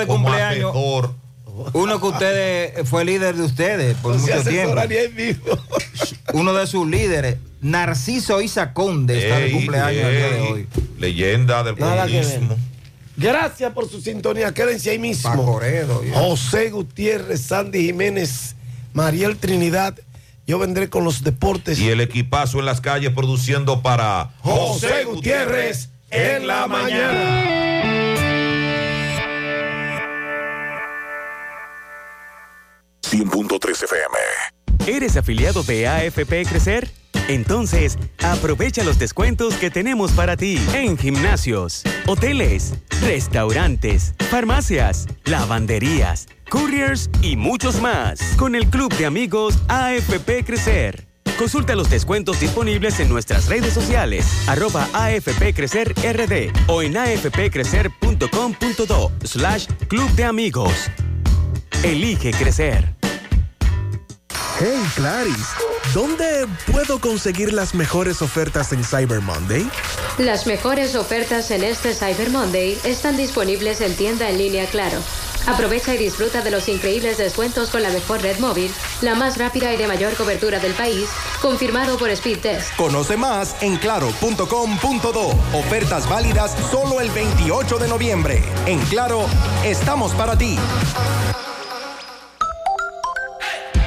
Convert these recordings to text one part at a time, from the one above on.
de cumpleaños. Uno que ustedes fue líder de ustedes por mucho tiempo. Uno de sus líderes, Narciso Isa Conde, está de cumpleaños el día de hoy. Leyenda del comunismo. Gracias por su sintonía. Quédense ahí mismo. Pacoredo. José Gutiérrez, Sandy Jiménez, Mariel Trinidad. Yo vendré con los deportes. Y el equipazo en las calles produciendo para José Gutiérrez en la mañana. FM. ¿Eres afiliado de AFP Crecer? Entonces, aprovecha los descuentos que tenemos para ti en gimnasios, hoteles, restaurantes, farmacias, lavanderías, couriers y muchos más con el Club de Amigos AFP Crecer. Consulta los descuentos disponibles en nuestras redes sociales, arroba AFP Crecer RD o en afpcrecer.com.do slash Club de Amigos. Elige crecer. Hey, Claris, ¿dónde puedo conseguir las mejores ofertas en Cyber Monday? Las mejores ofertas en este Cyber Monday están disponibles en tienda en línea Claro. Aprovecha y disfruta de los increíbles descuentos con la mejor red móvil, la más rápida y de mayor cobertura del país, confirmado por Speed Test. Conoce más en claro.com.do. Ofertas válidas solo el 28 de noviembre. En Claro, estamos para ti.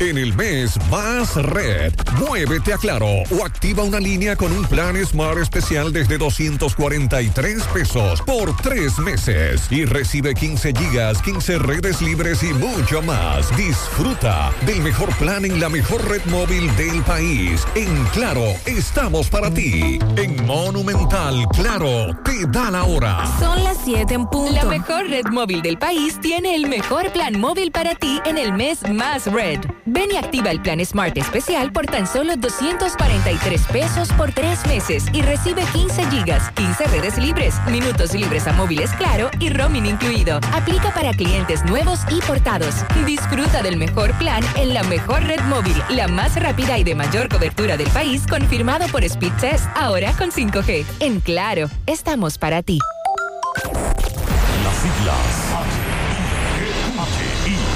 En el mes Más Red, muévete a Claro o activa una línea con un plan Smart especial desde 243 pesos por tres meses y recibe 15 gigas, 15 redes libres y mucho más. Disfruta del mejor plan en la mejor red móvil del país. En Claro, estamos para ti. En Monumental, Claro, te da la hora. Son las 7 en punto. La mejor red móvil del país tiene el mejor plan móvil para ti en el mes más red. Ven y activa el plan Smart especial por tan solo 243 pesos por tres meses y recibe 15 gigas, 15 redes libres, minutos libres a móviles claro y roaming incluido. Aplica para clientes nuevos y portados. Disfruta del mejor plan en la mejor red móvil, la más rápida y de mayor cobertura del país, confirmado por Speed Test, ahora con 5G. En Claro, estamos para ti. Las siglas.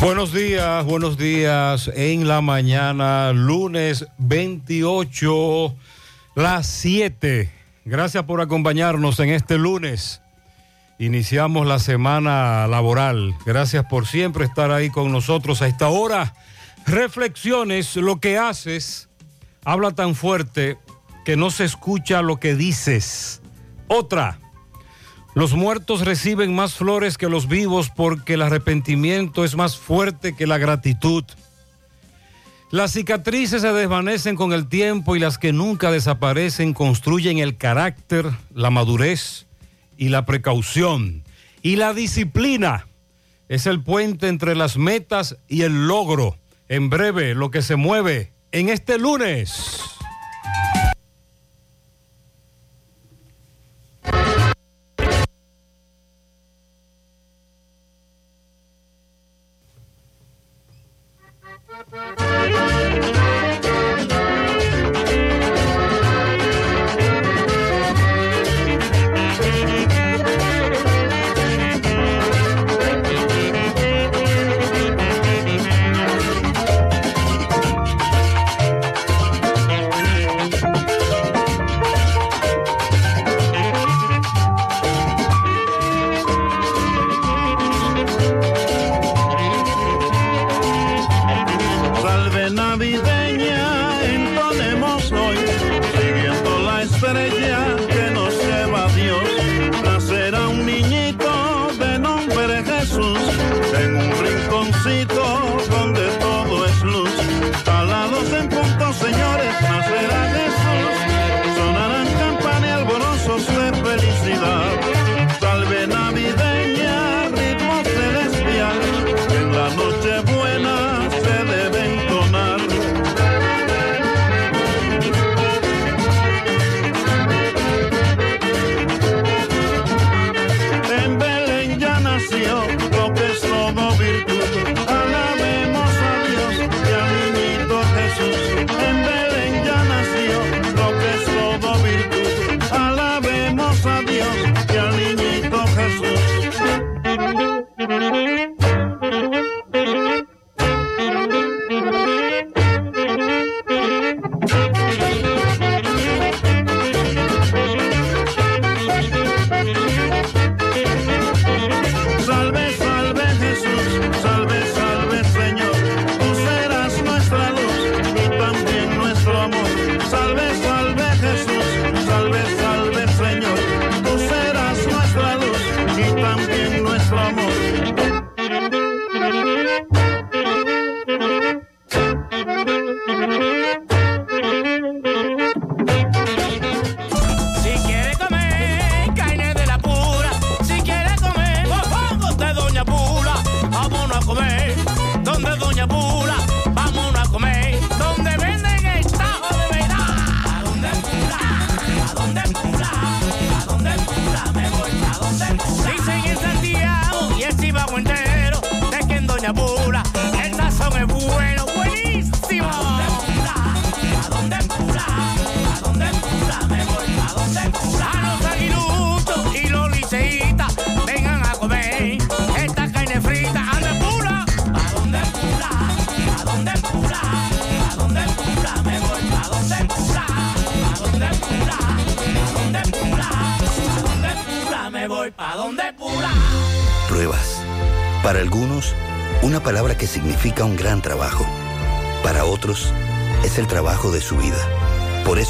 Buenos días, buenos días. En la mañana, lunes 28, las 7. Gracias por acompañarnos en este lunes. Iniciamos la semana laboral. Gracias por siempre estar ahí con nosotros a esta hora. Reflexiones, lo que haces, habla tan fuerte que no se escucha lo que dices. Otra. Los muertos reciben más flores que los vivos porque el arrepentimiento es más fuerte que la gratitud. Las cicatrices se desvanecen con el tiempo y las que nunca desaparecen construyen el carácter, la madurez y la precaución. Y la disciplina es el puente entre las metas y el logro. En breve, lo que se mueve en este lunes.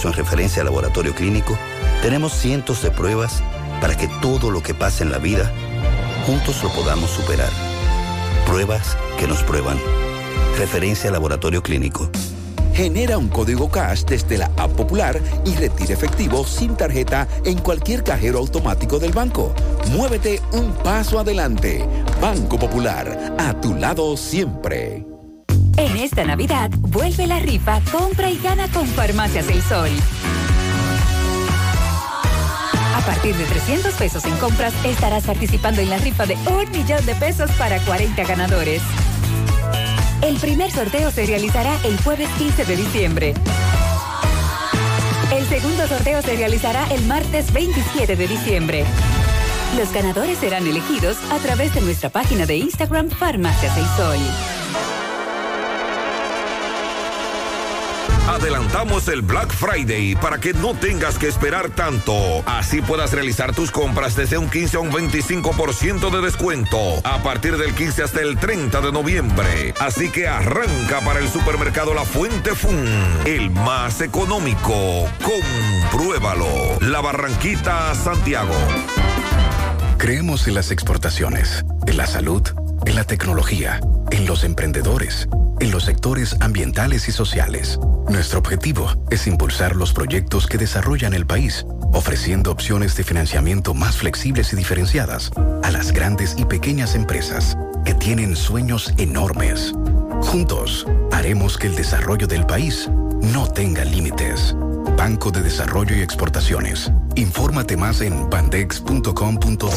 En referencia al laboratorio clínico, tenemos cientos de pruebas para que todo lo que pasa en la vida, juntos lo podamos superar. Pruebas que nos prueban. Referencia al laboratorio clínico. Genera un código cash desde la app popular y retira efectivo sin tarjeta en cualquier cajero automático del banco. Muévete un paso adelante. Banco Popular, a tu lado siempre. En esta Navidad, vuelve la rifa, compra y gana con Farmacias del Sol. A partir de 300 pesos en compras, estarás participando en la rifa de un millón de pesos para 40 ganadores. El primer sorteo se realizará el jueves 15 de diciembre. El segundo sorteo se realizará el martes 27 de diciembre. Los ganadores serán elegidos a través de nuestra página de Instagram Farmacias El Sol. Adelantamos el Black Friday para que no tengas que esperar tanto. Así puedas realizar tus compras desde un 15 a un 25% de descuento a partir del 15 hasta el 30 de noviembre. Así que arranca para el supermercado La Fuente Fun, el más económico. Compruébalo. La Barranquita, Santiago. Creemos en las exportaciones, en la salud, en la tecnología, en los emprendedores, en los sectores ambientales y sociales. Nuestro objetivo es impulsar los proyectos que desarrollan el país, ofreciendo opciones de financiamiento más flexibles y diferenciadas a las grandes y pequeñas empresas que tienen sueños enormes. Juntos, haremos que el desarrollo del país no tenga límites. Banco de Desarrollo y Exportaciones. Infórmate más en bandex.com.do.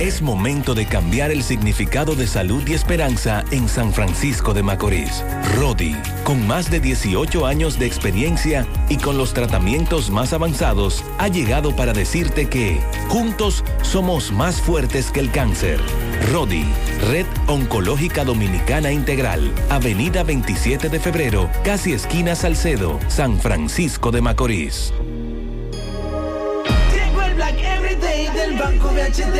Es momento de cambiar el significado de salud y esperanza en San Francisco de Macorís. Rodi, con más de 18 años de experiencia y con los tratamientos más avanzados, ha llegado para decirte que juntos somos más fuertes que el cáncer. Rodi, Red Oncológica Dominicana Integral, Avenida 27 de Febrero, casi esquina Salcedo, San Francisco de Macorís. Llegó el Black Everyday del Banco BHD.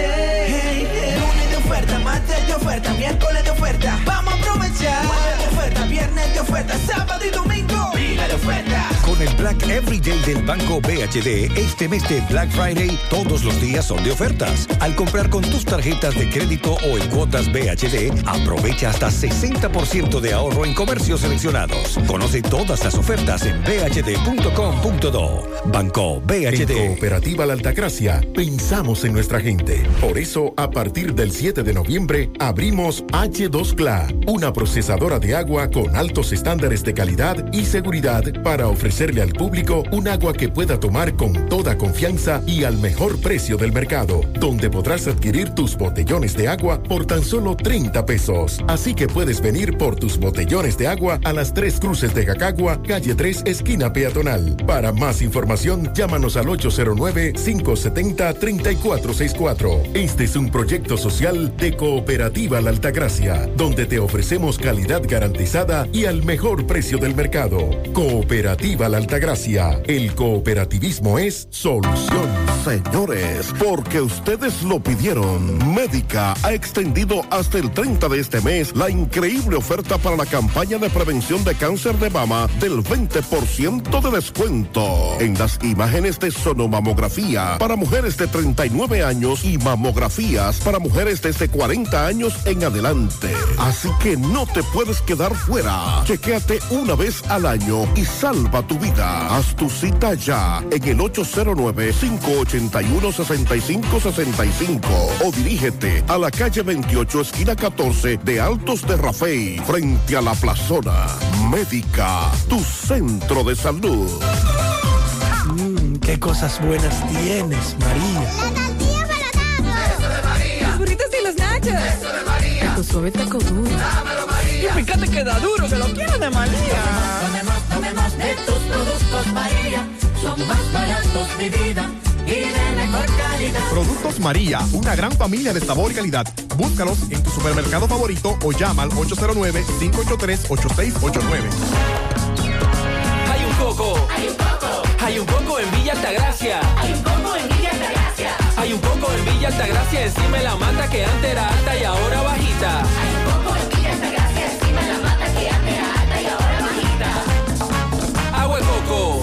Lunes de oferta, martes de oferta, miércoles de oferta. Vamos a aprovechar. Jueves de oferta, viernes de oferta, sábado y domingo. Pila de oferta. Con el Black Everyday del Banco BHD, este mes de Black Friday, todos los días son de ofertas. Al comprar con tus tarjetas de crédito o en cuotas BHD, aprovecha hasta 60% de ahorro en comercios seleccionados. Conoce todas las ofertas en bhd.com.do. Banco BHD. Cooperativa La Altagracia, pensamos en nuestra gente. Por eso, a partir del 7 de noviembre, abrimos H2CLA, una procesadora de agua con altos estándares de calidad y seguridad para ofrecer ofrecerle al público un agua que pueda tomar con toda confianza y al mejor precio del mercado, donde podrás adquirir tus botellones de agua por tan solo 30 pesos. Así que puedes venir por tus botellones de agua a las tres cruces de Jacagua, calle 3, esquina peatonal. Para más información, llámanos al 809-570-3464. Este es un proyecto social de Cooperativa La Altagracia, donde te ofrecemos calidad garantizada y al mejor precio del mercado. Cooperativa La Altagracia. El cooperativismo es solución. Señores, porque ustedes lo pidieron, Médica ha extendido hasta el 30 de este mes la increíble oferta para la campaña de prevención de cáncer de mama del 20% de descuento en las imágenes de sonomamografía para mujeres de 39 años y mamografías para mujeres desde 40 años en adelante. Así que no te puedes quedar fuera. Chequéate una vez al año y salva tu vida. Haz tu cita ya en el 809-581-6565 o dirígete a la calle 28, esquina 14 de Altos de Rafey, frente a la plazona. Médica, tu centro de salud. Mmm, qué cosas buenas tienes, María. La tortilla para Eso de María. Los burritos y los nachos. Eso de María. Tu suave taco duro. Dámelo, María. Y fíjate que da duro, que lo quiero de María. Tomemos, tomemos, de tus productos, María. Son más baratos, mi vida. Y de mejor calidad. Productos María, una gran familia de sabor y calidad. Búscalos en tu supermercado favorito o llama al 809-583-8689. Hay un coco. Hay un coco. Hay un coco en Villa Altagracia. Hay un coco en Villa Altagracia. Hay un coco en Villa Altagracia encima de la mata que antes era alta y ahora bajita. Hay un coco en Villa Altagracia encima de la mata que antes era alta y ahora bajita. Agua de coco.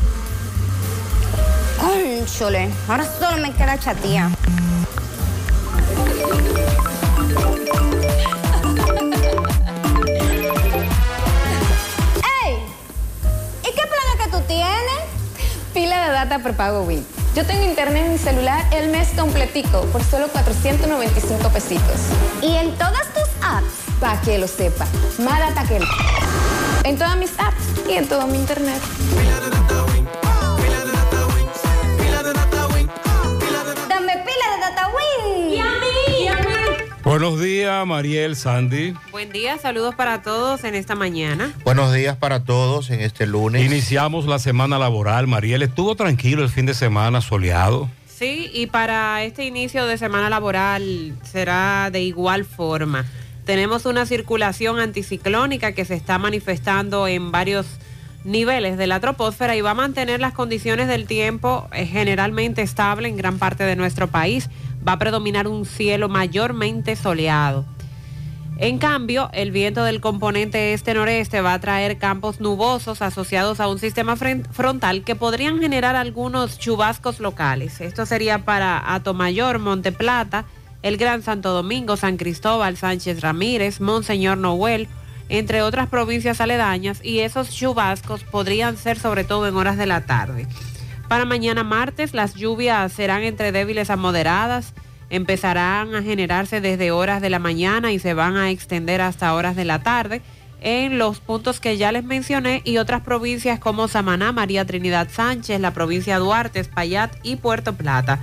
Cónchole, ahora solo me queda chatía. ¡Ey! ¿Y qué planes que tú tienes? Pila de data prepago Win. Yo tengo internet en mi celular el mes completico por solo 495 pesitos. ¿Y en todas tus apps? Para que lo sepa. Más data que... En todas mis apps y en todo mi internet. Buenos días, Mariel, Sandy. Buen día, saludos para todos en esta mañana. Buenos días para todos en este lunes. Iniciamos la semana laboral. Mariel estuvo tranquilo el fin de semana, soleado. Sí, y para este inicio de semana laboral será de igual forma. Tenemos una circulación anticiclónica que se está manifestando en varios niveles de la troposfera y va a mantener las condiciones del tiempo eh, generalmente estable en gran parte de nuestro país. Va a predominar un cielo mayormente soleado. En cambio, el viento del componente este-noreste va a traer campos nubosos asociados a un sistema frontal que podrían generar algunos chubascos locales. Esto sería para Atomayor, Monte Plata, el Gran Santo Domingo, San Cristóbal, Sánchez Ramírez, Monseñor Noel, entre otras provincias aledañas, y esos chubascos podrían ser sobre todo en horas de la tarde. Para mañana martes las lluvias serán entre débiles a moderadas, empezarán a generarse desde horas de la mañana y se van a extender hasta horas de la tarde en los puntos que ya les mencioné y otras provincias como Samaná, María Trinidad Sánchez, la provincia Duarte, Espaillat y Puerto Plata.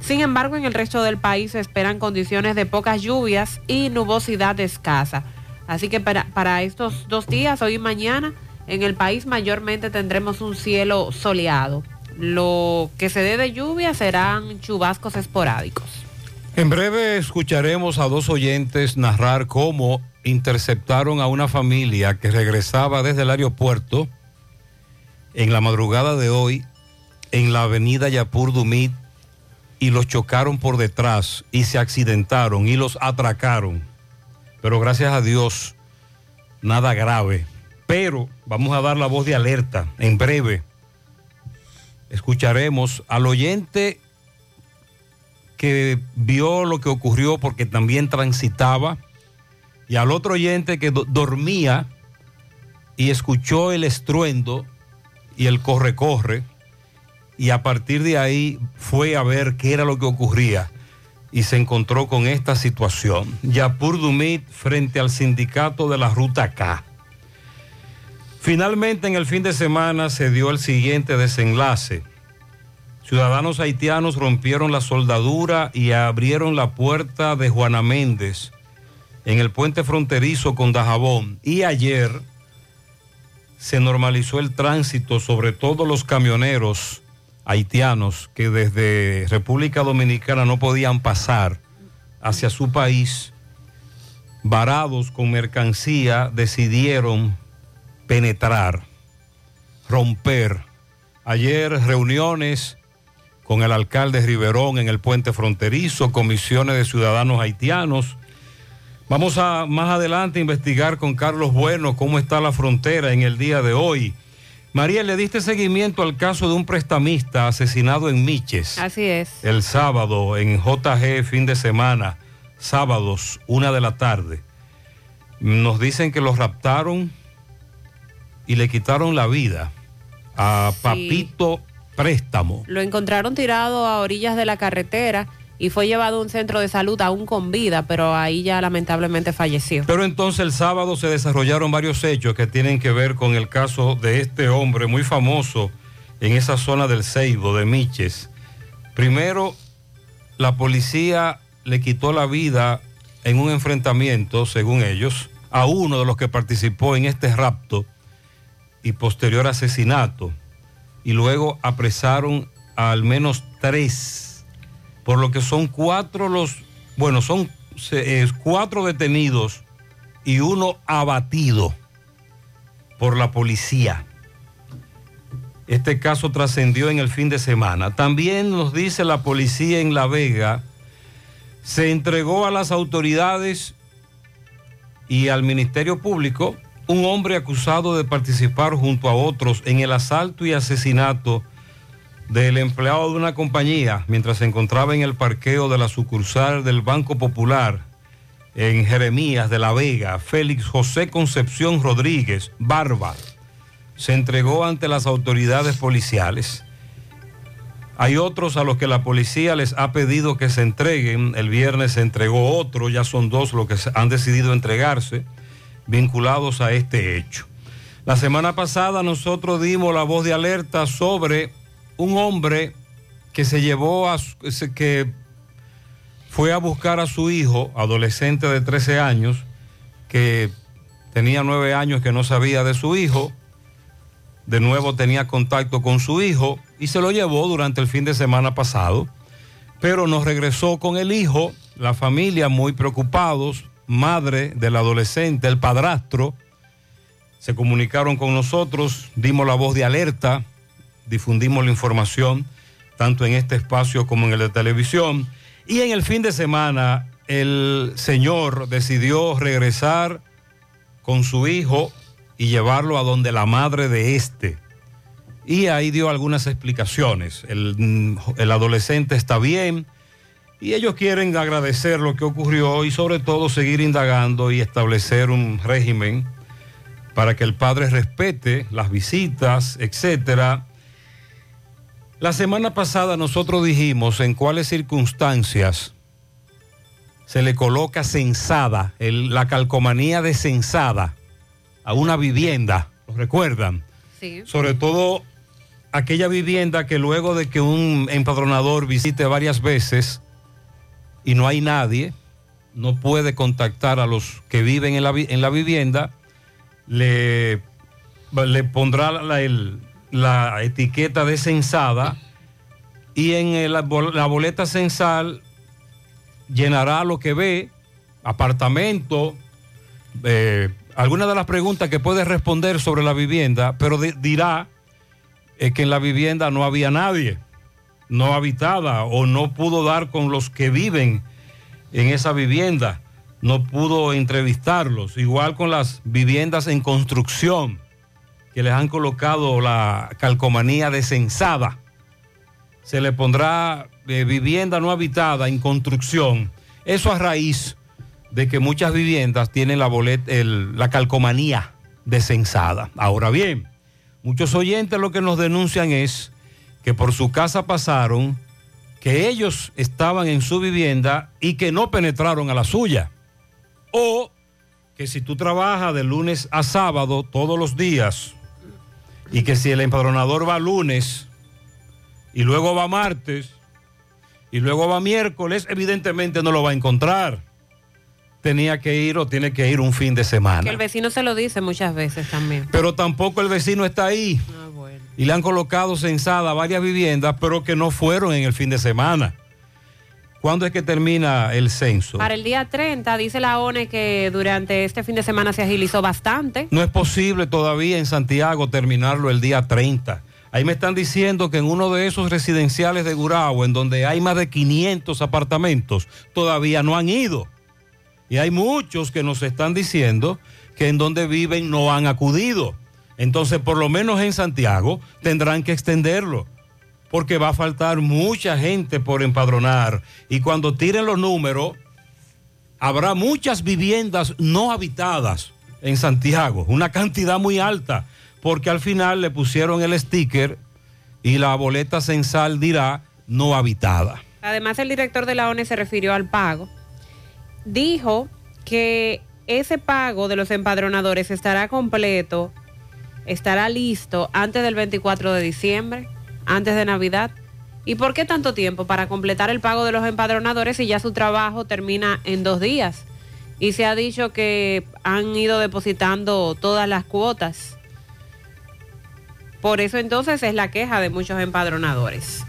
Sin embargo, en el resto del país se esperan condiciones de pocas lluvias y nubosidad escasa. Así que para, para estos dos días, hoy y mañana, en el país mayormente tendremos un cielo soleado. Lo que se dé de lluvia serán chubascos esporádicos. En breve escucharemos a dos oyentes narrar cómo interceptaron a una familia que regresaba desde el aeropuerto en la madrugada de hoy en la avenida Yapur Dumit y los chocaron por detrás y se accidentaron y los atracaron. Pero gracias a Dios, nada grave. Pero vamos a dar la voz de alerta en breve Escucharemos al oyente que vio lo que ocurrió porque también transitaba y al otro oyente que do- dormía y escuchó el estruendo y el corre-corre y a partir de ahí fue a ver qué era lo que ocurría y se encontró con esta situación. Yapur Dumit frente al sindicato de la Ruta K. Finalmente en el fin de semana se dio el siguiente desenlace. Ciudadanos haitianos rompieron la soldadura y abrieron la puerta de Juana Méndez en el puente fronterizo con Dajabón. Y ayer se normalizó el tránsito, sobre todo los camioneros haitianos que desde República Dominicana no podían pasar hacia su país, varados con mercancía, decidieron penetrar, romper. Ayer reuniones con el alcalde Riverón en el puente fronterizo, comisiones de ciudadanos haitianos. Vamos a más adelante investigar con Carlos Bueno cómo está la frontera en el día de hoy. María, le diste seguimiento al caso de un prestamista asesinado en Miches Así es. el sábado en JG fin de semana, sábados, una de la tarde. Nos dicen que los raptaron y le quitaron la vida a Papito Préstamo. Lo encontraron tirado a orillas de la carretera y fue llevado a un centro de salud aún con vida, pero ahí ya lamentablemente falleció. Pero entonces el sábado se desarrollaron varios hechos que tienen que ver con el caso de este hombre muy famoso en esa zona del Ceibo, de Miches. Primero, la policía le quitó la vida en un enfrentamiento, según ellos, a uno de los que participó en este rapto y posterior asesinato. Y luego apresaron a al menos tres por lo que son cuatro los, bueno, son cuatro detenidos y uno abatido por la policía. Este caso trascendió en el fin de semana. También nos dice la policía en La Vega, se entregó a las autoridades y al Ministerio Público un hombre acusado de participar junto a otros en el asalto y asesinato del empleado de una compañía mientras se encontraba en el parqueo de la sucursal del Banco Popular en Jeremías de la Vega, Félix José Concepción Rodríguez, Barba, se entregó ante las autoridades policiales. Hay otros a los que la policía les ha pedido que se entreguen. El viernes se entregó otro, ya son dos los que han decidido entregarse, vinculados a este hecho. La semana pasada nosotros dimos la voz de alerta sobre un hombre que se llevó a que fue a buscar a su hijo, adolescente de 13 años, que tenía 9 años que no sabía de su hijo, de nuevo tenía contacto con su hijo y se lo llevó durante el fin de semana pasado, pero nos regresó con el hijo, la familia muy preocupados, madre del adolescente, el padrastro, se comunicaron con nosotros, dimos la voz de alerta, difundimos la información, tanto en este espacio como en el de televisión. Y en el fin de semana, el señor decidió regresar con su hijo y llevarlo a donde la madre de este. Y ahí dio algunas explicaciones. El, el adolescente está bien y ellos quieren agradecer lo que ocurrió y sobre todo seguir indagando y establecer un régimen para que el padre respete las visitas, etcétera. La semana pasada nosotros dijimos en cuáles circunstancias se le coloca censada, el- la calcomanía de censada a una vivienda, ¿lo recuerdan? Sí. Sobre todo aquella vivienda que luego de que un empadronador visite varias veces y no hay nadie, no puede contactar a los que viven en la, vi- en la vivienda, le, le pondrá la, etiqueta de censada y en la bol- la boleta censal llenará lo que ve, apartamento, eh, algunas de las preguntas que puede responder sobre la vivienda, pero di- dirá eh, que en la vivienda no había nadie, no habitada o no pudo dar con los que viven en esa vivienda, no pudo entrevistarlos, igual con las viviendas en construcción que les han colocado la calcomanía de censada. se le pondrá eh, vivienda no habitada en construcción. Eso a raíz de que muchas viviendas tienen la, bolet- la calcomanía de censada. Ahora bien, muchos oyentes lo que nos denuncian es que por su casa pasaron, que ellos estaban en su vivienda y que no penetraron a la suya. O que si tú trabajas de lunes a sábado todos los días y que si el empadronador va lunes y luego va martes y luego va miércoles, evidentemente no lo va a encontrar. Tenía que ir o tiene que ir un fin de semana. Que el vecino se lo dice muchas veces también. Pero tampoco el vecino está ahí. Y le han colocado censada varias viviendas, pero que no fueron en el fin de semana. ¿Cuándo es que termina el censo? Para el día 30, dice la ONE que durante este fin de semana se agilizó bastante. No es posible todavía en Santiago terminarlo el día 30. Ahí me están diciendo que en uno de esos residenciales de Gurabo, en donde hay más de 500 apartamentos, todavía no han ido. Y hay muchos que nos están diciendo que en donde viven no han acudido. Entonces, por lo menos en Santiago, tendrán que extenderlo, porque va a faltar mucha gente por empadronar. Y cuando tiren los números, habrá muchas viviendas no habitadas en Santiago, una cantidad muy alta, porque al final le pusieron el sticker y la boleta censal dirá no habitada. Además, el director de la ONE se refirió al pago. Dijo que ese pago de los empadronadores estará completo, estará listo antes del 24 de diciembre, antes de Navidad. ¿Y por qué tanto tiempo para completar el pago de los empadronadores si ya su trabajo termina en dos días? Y se ha dicho que han ido depositando todas las cuotas. Por eso entonces es la queja de muchos empadronadores.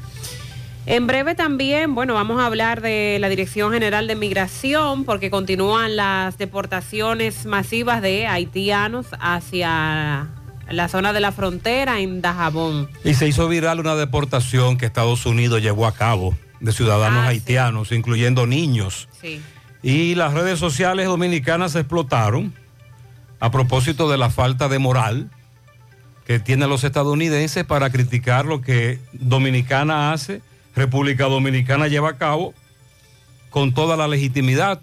En breve también, bueno, vamos a hablar de la Dirección General de Migración porque continúan las deportaciones masivas de haitianos hacia la zona de la frontera en Dajabón. Y se hizo viral una deportación que Estados Unidos llevó a cabo de ciudadanos haitianos, incluyendo niños. Sí. Y las redes sociales dominicanas explotaron a propósito de la falta de moral que tienen los estadounidenses para criticar lo que Dominicana hace, República Dominicana lleva a cabo con toda la legitimidad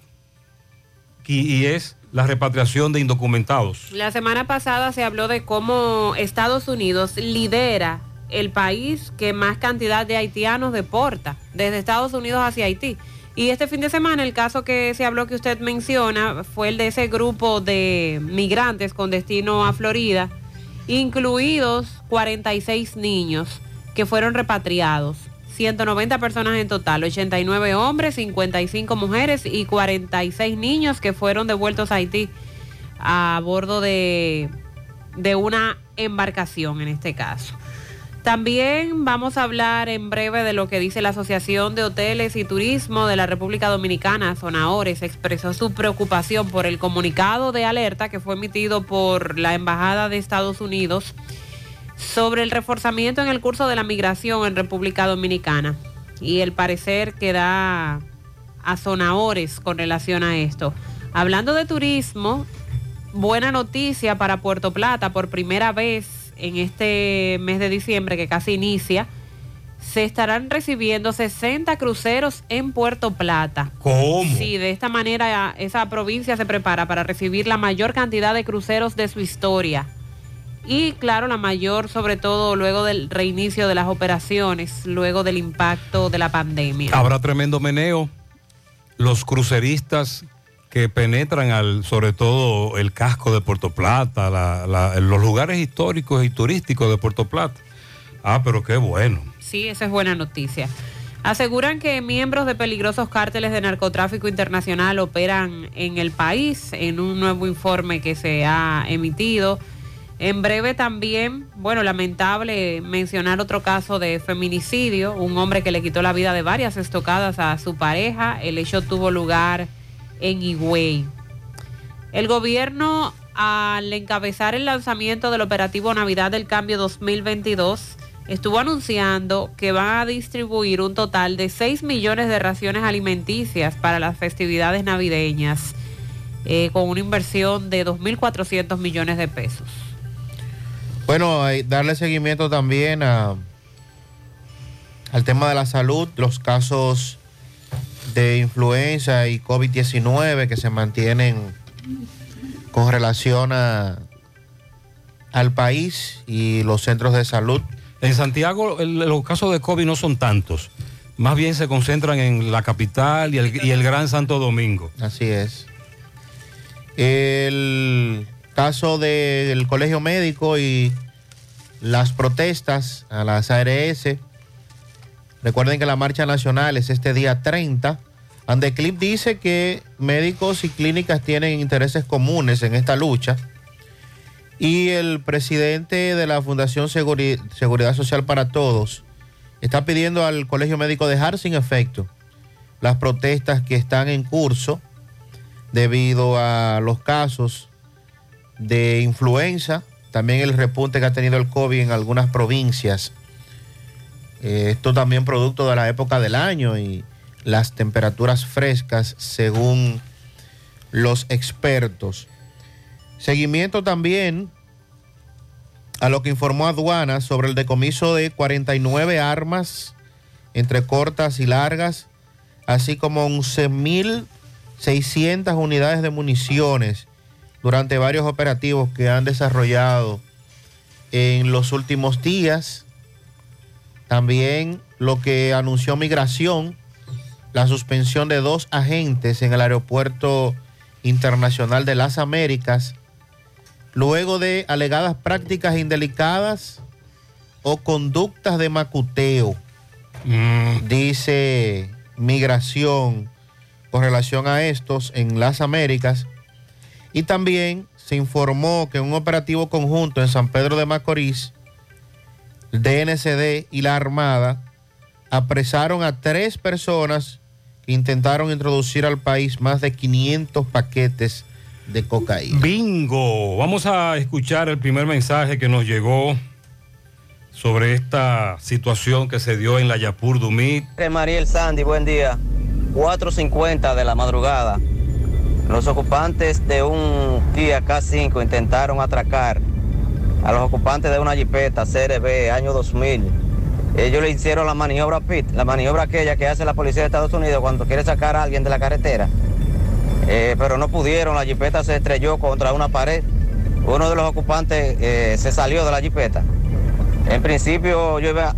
y, es la repatriación de indocumentados. La semana pasada se habló de cómo Estados Unidos lidera el país que más cantidad de haitianos deporta desde Estados Unidos hacia Haití. Y este fin de semana el caso que se habló que usted menciona fue el de ese grupo de migrantes con destino a Florida, incluidos 46 niños que fueron repatriados. 190 personas en total, 89 hombres, 55 mujeres y 46 niños que fueron devueltos a Haití a bordo de, de una embarcación en este caso. También vamos a hablar en breve de lo que dice la Asociación de Hoteles y Turismo de la República Dominicana, Zonaores, expresó su preocupación por el comunicado de alerta que fue emitido por la Embajada de Estados Unidos sobre el reforzamiento en el curso de la migración en República Dominicana y el parecer que da a Zonaores con relación a esto. Hablando de turismo, buena noticia para Puerto Plata, por primera vez en este mes de diciembre que casi inicia, se estarán recibiendo 60 cruceros en Puerto Plata. ¿Cómo? Sí, de esta manera esa provincia se prepara para recibir la mayor cantidad de cruceros de su historia. Y claro, la mayor sobre todo luego del reinicio de las operaciones, luego del impacto de la pandemia. Habrá tremendo meneo. Los cruceristas que penetran al, sobre todo el casco de Puerto Plata, la- la- los lugares históricos y turísticos de Puerto Plata. Ah, pero qué bueno. Sí, esa es buena noticia. Aseguran que miembros de peligrosos cárteles de narcotráfico internacional operan en el país en un nuevo informe que se ha emitido. En breve también, bueno, lamentable mencionar otro caso de feminicidio, un hombre que le quitó la vida de varias estocadas a su pareja. El hecho tuvo lugar en Higüey. El gobierno, al encabezar el lanzamiento del operativo Navidad del Cambio 2022, estuvo anunciando que va a distribuir un total de 6 millones de raciones alimenticias para las festividades navideñas, eh, con una inversión de 2.400 millones de pesos. Bueno, hay- darle seguimiento también a, al tema de la salud, los casos de influenza y COVID-19 que se mantienen con relación a, al país y los centros de salud. En Santiago el- los casos de COVID no son tantos. Más bien se concentran en la capital y el, y el Gran Santo Domingo. Así es. El caso del colegio médico y las protestas a las ARS. Recuerden que la marcha nacional es este día 30. Andeclip dice que médicos y clínicas tienen intereses comunes en esta lucha. Y el presidente de la Fundación Seguri- Seguridad Social para Todos está pidiendo al Colegio Médico dejar sin efecto las protestas que están en curso debido a los casos de influenza, también el repunte que ha tenido el COVID en algunas provincias. Eh, esto también producto de la época del año y las temperaturas frescas según los expertos. Seguimiento también a lo que informó aduana sobre el decomiso de 49 armas entre cortas y largas, así como 11.600 unidades de municiones durante varios operativos que han desarrollado en los últimos días. También lo que anunció Migración, la suspensión de dos agentes en el Aeropuerto Internacional de las Américas, luego de alegadas prácticas indelicadas o conductas de macuteo, dice Migración con relación a estos en las Américas. Y también se informó que en un operativo conjunto en San Pedro de Macorís, el DNCD y la Armada apresaron a tres personas que intentaron introducir al país más de 500 paquetes de cocaína. Bingo. Vamos a escuchar el primer mensaje que nos llegó sobre esta situación que se dio en la Yapur Dumit. Mariel Sandy, buen día. 4.50 de la madrugada. Los ocupantes de un Kia K5 intentaron atracar a los ocupantes de una jipeta CRB año 2000. Ellos le hicieron la maniobra PIT, la maniobra aquella que hace la policía de Estados Unidos cuando quiere sacar a alguien de la carretera. Eh, pero no pudieron, la jipeta se estrelló contra una pared. Uno de los ocupantes eh, se salió de la jipeta. En principio yo iba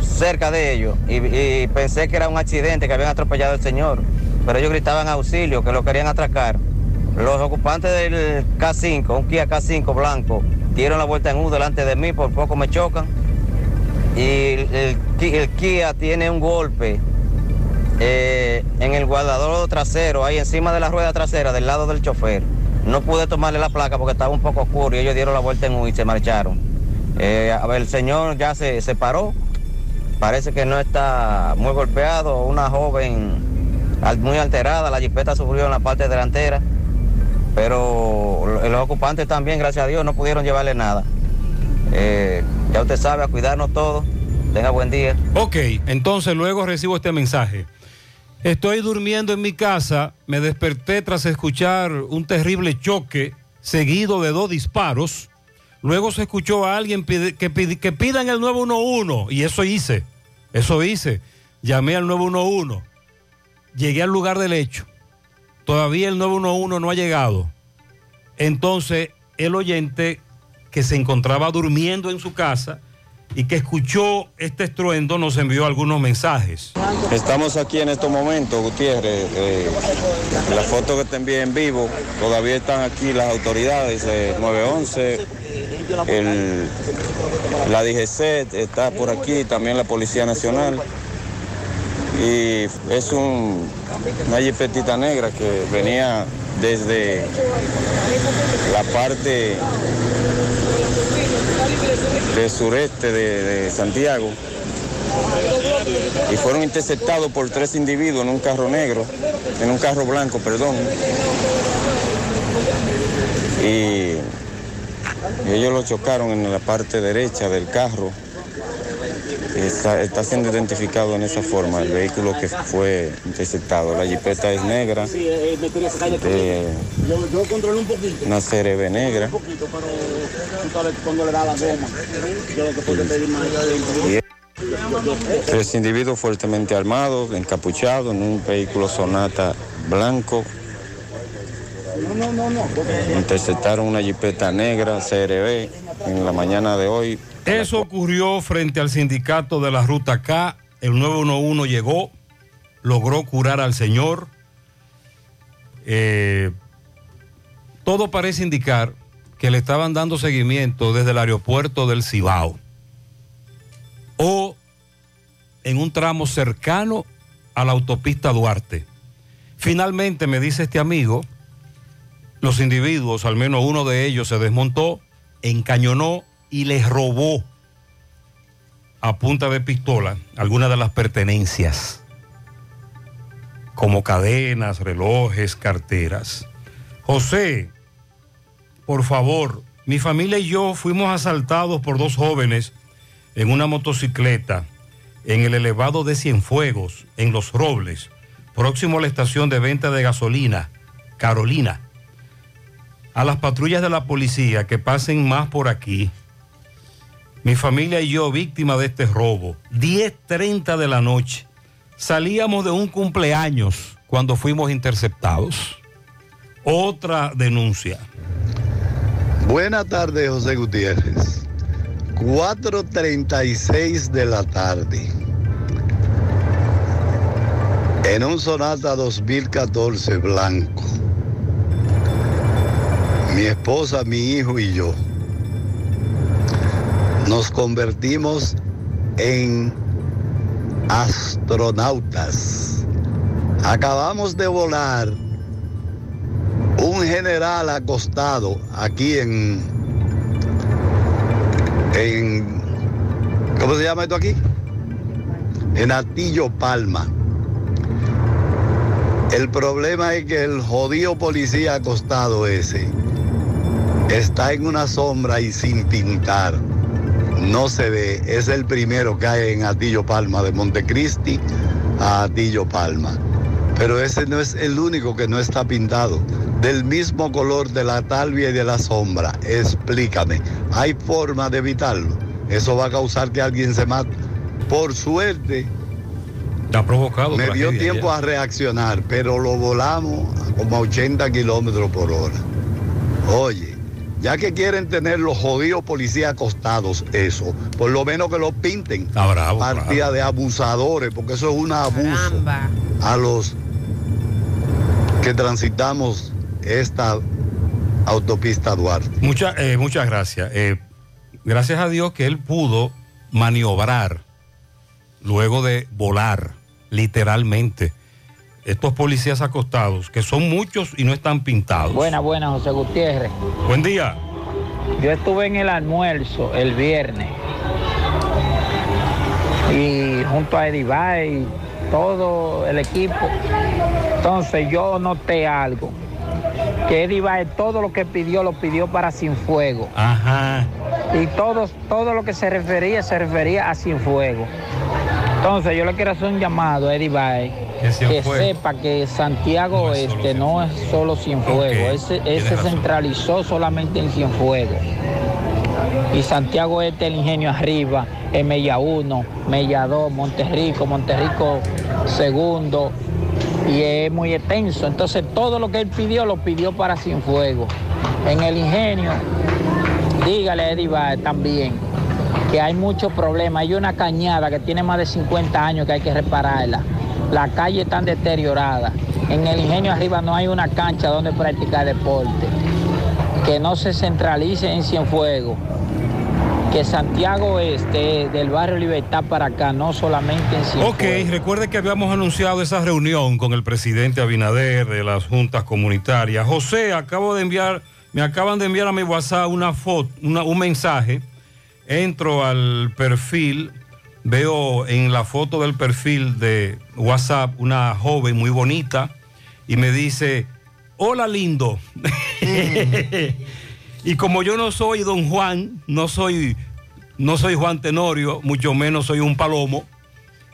cerca de ellos y, y pensé que era un accidente, que habían atropellado al señor, pero ellos gritaban auxilio, que lo querían atracar. Los ocupantes del K5, un Kia K5 blanco, dieron la vuelta en U delante de mí, por poco me chocan. Y el, el Ki- el Kia tiene un golpe eh, en el guardador trasero, ahí encima de la rueda trasera, del lado del chofer. No pude tomarle la placa porque estaba un poco oscuro y ellos dieron la vuelta en U y se marcharon. Eh, el señor ya se, se paró, parece que no está muy golpeado, una joven muy alterada, la jipeta sufrió en la parte delantera, pero lo- los ocupantes también, gracias a Dios, no pudieron llevarle nada. Eh, ya usted sabe, a cuidarnos todos, tenga buen día. Ok, entonces luego recibo este mensaje. Estoy durmiendo en mi casa, me desperté tras escuchar un terrible choque seguido de dos disparos. Luego se escuchó a alguien que, pide- que pidan el 911 y eso hice, eso hice. Llamé al 911, llegué al lugar del hecho. Todavía el 911 no ha llegado. Entonces el oyente que se encontraba durmiendo en su casa y que escuchó este estruendo nos envió algunos mensajes. Estamos aquí en estos momentos, Gutiérrez. eh, la foto que te envié en vivo, todavía están aquí las autoridades, eh, 911, el- la DGC está por aquí, también la Policía Nacional. Y es un, una jipetita negra que venía desde la parte del sureste de, Santiago y fueron interceptados por tres individuos en un carro negro, en un carro blanco, perdón. Y ellos lo chocaron en la parte derecha del carro. Está, siendo identificado en esa forma el vehículo que fue interceptado. La jipeta es negra, de una CRB negra. Tres individuos fuertemente armados, encapuchados, en un vehículo Sonata blanco. Interceptaron una jipeta negra, CRB, en la mañana de hoy. Eso ocurrió frente al sindicato de la Ruta K. El 911 llegó, logró curar al señor. Eh, todo parece indicar que le estaban dando seguimiento desde el aeropuerto del Cibao o en un tramo cercano a la autopista Duarte. Finalmente, me dice este amigo, los individuos, al menos uno de ellos, se desmontó, encañonó y les robó a punta de pistola algunas de las pertenencias, como cadenas, relojes, carteras. José, por favor, mi familia y yo fuimos asaltados por dos jóvenes en una motocicleta en el elevado de Cienfuegos, en Los Robles, próximo a la estación de venta de gasolina, Carolina. A las patrullas de la policía que pasen más por aquí. Mi familia y yo, víctima de este robo, 10.30 de la noche. Salíamos de un cumpleaños cuando fuimos interceptados. Otra denuncia. Buenas tardes, José Gutiérrez. 4.36 de la tarde. En un Sonata 2014 blanco. Mi esposa, mi hijo y yo nos convertimos en astronautas. Acabamos de volar un general acostado aquí en, en, ¿cómo se llama esto aquí? En Atillo Palma. El problema es que el jodido policía acostado ese está en una sombra y sin pintar. No se ve, es el primero que hay en Atillo Palma, de Montecristi a Atillo Palma. Pero ese no es el único que no está pintado. Del mismo color de la talvia y de la sombra. Explícame, ¿hay forma de evitarlo? Eso va a causar que alguien se mate. Por suerte, ha provocado me dio tiempo ya. a reaccionar, pero lo volamos como a 80 kilómetros por hora. Oye, ya que quieren tener los jodidos policías acostados, eso, por lo menos que lo pinten. Está bravo, Partida de abusadores, porque eso es un abuso a los que transitamos esta autopista Duarte. Mucha- eh, muchas gracias. Eh, gracias a Dios que él pudo maniobrar luego de volar, literalmente. Estos policías acostados, que son muchos y no están pintados. Buena, buena, José Gutiérrez. Buen día. Yo estuve en el almuerzo el viernes y junto a Eddie Bay, todo el equipo. Entonces yo noté algo, que Eddie Bay todo lo que pidió lo pidió para Sin Fuego. Ajá. Y todo, todo lo que se refería se refería a Sin Fuego. Entonces yo le quiero hacer un llamado a Eddie Bay Que sepa que Santiago Este no es solo Cienfuegos, ese, ese razón. centralizó solamente en Cienfuegos. Y Santiago Este, el ingenio arriba, en Mella 1, Mella 2, Monterrico, Monterrico segundo, y es muy extenso. Entonces todo lo que él pidió lo pidió para Cienfuegos. En el ingenio, dígale a Eddie Baez también que hay muchos problemas. Hay una cañada que tiene más de 50 años que hay que repararla. Las calles están deterioradas. En el ingenio arriba no hay una cancha donde practicar deporte. Que no se centralice en Cienfuegos. Que Santiago Este, del barrio Libertad para acá, no solamente en Cienfuegos. Ok, recuerde que habíamos anunciado esa reunión con el presidente Abinader de las juntas comunitarias. José, acabo de enviar, me acaban de enviar a mi WhatsApp una foto, una- un mensaje. Entro al perfil, veo en la foto del perfil de WhatsApp una joven muy bonita y me dice, hola lindo. y como yo no soy don Juan, no soy, no soy Juan Tenorio, mucho menos soy un palomo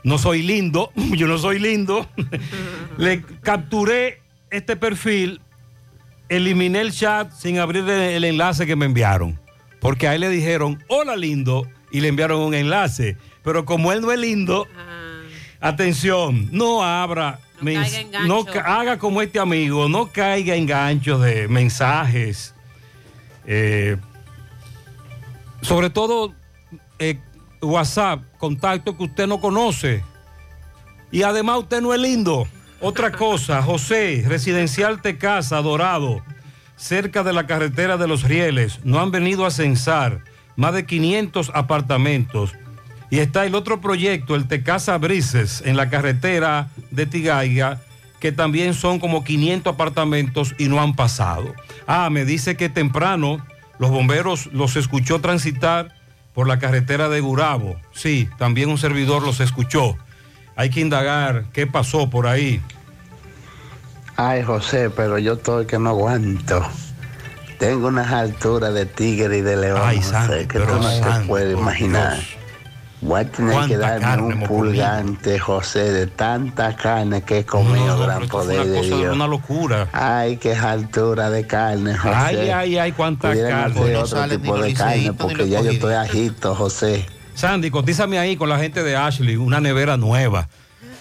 no soy lindo, yo no soy lindo. Le capturé este perfil, eliminé el chat sin abrir el, enlace que me enviaron. Porque a él le dijeron, hola lindo, y le enviaron un enlace. Pero como él no es lindo, atención, no abra, mens- caiga en gancho. no haga como este amigo, no caiga en ganchos de mensajes. eh, sobre todo eh, WhatsApp, contacto que usted no conoce. Y además usted no es lindo. Otra cosa, José, residencial Tecasa, Dorado, cerca de la carretera de los Rieles, no han venido a censar más de 500 apartamentos. Y está el otro proyecto, el Tecasa Brises, en la carretera de Tigaiga, que también son como 500 apartamentos y no han pasado. Ah, me dice que temprano los bomberos los escuchó transitar por la carretera de Gurabo. Sí, también un servidor los escuchó. Hay que indagar qué pasó por ahí. Ay, José, pero yo estoy que no aguanto. Tengo unas alturas de tigre y de león, Ay, José, santo, que tú no santo, te puedes imaginar. Dios. Voy a tener que darme carne un pulgante, José, de tanta carne que he comido, No, no, gran poder una de cosa, Dios. una locura. Ay, qué altura de carne, José. Ay, ay, ay, cuánta Pudieran carne. hacer No otro tipo de carne, porque ya yo estoy agito, José. Sandy, cotízame ahí con la gente de Ashley, una nevera nueva.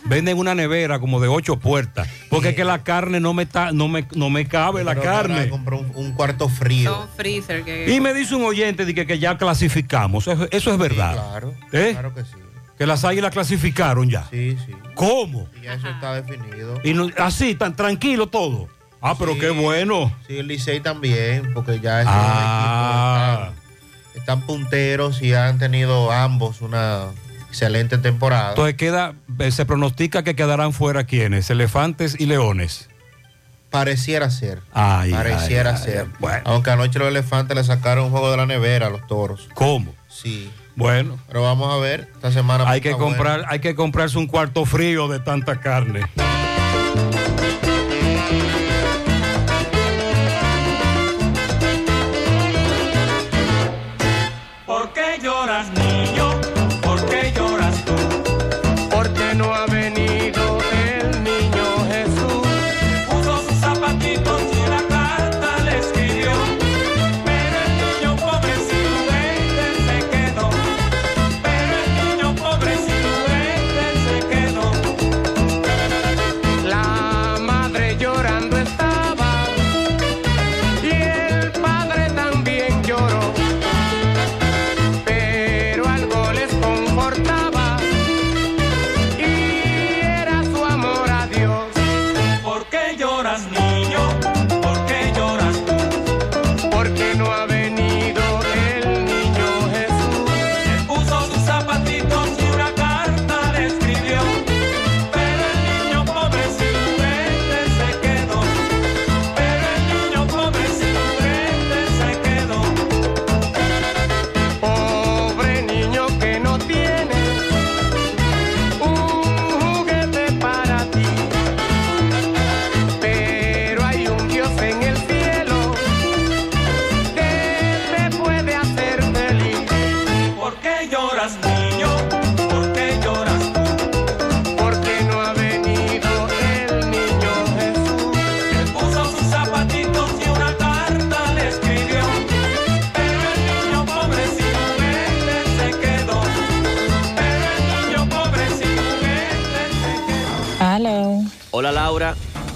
Venden una nevera como de ocho puertas. Porque es que la carne no me, está, no me, no me cabe la Pero carne. compró un, un cuarto frío. Son freezer que... Y me dice un oyente de que, que ya clasificamos. Eso, eso es verdad. claro, ¿Eh? claro que sí. Que las águilas clasificaron ya. Sí, sí. ¿Cómo? Y ya eso está definido. Y no- así, tan tranquilo todo. Ah, pero Sí. qué bueno. Sí, el Licey también, porque ya esos Ah. equipos están, están punteros y han tenido ambos una excelente temporada. Entonces queda, eh, se pronostica que quedarán fuera quienes, elefantes y leones. Pareciera ser. Ay, Pareciera ay, ay, ser. bueno. Aunque anoche los elefantes le sacaron un juego de la nevera a los toros. ¿Cómo? Sí. Bueno. Pero vamos a ver, esta semana. Hay que buena. comprar, hay que comprarse un cuarto frío de tanta carne.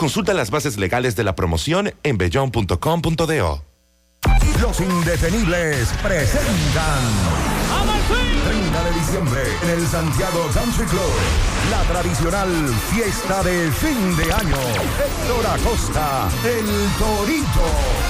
Consulta las bases legales de la promoción en bellón.com.do. Los indetenibles presentan 30 de diciembre en el Santiago Country Club. La tradicional fiesta de fin de año. Héctor Acosta, el Torito.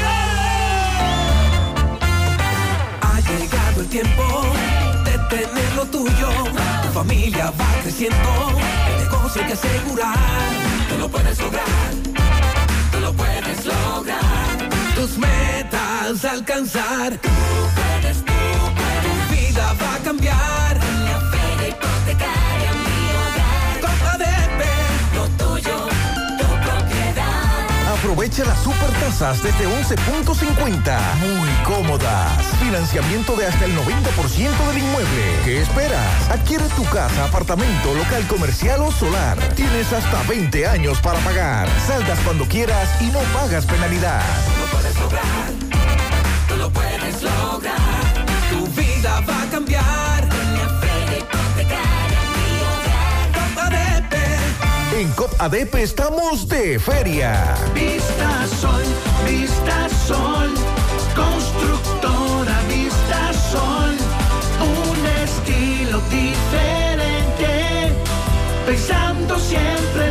Familia va creciendo. El negocio hay que asegurar. Tú lo puedes lograr. Tú lo puedes lograr. Tus metas alcanzar. Tú puedes, tú puedes. Tu vida va a cambiar. Aprovecha las super tasas desde 11.50. Muy cómodas. Financiamiento de hasta el 90% del inmueble. ¿Qué esperas? Adquiere tu casa, apartamento, local comercial o solar. Tienes hasta 20 años para pagar. Saldas cuando quieras y no pagas penalidad. Lo puedes En COP ADP estamos de feria. Vista Sol, Vista Sol, constructora Vista Sol, un estilo diferente, pensando siempre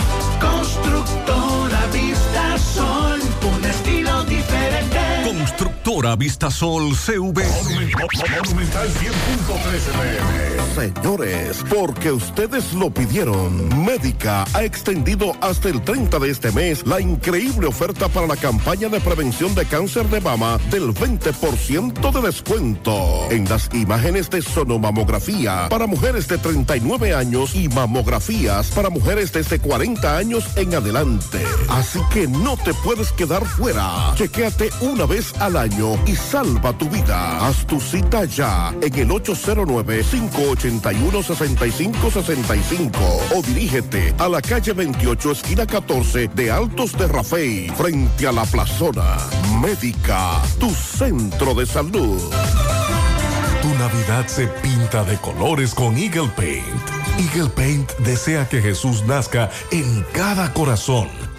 Constructora Vistasol CV. Monumental 100.13 Señores, porque ustedes lo pidieron, Médica ha extendido hasta el 30 de este mes la increíble oferta para la campaña de prevención de cáncer de mama del 20% de descuento en las imágenes de sonomamografía para mujeres de 39 años y mamografías para mujeres desde 40 años en adelante. Así que no te puedes quedar fuera. Chequéate una vez al y salva tu vida. Haz tu cita ya en el 809-581-6565 o dirígete a la calle 28, esquina 14 de Altos de Rafey, frente a la plazona. Médica, tu centro de salud. Tu Navidad se pinta de colores con Eagle Paint. Eagle Paint desea que Jesús nazca en cada corazón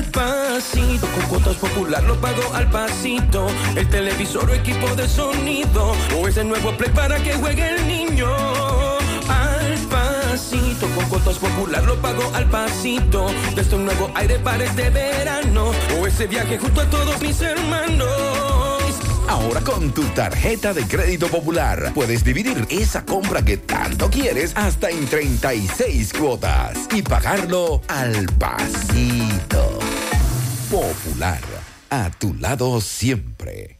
Al pasito, con cuotas popular lo pago al pasito. El televisor o equipo de sonido. O ese nuevo play para que juegue el niño. Al pasito, con cuotas popular lo pago al pasito. Desde un nuevo aire para este verano. O ese viaje junto a todos mis hermanos. Ahora con tu tarjeta de crédito popular puedes dividir esa compra que tanto quieres hasta en 36 cuotas y pagarlo al pasito. Popular, a tu lado siempre.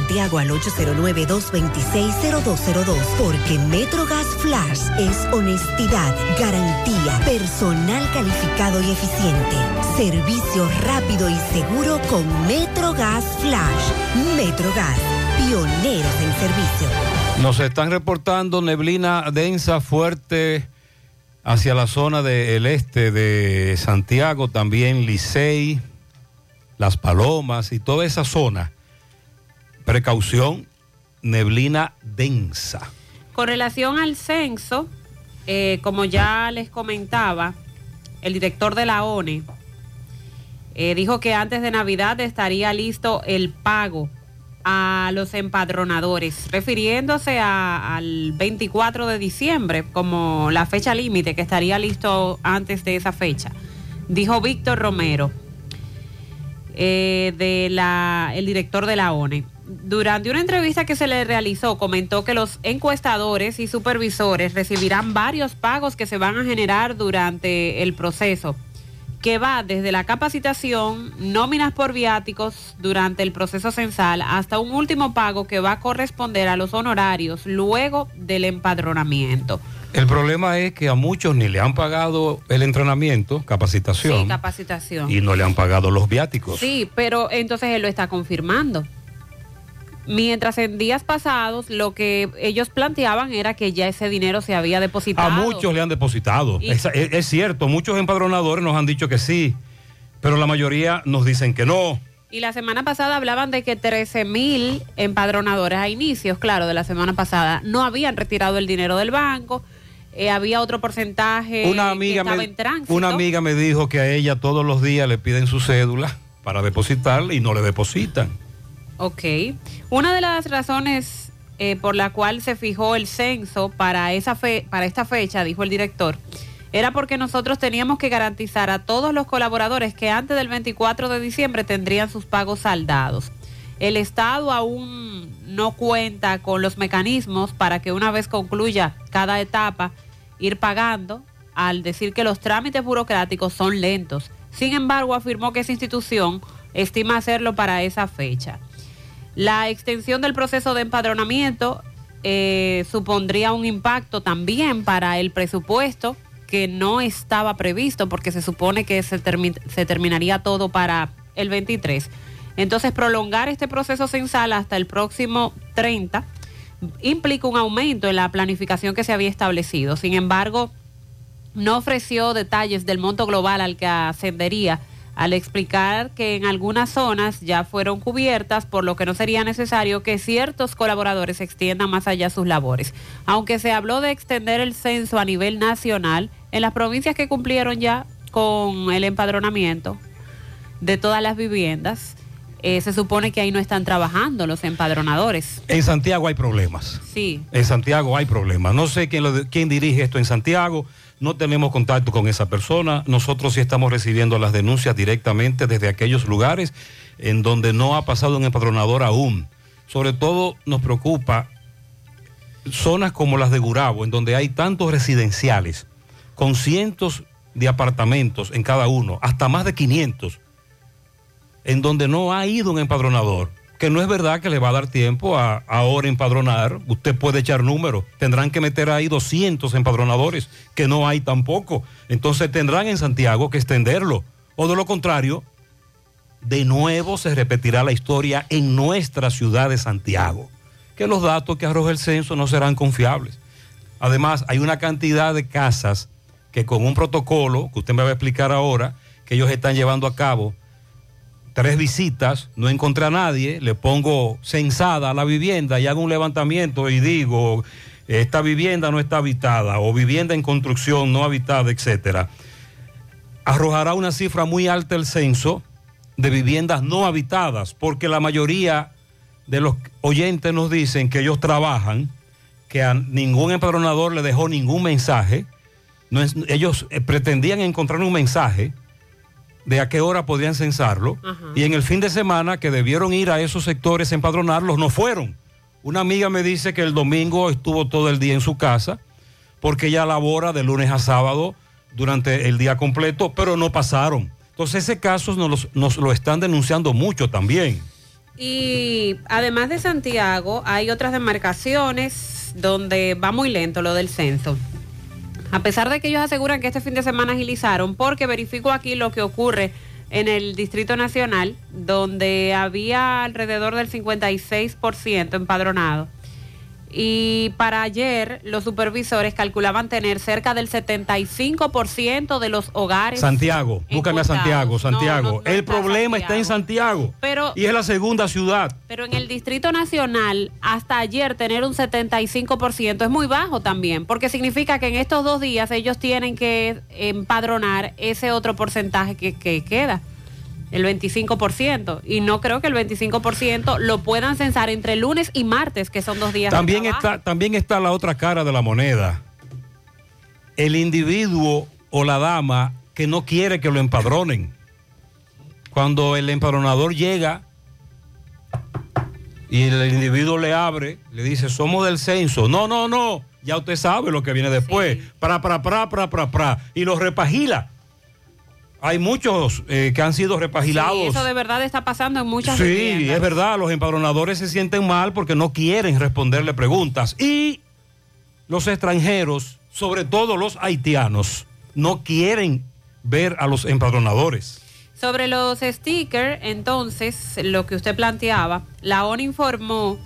Santiago al 809-226-0202 porque MetroGas Flash es honestidad, garantía, personal calificado y eficiente, servicio rápido y seguro con MetroGas Flash. MetroGas, pioneros en servicio. Nos están reportando neblina densa fuerte hacia la zona del este de Santiago, también Licey, Las Palomas y toda esa zona. Precaución, neblina densa. Con relación al censo, eh, como ya les comentaba, el director de la ONE eh, dijo que antes de Navidad estaría listo el pago a los empadronadores, refiriéndose al 24 de diciembre como la fecha límite, que estaría listo antes de esa fecha. Dijo Víctor Romero, eh, de la, el director de la ONE. Durante una entrevista que se le realizó, comentó que los encuestadores y supervisores recibirán varios pagos que se van a generar durante el proceso, que va desde la capacitación, nóminas por viáticos durante el proceso censal, hasta un último pago que va a corresponder a los honorarios luego del empadronamiento. El problema es que a muchos ni le han pagado el entrenamiento, capacitación, Sí, capacitación. y no le han pagado los viáticos. Sí, pero entonces él lo está confirmando. Mientras en días pasados lo que ellos planteaban era que ya ese dinero se había depositado. A muchos le han depositado. Y- Es, es- es cierto, muchos empadronadores nos han dicho que sí, pero la mayoría nos dicen que no. Y la semana pasada hablaban de que 13 mil empadronadores a inicios, claro, de la semana pasada, no habían retirado el dinero del banco. eh, había otro porcentaje Una amiga, que estaba me, en tránsito. una amiga me dijo que a ella todos los días le piden su cédula para depositar y no le depositan. Ok. Una de las razones eh, por la cual se fijó el censo para, esa fe, para esta fecha, dijo el director, era porque nosotros teníamos que garantizar a todos los colaboradores que antes del 24 de diciembre tendrían sus pagos saldados. El Estado aún no cuenta con los mecanismos para que una vez concluya cada etapa, ir pagando, al decir que los trámites burocráticos son lentos. Sin embargo, afirmó que esa institución estima hacerlo para esa fecha. La extensión del proceso de empadronamiento eh, supondría un impacto también para el presupuesto que no estaba previsto porque se supone que se, se terminaría todo para el 23. Entonces, prolongar este proceso censal hasta el próximo 30 implica un aumento en la planificación que se había establecido. Sin embargo, no ofreció detalles del monto global al que ascendería al explicar que en algunas zonas ya fueron cubiertas, por lo que no sería necesario que ciertos colaboradores extiendan más allá sus labores. Aunque se habló de extender el censo a nivel nacional, en las provincias que cumplieron ya con el empadronamiento de todas las viviendas, eh, se supone que ahí no están trabajando los empadronadores. En Santiago hay problemas. Sí. En Santiago hay problemas. No sé quién, lo- quién dirige esto en Santiago. No tenemos contacto con esa persona. Nosotros sí estamos recibiendo las denuncias directamente desde aquellos lugares en donde no ha pasado un empadronador aún. Sobre todo nos preocupa zonas como las de Gurabo, en donde hay tantos residenciales, con cientos de apartamentos en cada uno, hasta más de 500, en donde no ha ido un empadronador, que no es verdad que le va a dar tiempo a ahora empadronar, usted puede echar números, tendrán que meter ahí 200 empadronadores, que no hay tampoco, entonces tendrán en Santiago que extenderlo, o de lo contrario, de nuevo se repetirá la historia en nuestra ciudad de Santiago, que los datos que arroja el censo no serán confiables. Además, hay una cantidad de casas que con un protocolo, que usted me va a explicar ahora, que ellos están llevando a cabo, tres visitas, no encontré a nadie, le pongo censada a la vivienda y hago un levantamiento y digo, esta vivienda no está habitada o vivienda en construcción no habitada, etcétera. Arrojará una cifra muy alta el censo de viviendas no habitadas, porque la mayoría de los oyentes nos dicen que ellos trabajan, que a ningún empadronador le dejó ningún mensaje. No ellos eh, pretendían encontrar un mensaje de a qué hora podían censarlo. Y en el fin de semana que debieron ir a esos sectores a empadronarlos, no fueron. Una amiga me dice que el domingo estuvo todo el día en su casa, porque ella labora de lunes a sábado durante el día completo, pero no pasaron. Entonces ese caso nos, los- nos lo están denunciando mucho también. Y además de Santiago, hay otras demarcaciones donde va muy lento lo del censo. A pesar de que ellos aseguran que este fin de semana agilizaron, porque verifico aquí lo que ocurre en el Distrito Nacional, donde había alrededor del 56% empadronado. Y para ayer los supervisores calculaban tener cerca del 75% de los hogares. Santiago, búscame a Santiago, Santiago. el problema está en Santiago. Pero- y es la segunda ciudad. Pero en el Distrito Nacional, hasta ayer tener un 75% es muy bajo también, porque significa que en estos dos días ellos tienen que empadronar ese otro porcentaje que, que queda, el 25%. Y no creo que el 25% lo puedan censar entre lunes y martes, que son dos días. También está, también está la otra cara de la moneda. El individuo o la dama que no quiere que lo empadronen. Cuando el empadronador llega y el individuo le abre, le dice, somos del censo. No, no, no, ya usted sabe lo que viene después. Pra, pra, pra, pra, pra, pra. Y los repagila. Hay muchos eh, que han sido repagilados. Sí, eso de verdad está pasando en muchas Sí, viviendas. es verdad, los empadronadores se sienten mal porque no quieren responderle preguntas. Y los extranjeros, sobre todo los haitianos, no quieren ver a los empadronadores. Sobre los stickers, entonces, lo que usted planteaba, la ONU informó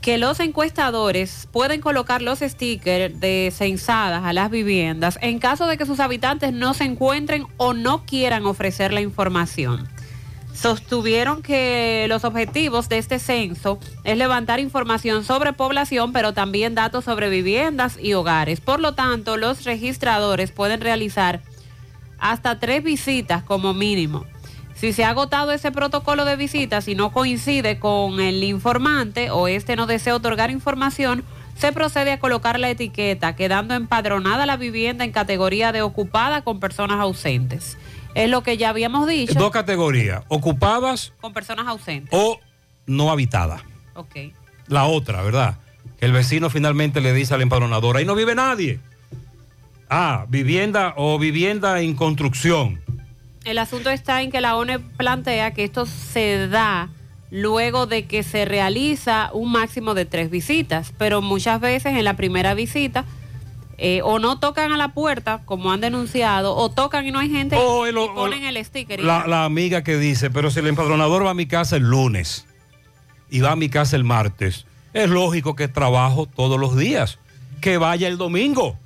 que los encuestadores pueden colocar los stickers de censadas a las viviendas en caso de que sus habitantes no se encuentren o no quieran ofrecer la información. Sostuvieron que los objetivos de este censo es levantar información sobre población, pero también datos sobre viviendas y hogares. Por lo tanto, los registradores pueden realizar hasta tres visitas como mínimo. Si se ha agotado ese protocolo de visitas y no coincide con el informante o este no desea otorgar información, se procede a colocar la etiqueta, quedando empadronada la vivienda en categoría de ocupada con personas ausentes. Es lo que ya habíamos dicho, Dos categorías, ocupadas con personas ausentes. o no habitadas. Ok. La otra, ¿verdad? Que el vecino finalmente le dice al empadronador, ahí no vive nadie. Ah, vivienda o vivienda en construcción. El asunto está en que la ONU plantea que esto se da luego de que se realiza un máximo de tres visitas, pero muchas veces en la primera visita eh, o no tocan a la puerta, como han denunciado, o tocan y no hay gente O y, el- o- ponen el sticker. y La, la amiga que dice, pero si el empadronador va a mi casa el lunes y va a mi casa el martes, es lógico que trabajo todos los días, que vaya el domingo.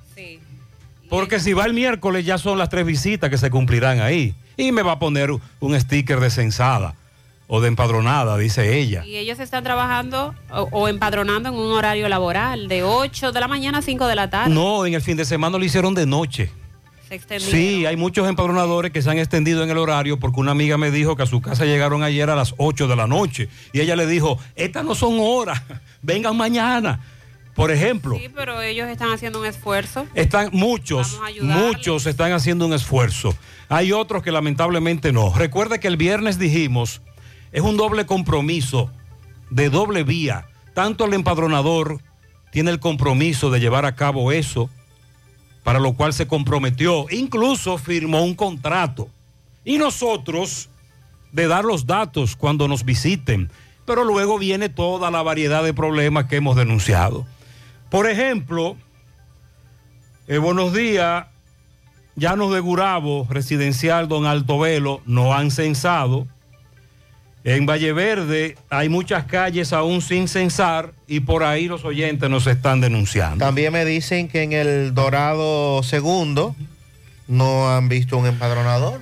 Porque si va el miércoles ya son las tres visitas que se cumplirán ahí. Y me va a poner un sticker de censada o de empadronada, dice ella. Y ellos están trabajando o, o empadronando en un horario laboral de 8 de la mañana a 5 de la tarde. No, en el fin de semana lo hicieron de noche. Se extendió. Sí, hay muchos empadronadores que se han extendido en el horario porque una amiga me dijo que a su casa llegaron ayer a las 8 de la noche y ella le dijo, estas no son horas, vengan mañana. Por ejemplo, Sí, pero ellos están haciendo un esfuerzo. están muchos, muchos están haciendo un esfuerzo. Hay otros que lamentablemente no. Recuerde que el viernes dijimos, es un doble compromiso de doble vía. Tanto el empadronador tiene el compromiso de llevar a cabo eso, para lo cual se comprometió, incluso firmó un contrato. Y nosotros de dar los datos cuando nos visiten, pero luego viene toda la variedad de problemas que hemos denunciado. Por ejemplo, eh, buenos días, Llanos de Gurabo, residencial Don Alto Velo, no han censado. En Valle Verde hay muchas calles aún sin censar y por ahí los oyentes nos están denunciando. También me dicen que en el Dorado Segundo no han visto un empadronador.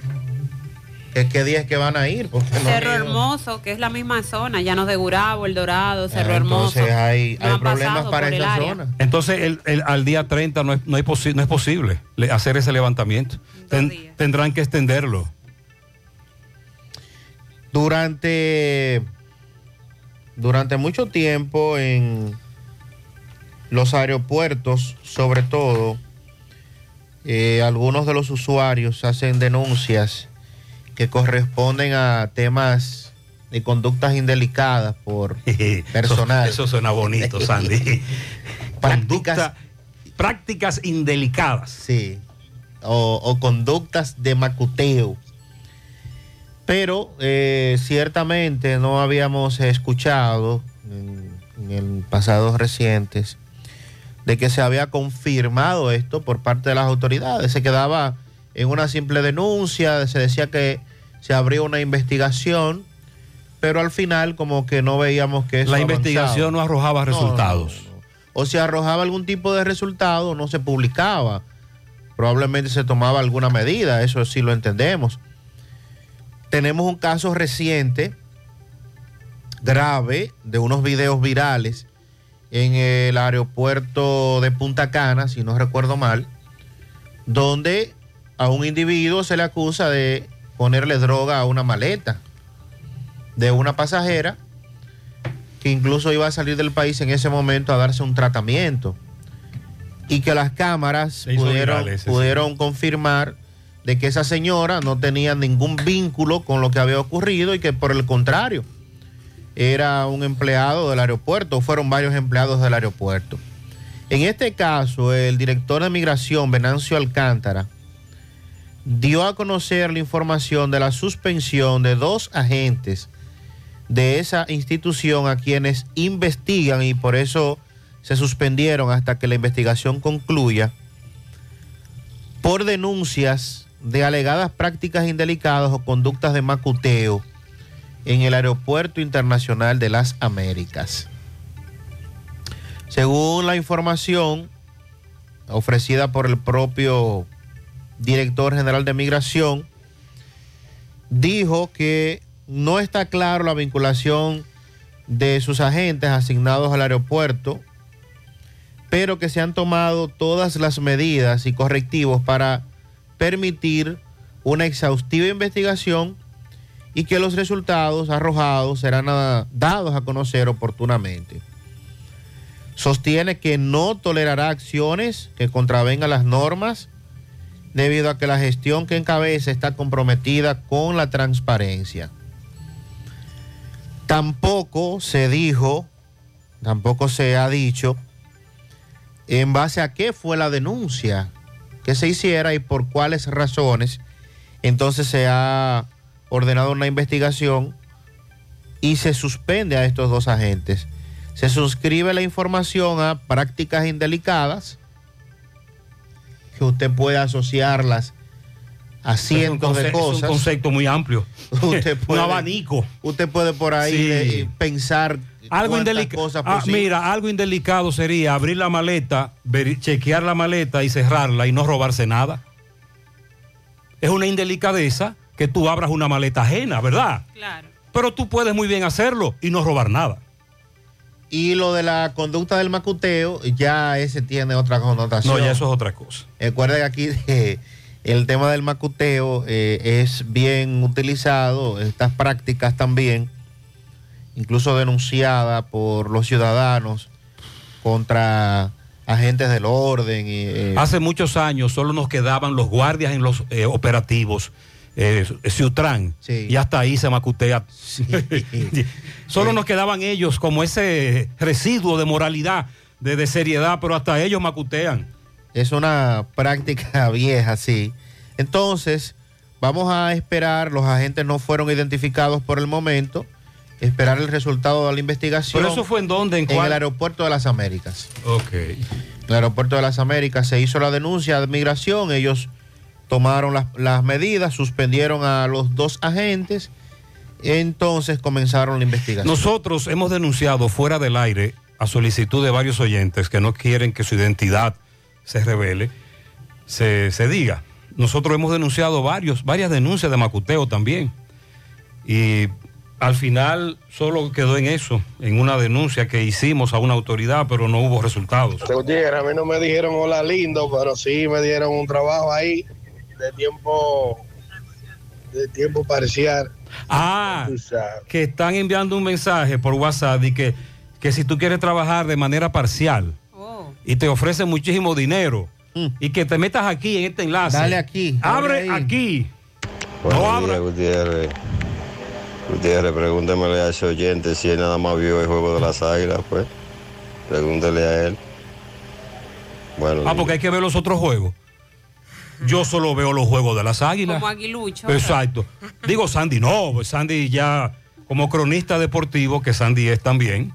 ¿Qué, qué días que van a ir? Porque no Cerro. Hermoso, que es la misma zona, Llanos de Gurabo, El Dorado, Cerro Ah, Hermoso. Entonces hay, No hay han problemas para esa zona. Entonces, el- el- al día 30 no es, no, hay posi- no es posible le- hacer ese levantamiento. Ten- tendrán que extenderlo. Durante, durante mucho tiempo en los aeropuertos, sobre todo, eh, algunos de los usuarios hacen denuncias que corresponden a temas de conductas indelicadas por personal. Eso, eso suena bonito, Sandy. Conducta- prácticas indelicadas. Sí. O, o conductas de macuteo. Pero eh, ciertamente no habíamos escuchado en, en el pasados recientes de que se había confirmado esto por parte de las autoridades. Se quedaba en una simple denuncia, se decía que se abrió una investigación, pero al final como que no veíamos que eso La investigación no arrojaba no, resultados. no, no. O si arrojaba algún tipo de resultado, no se publicaba. Probablemente se tomaba alguna medida, eso sí lo entendemos. Tenemos un caso reciente, grave, de unos videos virales en el aeropuerto de Punta Cana, si no recuerdo mal, donde a un individuo se le acusa de ponerle droga a una maleta de una pasajera que incluso iba a salir del país en ese momento a darse un tratamiento y que las cámaras pudieron, sí. pudieron confirmar de que esa señora no tenía ningún vínculo con lo que había ocurrido y que por el contrario era un empleado del aeropuerto, fueron varios empleados del aeropuerto. En este caso, el director de migración, Venancio Alcántara, dio a conocer la información de la suspensión de dos agentes de esa institución a quienes investigan y por eso se suspendieron hasta que la investigación concluya por denuncias de alegadas prácticas indelicadas o conductas de macuteo en el Aeropuerto Internacional de las Américas. Según la información ofrecida por el propio director general de migración, dijo que no está claro la vinculación de sus agentes asignados al aeropuerto, pero que se han tomado todas las medidas y correctivos para permitir una exhaustiva investigación y que los resultados arrojados serán dados a conocer oportunamente. Sostiene que no tolerará acciones que contravengan las normas debido a que la gestión que encabeza está comprometida con la transparencia. Tampoco se dijo, tampoco se ha dicho en base a qué fue la denuncia que se hiciera y por cuáles razones. Entonces se ha ordenado una investigación y se suspende a estos dos agentes. Se suscribe la información a prácticas indelicadas, que usted puede asociarlas a cientos de un cosas. Es un concepto muy amplio. Usted un puede- abanico. Usted puede por ahí Sí. de- pensar Algo cosas Ah, mira, algo indelicado sería abrir la maleta, chequear la maleta y cerrarla y no robarse nada. Es una indelicadeza que tú abras una maleta ajena, ¿verdad? Claro. Pero tú puedes muy bien hacerlo y no robar nada. Y lo de la conducta del macuteo, ya ese tiene otra connotación. No, ya eso es otra cosa. Recuerden que aquí eh, el tema del macuteo eh, es bien utilizado, estas prácticas también, incluso denunciada por los ciudadanos contra agentes del orden. Y, eh, Hace muchos años solo nos quedaban los guardias en los eh, operativos, eh, Ciutrán, y hasta ahí se macutea. solo nos quedaban ellos como ese residuo de moralidad, de, de seriedad, pero hasta ellos macutean. Es una práctica vieja, sí. Entonces, vamos a esperar, los agentes no fueron identificados por el momento, esperar el resultado de la investigación. ¿Pero eso fue en dónde? ¿En En cuál? el aeropuerto de las Américas. Ok. En el aeropuerto de las Américas se hizo la denuncia de migración, ellos tomaron las, las medidas, suspendieron a los dos agentes, entonces comenzaron la investigación. Nosotros hemos denunciado fuera del aire a solicitud de varios oyentes que no quieren que su identidad se revele, se, se diga. Nosotros hemos denunciado varios, varias denuncias de macuteo también. Y al final solo quedó en eso, en una denuncia que hicimos a una autoridad, pero no hubo resultados. Gutiérrez, a mí no me dijeron hola lindo, pero sí me dieron un trabajo ahí de tiempo de tiempo parcial. Ah, que están enviando un mensaje por WhatsApp y que, que si tú quieres trabajar de manera parcial y te ofrecen muchísimo dinero y que te metas aquí en este enlace. Dale aquí, Abre abre ahí. aquí. Buenos días, Gutiérrez. Gutiérrez, pregúntemele a ese oyente si él nada más vio el juego de las águilas, pues. Pregúntele a él. Bueno, Ah, porque hay que ver los otros juegos. Yo solo veo los juegos de las águilas. Como aguilucho. Exacto. Digo Sandy, no, pues Sandy ya como cronista deportivo, que Sandy es también,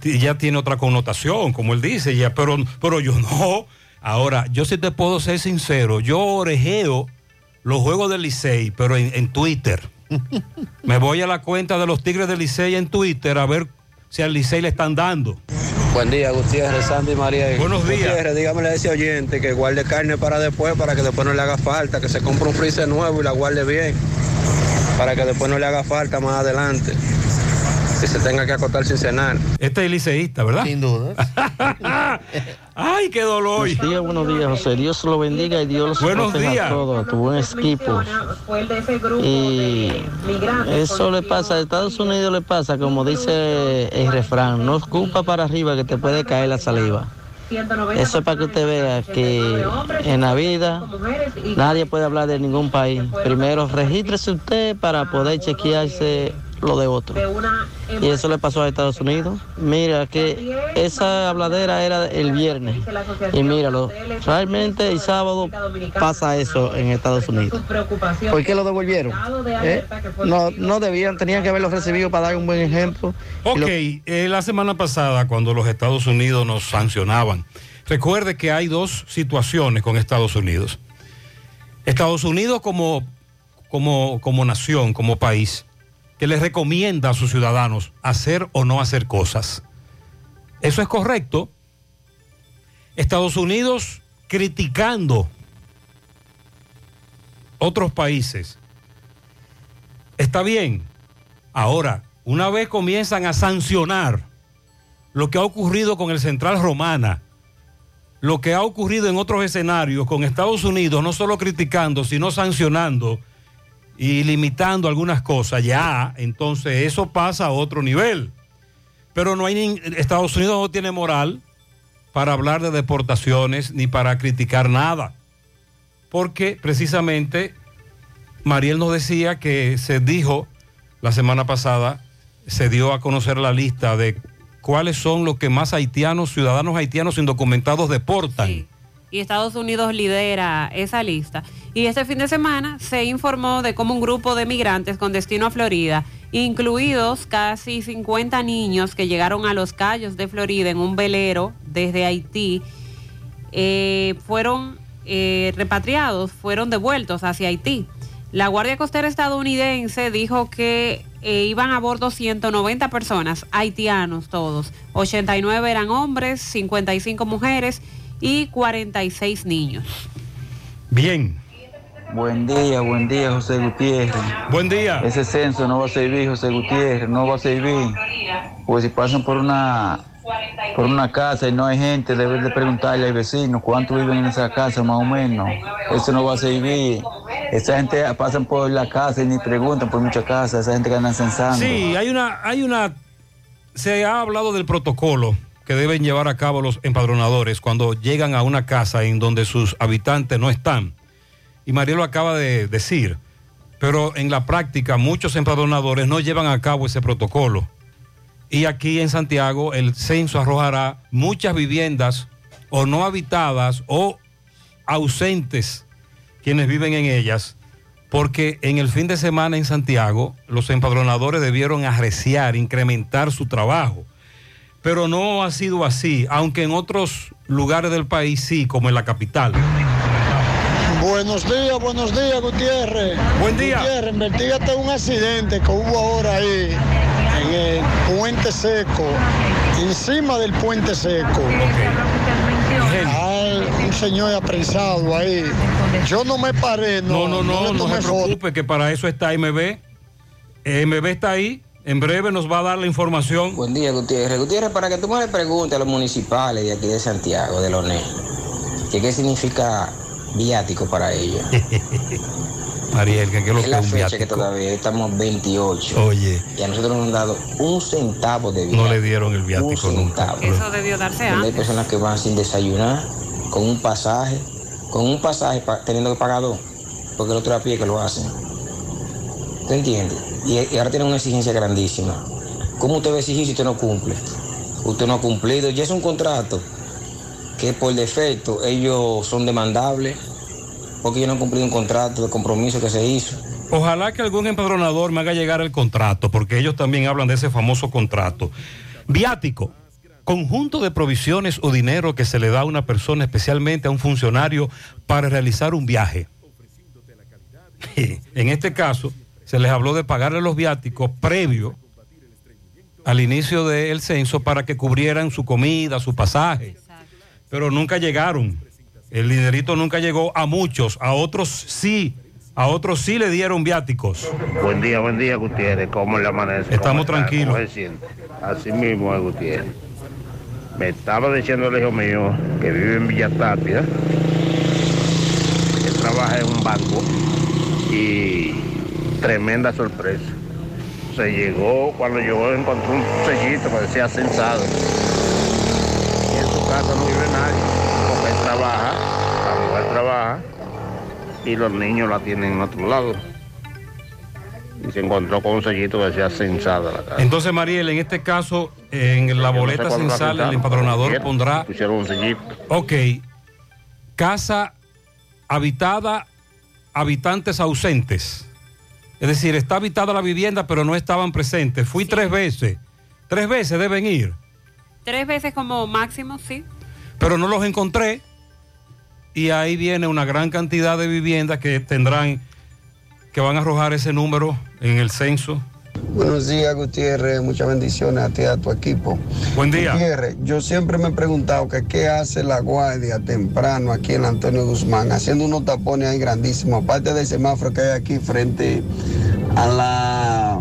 t- ya tiene otra connotación, como él dice, ya, pero, pero yo no. Ahora, yo sí te puedo ser sincero, yo orejeo los juegos del Licey, pero en, en Twitter. Me voy a la cuenta de los Tigres del Licey en Twitter a ver si al Licey le están dando. Buen día, Gutiérrez, Sandy María. Buenos días. Gutiérrez, dígamele a ese oyente que guarde carne para después, para que después no le haga falta, que se compre un freezer nuevo y la guarde bien, para que después no le haga falta más adelante, que se tenga que acotar sin cenar. Este es liceísta, ¿verdad? Sin duda. Ay, qué dolor. Buenos días, buenos días, José. Dios lo bendiga y Dios los Buenos proteja a todos, a tu buen equipo. Y eso le pasa, a Estados Unidos le pasa, como dice el refrán, no escupa para arriba que te puede caer la saliva. Eso es para que usted vea que en la vida nadie puede hablar de ningún país. Primero regístrese usted para poder chequearse lo de otro. Y eso le pasó a Estados Unidos. Mira que esa habladera era el viernes. Y míralo, realmente el sábado pasa eso en Estados Unidos. ¿Por qué lo devolvieron? ¿Eh? No, no debían, tenían que haberlo recibido para dar un buen ejemplo. Ok, eh, la semana pasada cuando los Estados Unidos nos sancionaban, recuerde que hay dos situaciones con Estados Unidos. Estados Unidos como, como, como nación, como país, que les recomienda a sus ciudadanos hacer o no hacer cosas. Eso es correcto. Estados Unidos criticando otros países. Está bien. Ahora, una vez comienzan a sancionar lo que ha ocurrido con el Central Romana, lo que ha ocurrido en otros escenarios con Estados Unidos, no solo criticando, sino sancionando y limitando algunas cosas, ya, entonces eso pasa a otro nivel. Pero no hay Estados Unidos no tiene moral para hablar de deportaciones ni para criticar nada. Porque precisamente Mariel nos decía que se dijo la semana pasada, se dio a conocer la lista de cuáles son los que más haitianos, ciudadanos haitianos indocumentados deportan. Y Estados Unidos lidera esa lista. Y este fin de semana se informó de cómo un grupo de migrantes con destino a Florida, incluidos casi 50 niños que llegaron a los Cayos de Florida en un velero desde Haití, eh, fueron eh, repatriados, fueron devueltos hacia Haití. La Guardia Costera estadounidense dijo que eh, iban a bordo 190 personas, haitianos todos. 89 eran hombres, 55 mujeres y 46 niños. Bien. Buen día, buen día, José Gutiérrez. Buen día. Ese censo no va a servir, José Gutiérrez, no va a servir. Pues si pasan por una por una casa y no hay gente, deben de preguntarle al vecino cuánto viven en esa casa más o menos. Eso no va a servir. Esa gente pasan por la casa y ni preguntan por muchas casas, esa gente que andan censando. Sí, hay una, hay una, se ha hablado del protocolo que deben llevar a cabo los empadronadores cuando llegan a una casa en donde sus habitantes no están. Y María lo acaba de decir, pero en la práctica muchos empadronadores no llevan a cabo ese protocolo. Y aquí en Santiago el censo arrojará muchas viviendas o no habitadas o ausentes quienes viven en ellas, porque en el fin de semana en Santiago los empadronadores debieron arreciar, incrementar su trabajo. Pero no ha sido así, aunque en otros lugares del país sí, como en la capital. Buenos días, buenos días, Gutiérrez. Buen día. Gutiérrez, investigate un accidente que hubo ahora ahí en el puente seco, encima del puente seco. Hay un señor apresado ahí. Yo no me paré, No, no, no, no, no, se foto. preocupe que para eso está MB. MB está ahí, en breve nos va a dar la información. Buen día, Gutiérrez. Gutiérrez, para que tú me le preguntes a los municipales de aquí de Santiago, de Loné, que qué significa viático para ellos. Ariel, que qué es lo es que la es un fecha viático. que todavía estamos 28. Oye. Y a nosotros nos han dado un centavo de viático. No le dieron el viático un nunca. Eso debió darse Donde hay antes. personas que van sin desayunar, con un pasaje, con un pasaje pa- teniendo que pagar dos, porque el otro a pie que lo hacen. ¿Te entiendes? Y, ahora tienen una exigencia grandísima. ¿Cómo usted va a exigir si usted no cumple? Usted no ha cumplido. Ya es un contrato que por defecto ellos son demandables porque ellos no han cumplido un contrato de compromiso que se hizo. Ojalá que algún empadronador me haga llegar el contrato, porque ellos también hablan de ese famoso contrato. Viático, conjunto de provisiones o dinero que se le da a una persona, especialmente a un funcionario, para realizar un viaje. En este caso, se les habló de pagarle los viáticos previo al inicio del censo para que cubrieran su comida, su pasaje, pero nunca llegaron. El dinerito nunca llegó a muchos, a otros sí, a otros sí le dieron viáticos. Buen día, buen día, Gutiérrez. ¿Cómo le amanece? Estamos tranquilos. ¿Cómo se siente? Así mismo es, Gutiérrez. Me estaba diciendo el hijo mío que vive en Villa Tapia, que trabaja en un banco y tremenda sorpresa. Se llegó, cuando llegó encontró un sellito que decía censado. Y en su casa no vive nadie, porque él trabaja, la mujer trabaja y los niños la tienen en otro lado. Y se encontró con un sellito que decía censado la casa. Entonces, Mariel, en este caso, en la Yo no sé boleta la censal, el empadronador pondrá, Pusieron un sellito. ok, casa habitada, habitantes ausentes. Es decir, está habitada la vivienda, pero no estaban presentes. Fui tres veces. Tres veces deben ir, Tres veces como máximo, sí. pero no los encontré. Y ahí viene una gran cantidad de viviendas que tendrán, que van a arrojar ese número en el censo. Buenos días, Gutiérrez. Muchas bendiciones a ti y a tu equipo. Buen día. Gutiérrez, yo siempre me he preguntado que qué hace la guardia temprano aquí en Antonio Guzmán, haciendo unos tapones ahí grandísimos, aparte del semáforo que hay aquí frente a la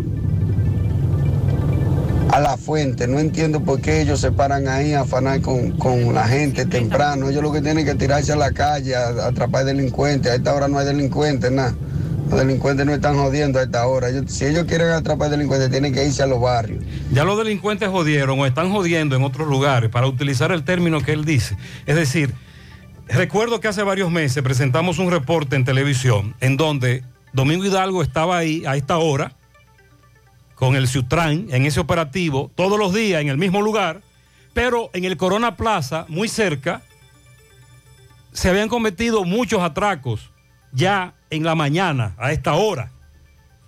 a la fuente. No entiendo por qué ellos se paran ahí a afanar con, con la gente temprano. Ellos lo que tienen que tirarse a la calle, a, a atrapar delincuentes. A esta hora no hay delincuentes, nada. Los delincuentes no están jodiendo a esta hora. Si ellos quieren atrapar delincuentes, tienen que irse a los barrios. Ya los delincuentes jodieron o están jodiendo en otros lugares, para utilizar el término que él dice. Es decir, recuerdo que hace varios meses presentamos un reporte en televisión en donde Domingo Hidalgo estaba ahí a esta hora con el Ciutran en ese operativo todos los días en el mismo lugar, pero en el Corona Plaza, muy cerca, se habían cometido muchos atracos ya en la mañana, a esta hora.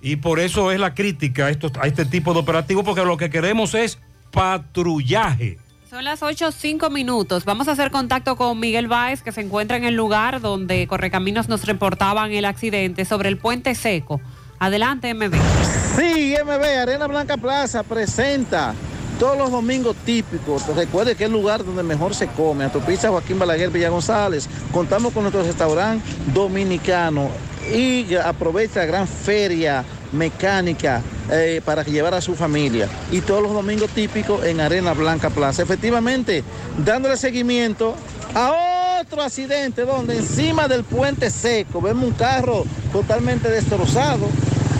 Y por eso es la crítica a, estos, a este tipo de operativos, porque lo que queremos es patrullaje. Son las 8, 5 minutos. Vamos a hacer contacto con Miguel Báez, que se encuentra en el lugar donde Correcaminos nos reportaban el accidente sobre el puente seco. Adelante, MB. Sí, MB, Arena Blanca Plaza presenta todos los domingos típicos. Recuerde que es el lugar donde mejor se come. Autopista Joaquín Balaguer Villa González. Contamos con nuestro restaurante dominicano y aprovecha la gran feria mecánica eh, para llevar a su familia. Y todos los domingos típicos en Arena Blanca Plaza. Efectivamente, dándole seguimiento a otro accidente donde encima del puente seco vemos un carro totalmente destrozado,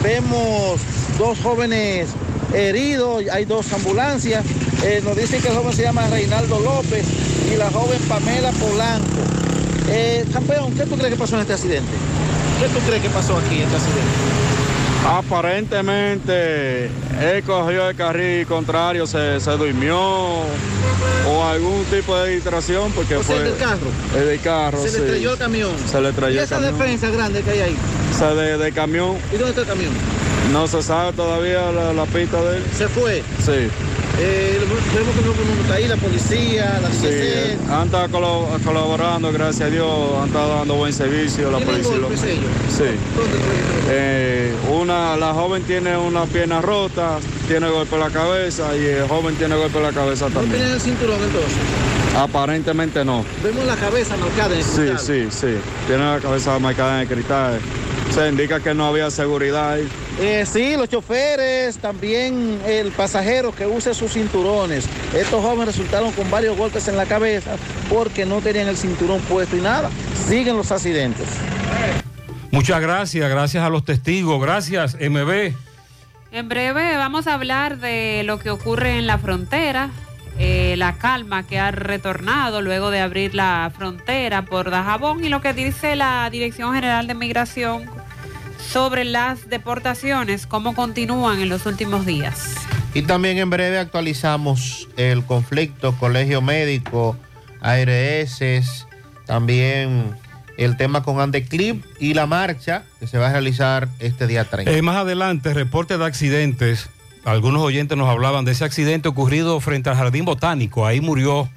vemos dos jóvenes heridos, hay dos ambulancias, Eh, nos dicen que el joven se llama Reinaldo López y la joven Pamela Polanco. Eh, campeón, ¿qué tú crees que pasó en este accidente? ¿Qué tú crees que pasó aquí en este accidente? Aparentemente, él cogió el carril contrario, se, se durmió o algún tipo de distracción porque O sea, fue el del carro. el del carro, Se sí. le estrelló el camión. Se le estrelló ¿Y el esa camión. defensa grande que hay ahí? Se de, de camión, ¿Y dónde está el camión? no se sabe todavía la, la pista de él. Se fue. Sí. Eh, vemos que no no está ahí la policía, la Sí, DGC. han estado colaborando, gracias a Dios, han estado dando buen servicio la ¿Tienen policía. golpes medios. ellos? Sí. Eh, una, la joven tiene una pierna rota, tiene golpe en la cabeza y el joven tiene golpe en la cabeza ¿No también. tienen el cinturón entonces? Aparentemente no. Vemos la cabeza marcada en el Sí, cristal. sí, sí. Tiene la cabeza marcada en el cristal. Se indica que no había seguridad ahí. Eh, sí, los choferes, también el pasajero que use sus cinturones. Estos jóvenes resultaron con varios golpes en la cabeza porque no tenían el cinturón puesto y nada. Siguen los accidentes. Muchas gracias, gracias a los testigos, gracias MB. En breve vamos a hablar de lo que ocurre en la frontera, eh, la calma que ha retornado luego de abrir la frontera por Dajabón y lo que dice la Dirección General de Migración sobre las deportaciones, cómo continúan en los últimos días. Y también en breve actualizamos el conflicto Colegio Médico, ARS, también el tema con Andeclip y la marcha que se va a realizar este día 30. Eh, más adelante, reporte de accidentes. Algunos oyentes nos hablaban de ese accidente ocurrido frente al Jardín Botánico. Ahí murió,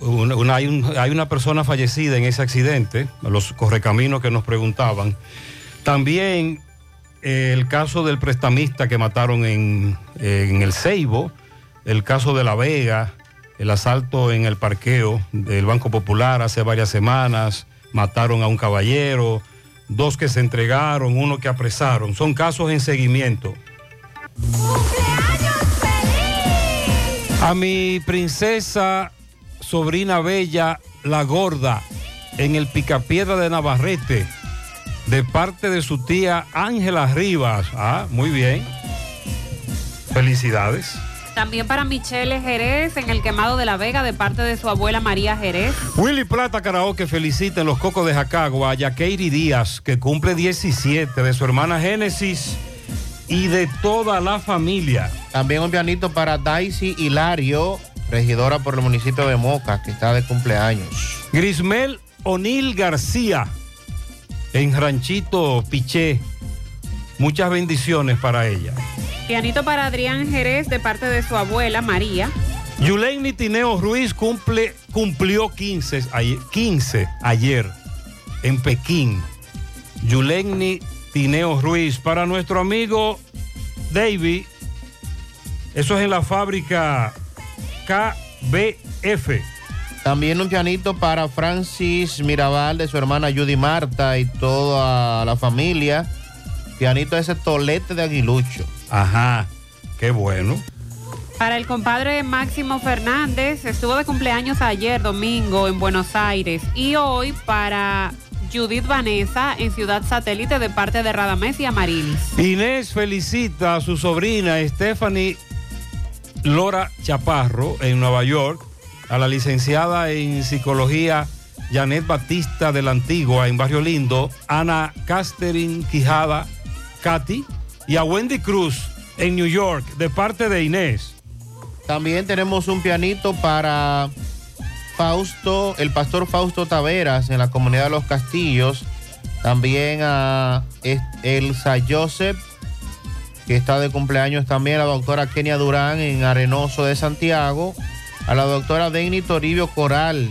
una- una- hay, un- hay una persona fallecida en ese accidente, los correcaminos que nos preguntaban. También eh, el caso del prestamista que mataron en, en el Ceibo, el caso de La Vega, el asalto en el parqueo del Banco Popular hace varias semanas, mataron a un caballero, dos que se entregaron, uno que apresaron. Son casos en seguimiento. A mi princesa, sobrina bella, la gorda, en el Picapiedra de Navarrete, de parte de su tía Ángela Rivas. Ah, muy bien. Felicidades. También para Michelle Jerez en el quemado de la Vega de parte de su abuela María Jerez. Willy Plata Karaoke felicita en los Cocos de Jacagua a Yakeiri Díaz, que cumple 17, de su hermana Génesis y de toda la familia. También un pianito para Daisy Hilario, regidora por el municipio de Moca, que está de cumpleaños. Grismel O'Neill García, en Ranchito Piché. Muchas bendiciones para ella. Pianito para Adrián Jerez de parte de su abuela María. Yuleini Tineo Ruiz cumple, cumplió 15 ayer, 15 ayer en Pekín. Yuleini Tineo Ruiz. Para nuestro amigo David, eso es en la fábrica KBF. También un pianito para Francis Mirabal, de su hermana Judy Marta y toda la familia. Pianito ese tolete de aguilucho. Ajá, qué bueno. Para el compadre Máximo Fernández, estuvo de cumpleaños ayer domingo en Buenos Aires. Y hoy para Judith Vanessa en Ciudad Satélite de parte de Radamés y Amarilis. Inés felicita a su sobrina Stephanie Lora Chaparro en Nueva York, a la licenciada en psicología Janet Batista de la Antigua en Barrio Lindo, Ana Catherine Quijada, Katy, y a Wendy Cruz en New York de parte de Inés. También tenemos un pianito para Fausto, el pastor Fausto Taveras en la comunidad de Los Castillos. También a Elsa Joseph, que está de cumpleaños también, a la doctora Kenia Durán en Arenoso de Santiago. A la doctora Denny Toribio Coral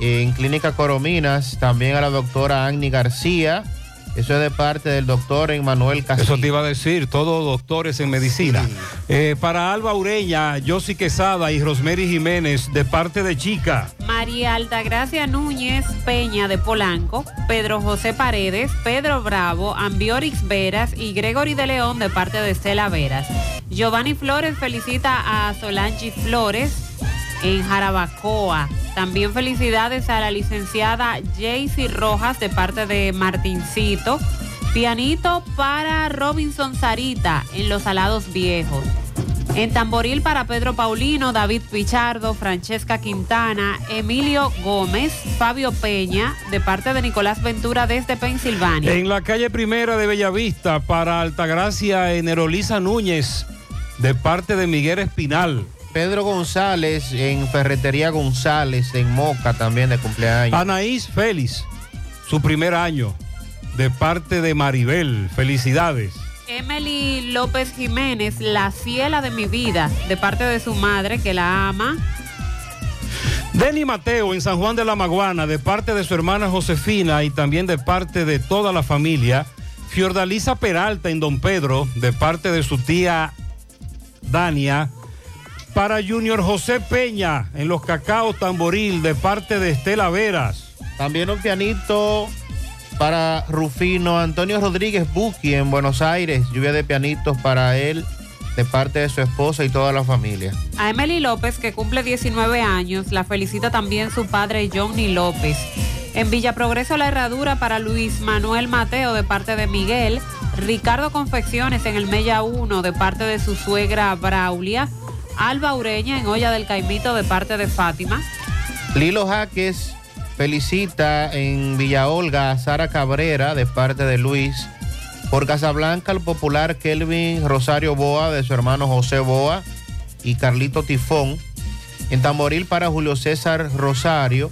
en Clínica Corominas. También a la doctora Agni García. Eso es de parte del doctor Emmanuel Castillo. Eso te iba a decir, todos doctores en medicina. Eh, para Alba Ureña, Josi Quesada y Rosemary Jiménez de parte de Chica. María Altagracia Núñez Peña de Polanco, Pedro José Paredes, Pedro Bravo, Ambiorix Veras y Gregory de León de parte de Estela Veras. Giovanni Flores felicita a Solange Flores en Jarabacoa. También felicidades a la licenciada Jaycee Rojas de parte de Martincito. Pianito para Robinson Sarita en Los Alados Viejos. En Tamboril para Pedro Paulino, David Pichardo, Francesca Quintana, Emilio Gómez, Fabio Peña, de parte de Nicolás Ventura desde Pensilvania. En la calle primera de Bellavista, para Altagracia Enerolisa Núñez, de parte de Miguel Espinal. Pedro González en Ferretería González en Moca también de cumpleaños. Anaís Félix, su primer año, de parte de Maribel. Felicidades. Emily López Jiménez, la ciela de mi vida, de parte de su madre que la ama. Denny Mateo en San Juan de la Maguana, de parte de su hermana Josefina y también de parte de toda la familia. Fiordalisa Peralta en Don Pedro, de parte de su tía Dania. Para Junior José Peña en Los Cacaos Tamboril, de parte de Estela Veras. También un pianito para Rufino Antonio Rodríguez Buki en Buenos Aires. Lluvia de pianitos para él de parte de su esposa y toda la familia. A Emily López, que cumple 19 años, la felicita también su padre Johnny López. En Villa Progreso La Herradura para Luis Manuel Mateo de parte de Miguel. Ricardo Confecciones en el Mella 1 de parte de su suegra Braulia. Alba Ureña en Olla del Caimito de parte de Fátima. Lilo Jaques felicita en Villa Olga a Sara Cabrera de parte de Luis. Por Casablanca, el popular Kelvin Rosario Boa de su hermano José Boa y Carlito Tifón. En Tamboril para Julio César Rosario.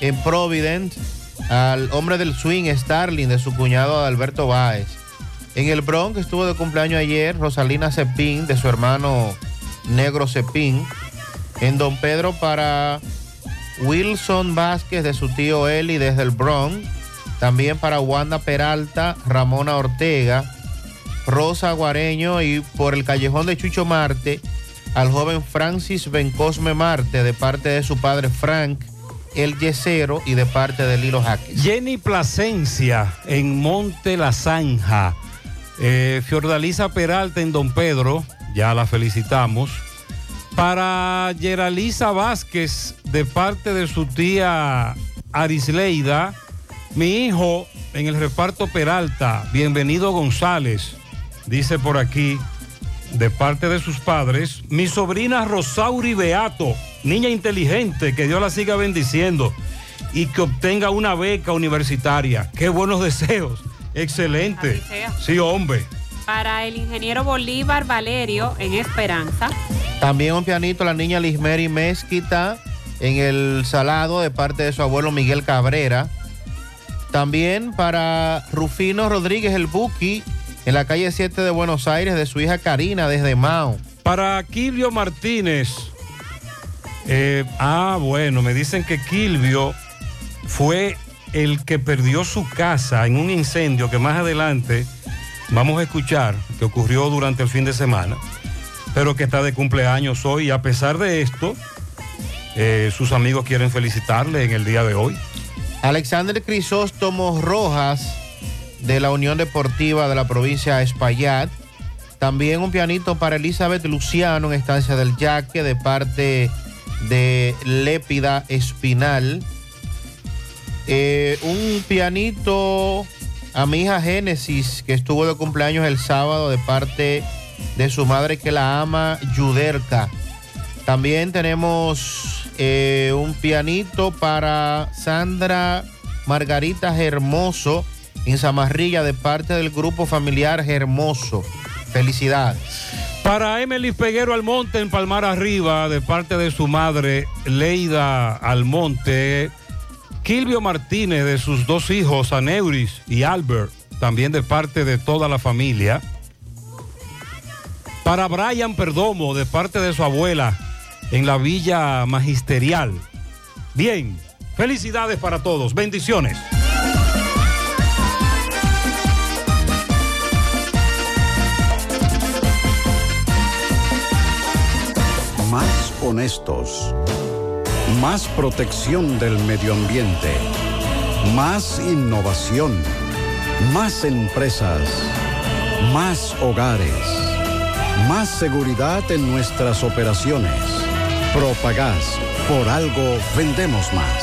En Providence, al hombre del swing Starling de su cuñado Alberto Báez. En el Bronx estuvo de cumpleaños ayer Rosalina Cepín de su hermano Negro Cepín. En Don Pedro para Wilson Vázquez de su tío Eli desde el Bronx. También para Wanda Peralta, Ramona Ortega, Rosa Guareño y por el callejón de Chucho Marte al joven Francis Bencosme Marte de parte de su padre Frank El Yesero y de parte de Lilo Jaques. Jenny Plasencia en Monte La Zanja. Eh, Fiordalisa Peralta en Don Pedro, ya la felicitamos. Para Geralisa Vázquez de parte de su tía Arisleida. Mi hijo en el reparto Peralta, bienvenido González, dice por aquí, de parte de sus padres. Mi sobrina Rosauri Beato, niña inteligente, que Dios la siga bendiciendo y que obtenga una beca universitaria. Qué buenos deseos. Excelente. Sí, hombre. Para el ingeniero Bolívar Valerio en Esperanza. También un pianito la niña Lismeri Mezquita en el Salado de parte de su abuelo Miguel Cabrera. También para Rufino Rodríguez el Buki en la calle 7 de Buenos Aires de su hija Karina desde Mao. Para Quilvio Martínez. eh, ah, bueno, me dicen que Quilvio fue el que perdió su casa en un incendio que más adelante vamos a escuchar, que ocurrió durante el fin de semana, pero que está de cumpleaños hoy y a pesar de esto, eh, sus amigos quieren felicitarle en el día de hoy. Alexander Crisóstomo Rojas de la Unión Deportiva de la provincia de Espaillat. También un pianito para Elizabeth Luciano en Estancia del Yaque de parte de Lépida Espinal. Eh, un pianito a mi hija Génesis que estuvo de cumpleaños el sábado de parte de su madre que la ama, Yuderka. También tenemos eh, un pianito para Sandra Margarita Hermoso en Zamarrilla de parte del grupo familiar Hermoso. Felicidades. Para Emily Peguero Almonte en Palmar Arriba, de parte de su madre Leida Almonte. Kilvio Martínez, de sus dos hijos, Aneuris y Albert, también de parte de toda la familia. Para Brian Perdomo, de parte de su abuela, en la Villa Magisterial. Bien, felicidades para todos, bendiciones. Más honestos. Más protección del medio ambiente. Más innovación. Más empresas. Más hogares. Más seguridad en nuestras operaciones. Propagás. Por algo vendemos más.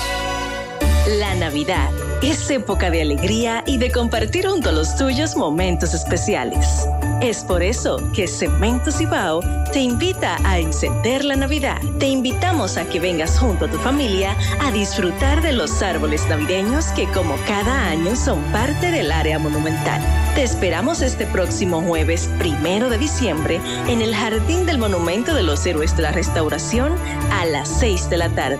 La Navidad es época de alegría y de compartir junto a los tuyos momentos especiales. Es por eso que Cemento Cibao te invita a encender la Navidad. Te invitamos a que vengas junto a tu familia a disfrutar de los árboles navideños que como cada año son parte del área monumental. Te esperamos este próximo jueves primero de diciembre en el Jardín del Monumento de los Héroes de la Restauración a las 6 de la tarde.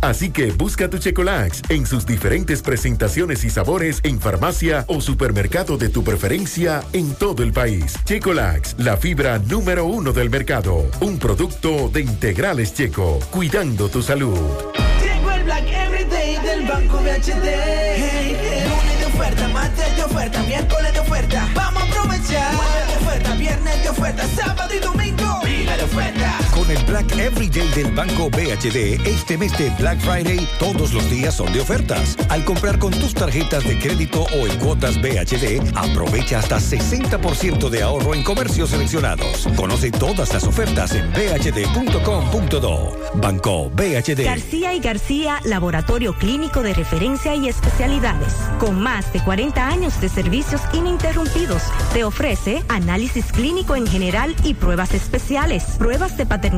Así que busca tu Checolax en sus diferentes presentaciones y sabores en farmacia o supermercado de tu preferencia en todo el país. Checolax, la fibra número uno del mercado. Un producto de integrales checo, cuidando tu salud. El Black del Banco oferta, oferta, miércoles de oferta. Vamos a aprovechar. El Black Everyday del Banco BHD, este mes de Black Friday, todos los días son de ofertas. Al comprar con tus tarjetas de crédito o en cuotas BHD, aprovecha hasta 60% de ahorro en comercios seleccionados. Conoce todas las ofertas en bhd.com.do. Banco BHD. García y García, laboratorio clínico de referencia y especialidades. Con más de 40 años de servicios ininterrumpidos, te ofrece análisis clínico en general y pruebas especiales, pruebas de paternidad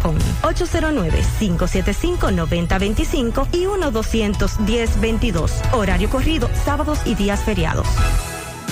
www.laboratoriogarcia.com 809-575-9025 y 1-210-22. Horario corrido, sábados y días feriados.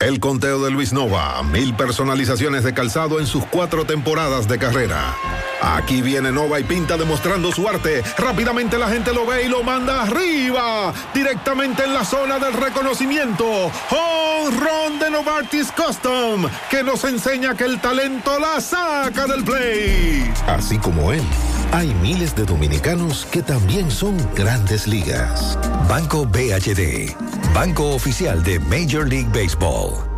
El conteo de Luis Nova, mil personalizaciones de calzado en sus cuatro temporadas de carrera. Aquí viene Nova y Pinta demostrando su arte. Rápidamente la gente lo ve y lo manda arriba, directamente en la zona del reconocimiento. Run de Novartis Custom, que nos enseña que el talento la saca del play. Así como él, hay miles de dominicanos que también son grandes ligas. Banco BHD, Banco Oficial de Major League Baseball.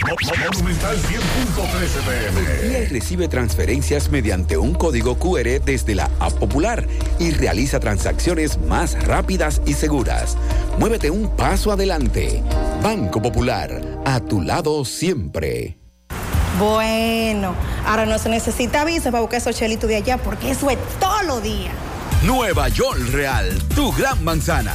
Monumental 100.13 pm. y recibe transferencias mediante un código QR desde la App Popular y realiza transacciones más rápidas y seguras. Muévete un paso adelante. Banco Popular, a tu lado siempre. Bueno, ahora no se necesita visa para buscar esos chelitos de allá porque eso es todo lo día. Nueva York Real, tu gran manzana.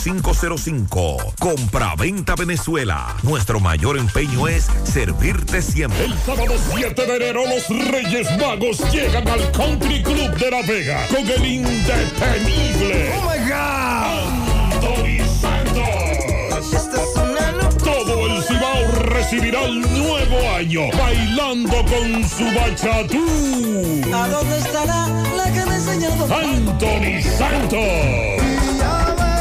809-736-0505. Compra-venta Venezuela. Nuestro mayor empeño es servirte siempre. El sábado 7 de enero los Reyes Magos llegan al Country Club de La Vega con el indetenible. ¡Oh, my God! Anthony Santos. Todo el Cibao recibirá el nuevo año bailando con su bachatú. ¿A dónde estará la que me enseñó Anthony Santos.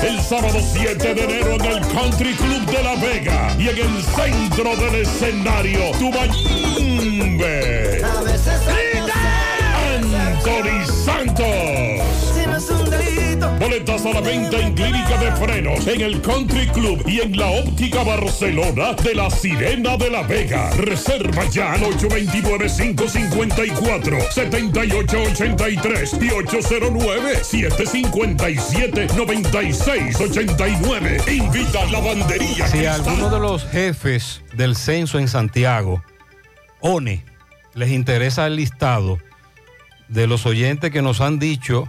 El sábado 7 de enero en el Country Club de La Vega y en el centro del escenario, Tubayimbe. Anthony Santos. Boletas a la venta en Clínica de Frenos, en el Country Club y en la Óptica Barcelona de la Sirena de la Vega. Reserva ya al 829-554-7883 y 809-757-9689. Invita a Lavandería Si Cristal. alguno de los jefes del censo en Santiago, ONE, les interesa el listado de los oyentes que nos han dicho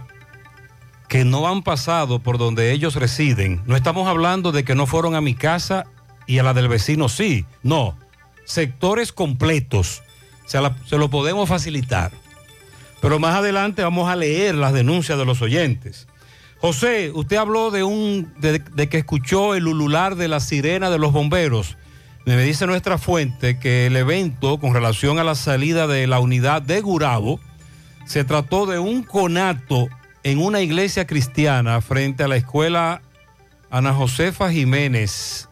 que no han pasado por donde ellos residen, no estamos hablando de que no fueron a mi casa y a la del vecino sí, no, sectores completos, se, lo podemos facilitar. Pero más adelante vamos a leer las denuncias de los oyentes. José, usted habló de un de que escuchó el ulular de la sirena de los bomberos. Me dice nuestra fuente que el evento con relación a la salida de la unidad de Gurabo se trató de un conato en una iglesia cristiana frente a la escuela Ana Josefa Jiménez.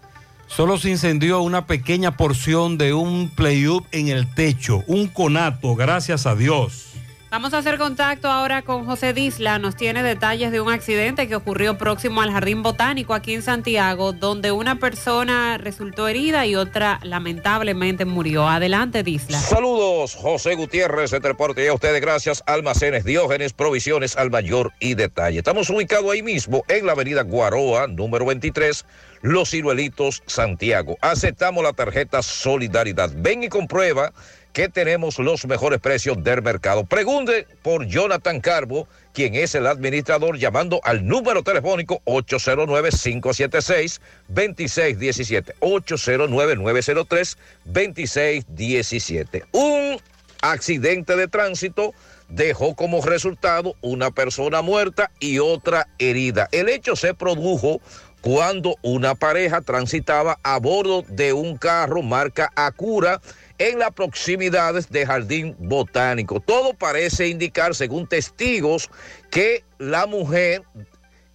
Solo se incendió una pequeña porción de un playup en el techo, un conato, gracias a Dios. Vamos a hacer contacto ahora con José Disla. Nos tiene detalles de un accidente que ocurrió próximo al Jardín Botánico aquí en Santiago, donde una persona resultó herida y otra lamentablemente murió. Adelante, Disla. Saludos, José Gutiérrez de Teleporte y a ustedes gracias, Almacenes Diógenes, Provisiones al Mayor y Detalle. Estamos ubicados ahí mismo en la avenida Guaroa, número 23, Los Ciruelitos, Santiago. Aceptamos la tarjeta Solidaridad. Ven y comprueba que tenemos los mejores precios del mercado. Pregunte por Jonathan Carbo, quien es el administrador, llamando al número telefónico 809-576-2617. 809-903-2617. Un accidente de tránsito dejó como resultado una persona muerta y otra herida. El hecho se produjo cuando una pareja transitaba a bordo de un carro marca Acura en las proximidades de Jardín Botánico. Todo parece indicar, según testigos, que la mujer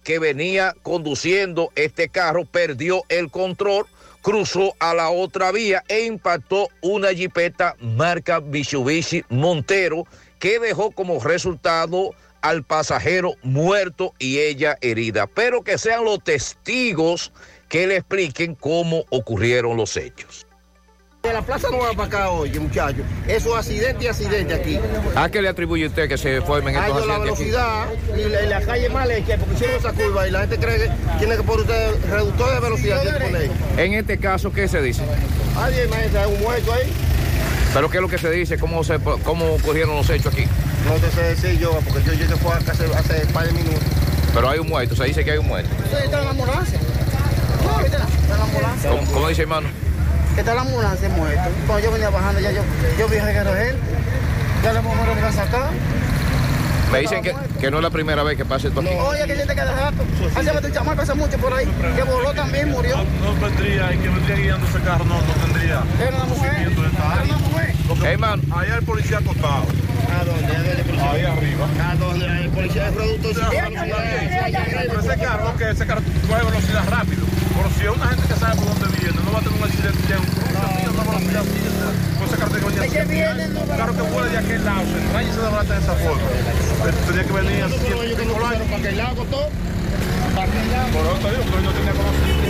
que venía conduciendo este carro perdió el control, cruzó a la otra vía e impactó una jipeta marca Mitsubishi Montero que dejó como resultado al pasajero muerto y ella herida. Pero que sean los testigos que le expliquen cómo ocurrieron los hechos. De la Plaza Nueva para acá, oye, muchachos. Eso es accidente y accidente aquí. ¿A qué le atribuye usted que se formen estos la accidentes aquí? velocidad y la, y la calle más leche porque hicieron esa curva y la gente cree que tiene que poner usted reductor de velocidad. poner. En este caso, ¿qué se dice? Alguien hay un muerto ahí. ¿Pero qué es lo que se dice? ¿Cómo, se, cómo ocurrieron los hechos aquí? No te sé decir yo, porque yo llegué fue acá hace, hace un par de minutos. Pero hay un muerto, se dice que hay un muerto. Está en la ambulancia. No, está en la ambulancia. ¿Cómo, cómo dice hermano? Está en la ambulancia muerto. Cuando yo venía bajando, ya yo, yo vi a él. Ya la mujer me la sacar. Me dicen que, que no es la primera vez que pasa esto aquí. Oye, que siente que de rato. Hace un chamaco hace mucho por ahí. Que voló también, murió. No vendría, y que vendría guiando ese carro, no, no tendría. Era una mujer. Era una mujer. Hermano. Ahí hay el policía acostado. ¿A dónde? Ahí arriba. ¿A dónde? El policía de producto. Pero ese carro, que ese carro coge velocidad rápido. Pero si es una gente que sabe por dónde viene, no va a tener un accidente ya. No, no, velocidad así, Con ese carro tiene que venir así. Claro que vuela de aquel lado, se entra y se desbarata de esa forma. Pero Tenía que venir así. ¿Para aquel lado costó? ¿Para aquel lado? Por eso te digo que hoy no tenía conocimiento.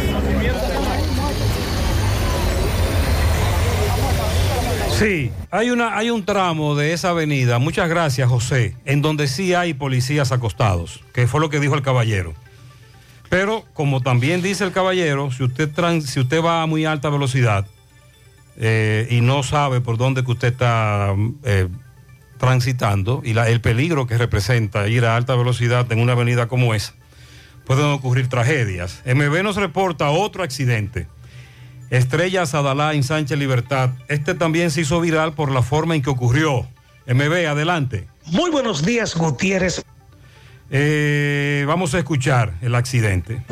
Sí, hay, una, hay un tramo de esa avenida, muchas gracias José, en donde sí hay policías acostados, que fue lo que dijo el caballero. Pero como también dice el caballero, si usted, si usted va a muy alta velocidad eh, y no sabe por dónde que usted está eh, transitando y el peligro que representa ir a alta velocidad en una avenida como esa, pueden ocurrir tragedias. MB nos reporta otro accidente. Estrella Sadalá en Sánchez Libertad. Este también se hizo viral por la forma en que ocurrió. MB, adelante. Muy buenos días, Gutiérrez. Eh, vamos a escuchar el accidente.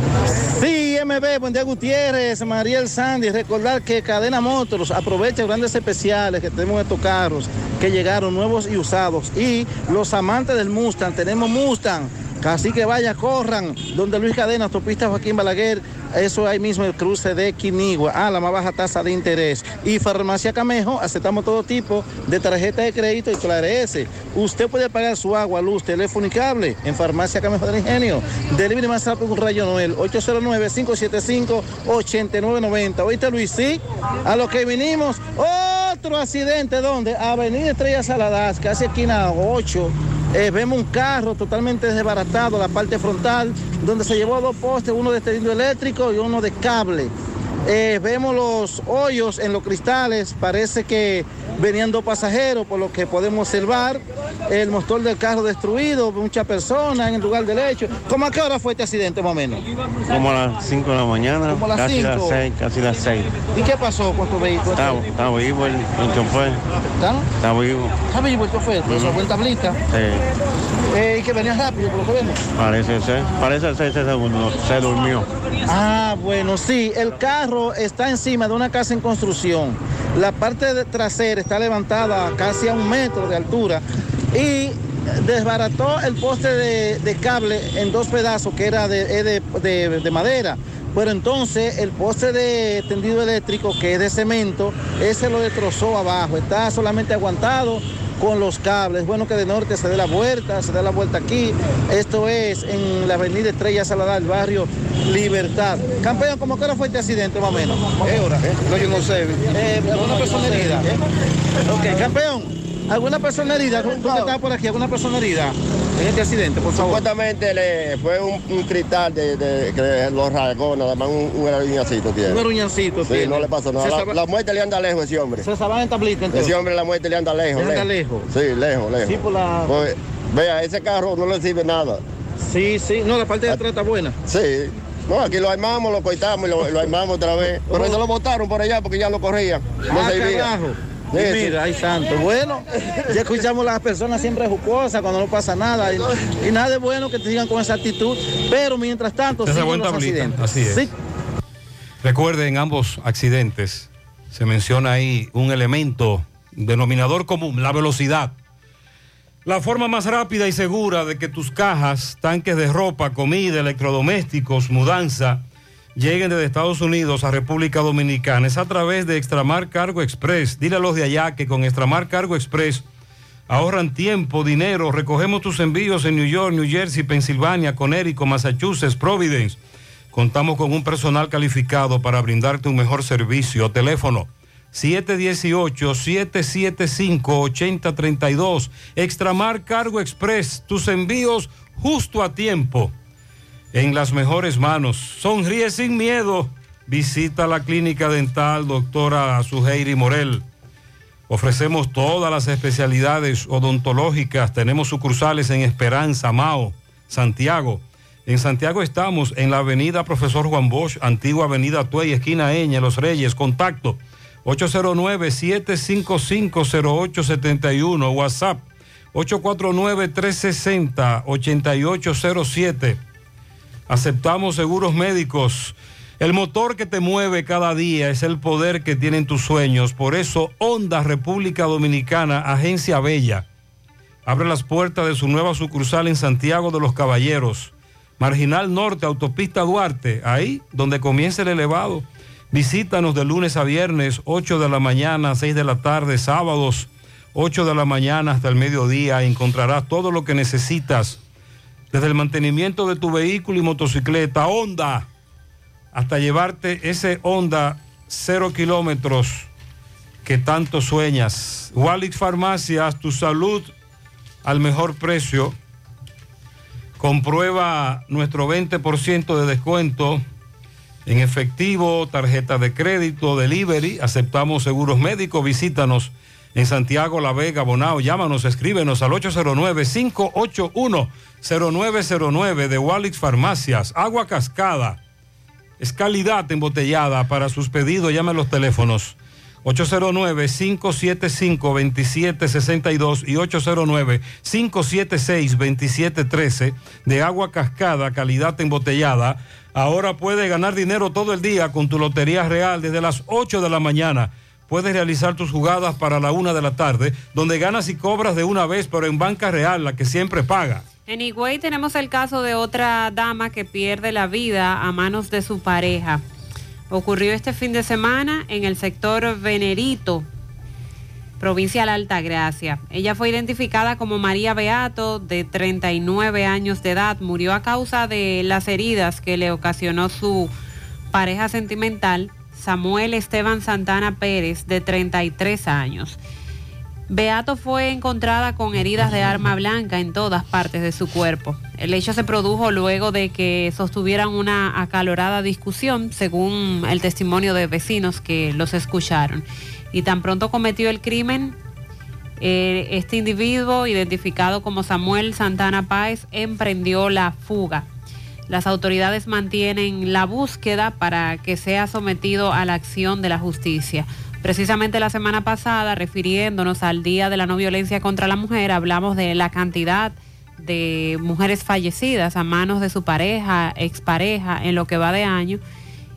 Sí, MB, buen día Gutiérrez, Mariel Sandy. Recordar que Cadena Motors aprovecha grandes especiales que tenemos en estos carros que llegaron nuevos y usados. Y los amantes del Mustang, tenemos Mustang Así que vaya, corran, donde Luis Cadena, autopista Joaquín Balaguer, eso ahí mismo el cruce de Quinigua, a la más baja tasa de interés. Y Farmacia Camejo, aceptamos todo tipo de tarjeta de crédito y Clarese. Usted puede pagar su agua, luz, teléfono y cable en Farmacia Camejo del Ingenio. Delivery más rápido con Rayo Noel, 809-575-8990. ¿Oíste, Luis? Sí, a lo que vinimos. Otro accidente, ¿dónde? Avenida Estrella Saladas, casi esquina 8. Eh, vemos un carro totalmente desbaratado, la parte frontal, donde se llevó dos postes, uno de tendido eléctrico y uno de cable. Eh, vemos los hoyos en los cristales, parece que venían dos pasajeros, por lo que podemos observar el motor del carro destruido, muchas personas en el lugar del hecho. ¿Cómo a qué hora fue este accidente más o menos? Como a las 5 de la mañana, Como a las casi las cinco. 6, casi las 6. ¿Y qué pasó con tu vehículo? Está, está vivo el, el chofer, ¿Está? está vivo. ¿Está vivo el chofer? ¿Te Ujú. salvó en tablita? Sí, Eh, y que venía rápido, por lo que vemos. parece ser, parece ser ese segundo, se durmió. Ah, bueno, sí, el carro está encima de una casa en construcción. La parte de- trasera está levantada casi a un metro de altura y desbarató el poste de, cable en dos pedazos que era de- de madera. Pero entonces el poste de tendido eléctrico, que es de cemento, ese lo destrozó abajo. Está solamente aguantado con los cables. Es bueno que de norte se dé la vuelta, se dé la vuelta aquí. Esto es en la avenida Estrella Salada, el barrio Libertad. Campeón, ¿cómo que hora fue este accidente más o menos? ¿Qué hora? No, yo no sé. Eh, ¿Alguna persona herida? Ok, campeón. ¿Alguna persona herida? ¿Tú que estás por aquí? ¿Alguna persona herida en este accidente, por favor? Supuestamente le fue un, un cristal de, de- que lo rasgó, nada más un, un tiene. Un aruñacito Sí, tiene. no le pasó nada. La, sabe- la muerte le anda lejos ese hombre. Se saban en tablita entonces. Ese hombre la muerte le anda lejos. Le anda lejos. Sí, lejos, lejos. Sí, por la- Pues, vea, ese carro no le sirve nada. Sí, sí. No, la parte de atrás está buena. Sí. No, aquí lo armamos, lo cortamos y lo, lo armamos otra vez. Pero eso lo botaron por allá porque ya no corría. No Ah, servía. carajo. Mira, ay santo. Bueno, ya escuchamos las personas siempre jocosas cuando no pasa nada. Y, y nada es bueno que te sigan con esa actitud. Pero mientras tanto, buena los accidentes. así es. Sí. Recuerden, ambos accidentes se menciona ahí un elemento denominador común, la velocidad. La forma más rápida y segura de que tus cajas, tanques de ropa, comida, electrodomésticos, mudanza, lleguen desde Estados Unidos a República Dominicana es a través de Extramar Cargo Express. Dile a los de allá que con Extramar Cargo Express ahorran tiempo, dinero. Recogemos tus envíos en New York, New Jersey, Pensilvania, Connecticut, Massachusetts, Providence. Contamos con un personal calificado para brindarte un mejor servicio. Teléfono 718-775-8032. Extramar Cargo Express. Tus envíos justo a tiempo. En las mejores manos. Sonríe sin miedo. Visita la clínica dental doctora Suheiri Morel. Ofrecemos todas las especialidades odontológicas. Tenemos sucursales en Esperanza, Mao, Santiago. En Santiago estamos en la avenida Profesor Juan Bosch, antigua avenida Tuey, esquina Eña, Los Reyes. Contacto 809-755-0871. WhatsApp 849-360-8807. Aceptamos seguros médicos. El motor que te mueve cada día es el poder que tienen tus sueños. Por eso, Honda República Dominicana, Agencia Bella, abre las puertas de su nueva sucursal en Santiago de los Caballeros. Marginal Norte, Autopista Duarte, ahí donde comienza el elevado. Visítanos de lunes a viernes, 8 de la mañana, 6 de la tarde, sábados, 8 de la mañana hasta el mediodía. Encontrarás todo lo que necesitas, desde el mantenimiento de tu vehículo y motocicleta, Honda, hasta llevarte ese Honda cero kilómetros que tanto sueñas. Walix Farmacias, tu salud al mejor precio. Comprueba nuestro 20% de descuento en efectivo, tarjeta de crédito, delivery. Aceptamos seguros médicos. Visítanos en Santiago, La Vega, Bonao. Llámanos, escríbenos al 809-581-0909 de Walix Farmacias. Agua cascada. Es calidad embotellada. Para sus pedidos, llame a los teléfonos 809-575-2762 y 809-576-2713 de agua cascada, calidad embotellada. Ahora puedes ganar dinero todo el día con tu Lotería Real desde las 8 de la mañana. Puedes realizar tus jugadas para la una de la tarde, donde ganas y cobras de una vez, pero en Banca Real, la que siempre paga. En Higüey tenemos el caso de otra dama que pierde la vida a manos de su pareja. Ocurrió este fin de semana en el sector Venerito, provincia de la Altagracia. Ella fue identificada como María Beato, de 39 años de edad. Murió a causa de las heridas que le ocasionó su pareja sentimental, Samuel Esteban Santana Pérez, de 33 años. Beato fue encontrada con heridas de arma blanca en todas partes de su cuerpo. El hecho se produjo luego de que sostuvieran una acalorada discusión, según el testimonio de vecinos que los escucharon. Y tan pronto cometió el crimen, eh, este individuo, identificado como Samuel Santana Páez, emprendió la fuga. Las autoridades mantienen la búsqueda para que sea sometido a la acción de la justicia. Precisamente la semana pasada, refiriéndonos al Día de la No Violencia contra la Mujer, hablamos de la cantidad de mujeres fallecidas a manos de su pareja, expareja, en lo que va de año.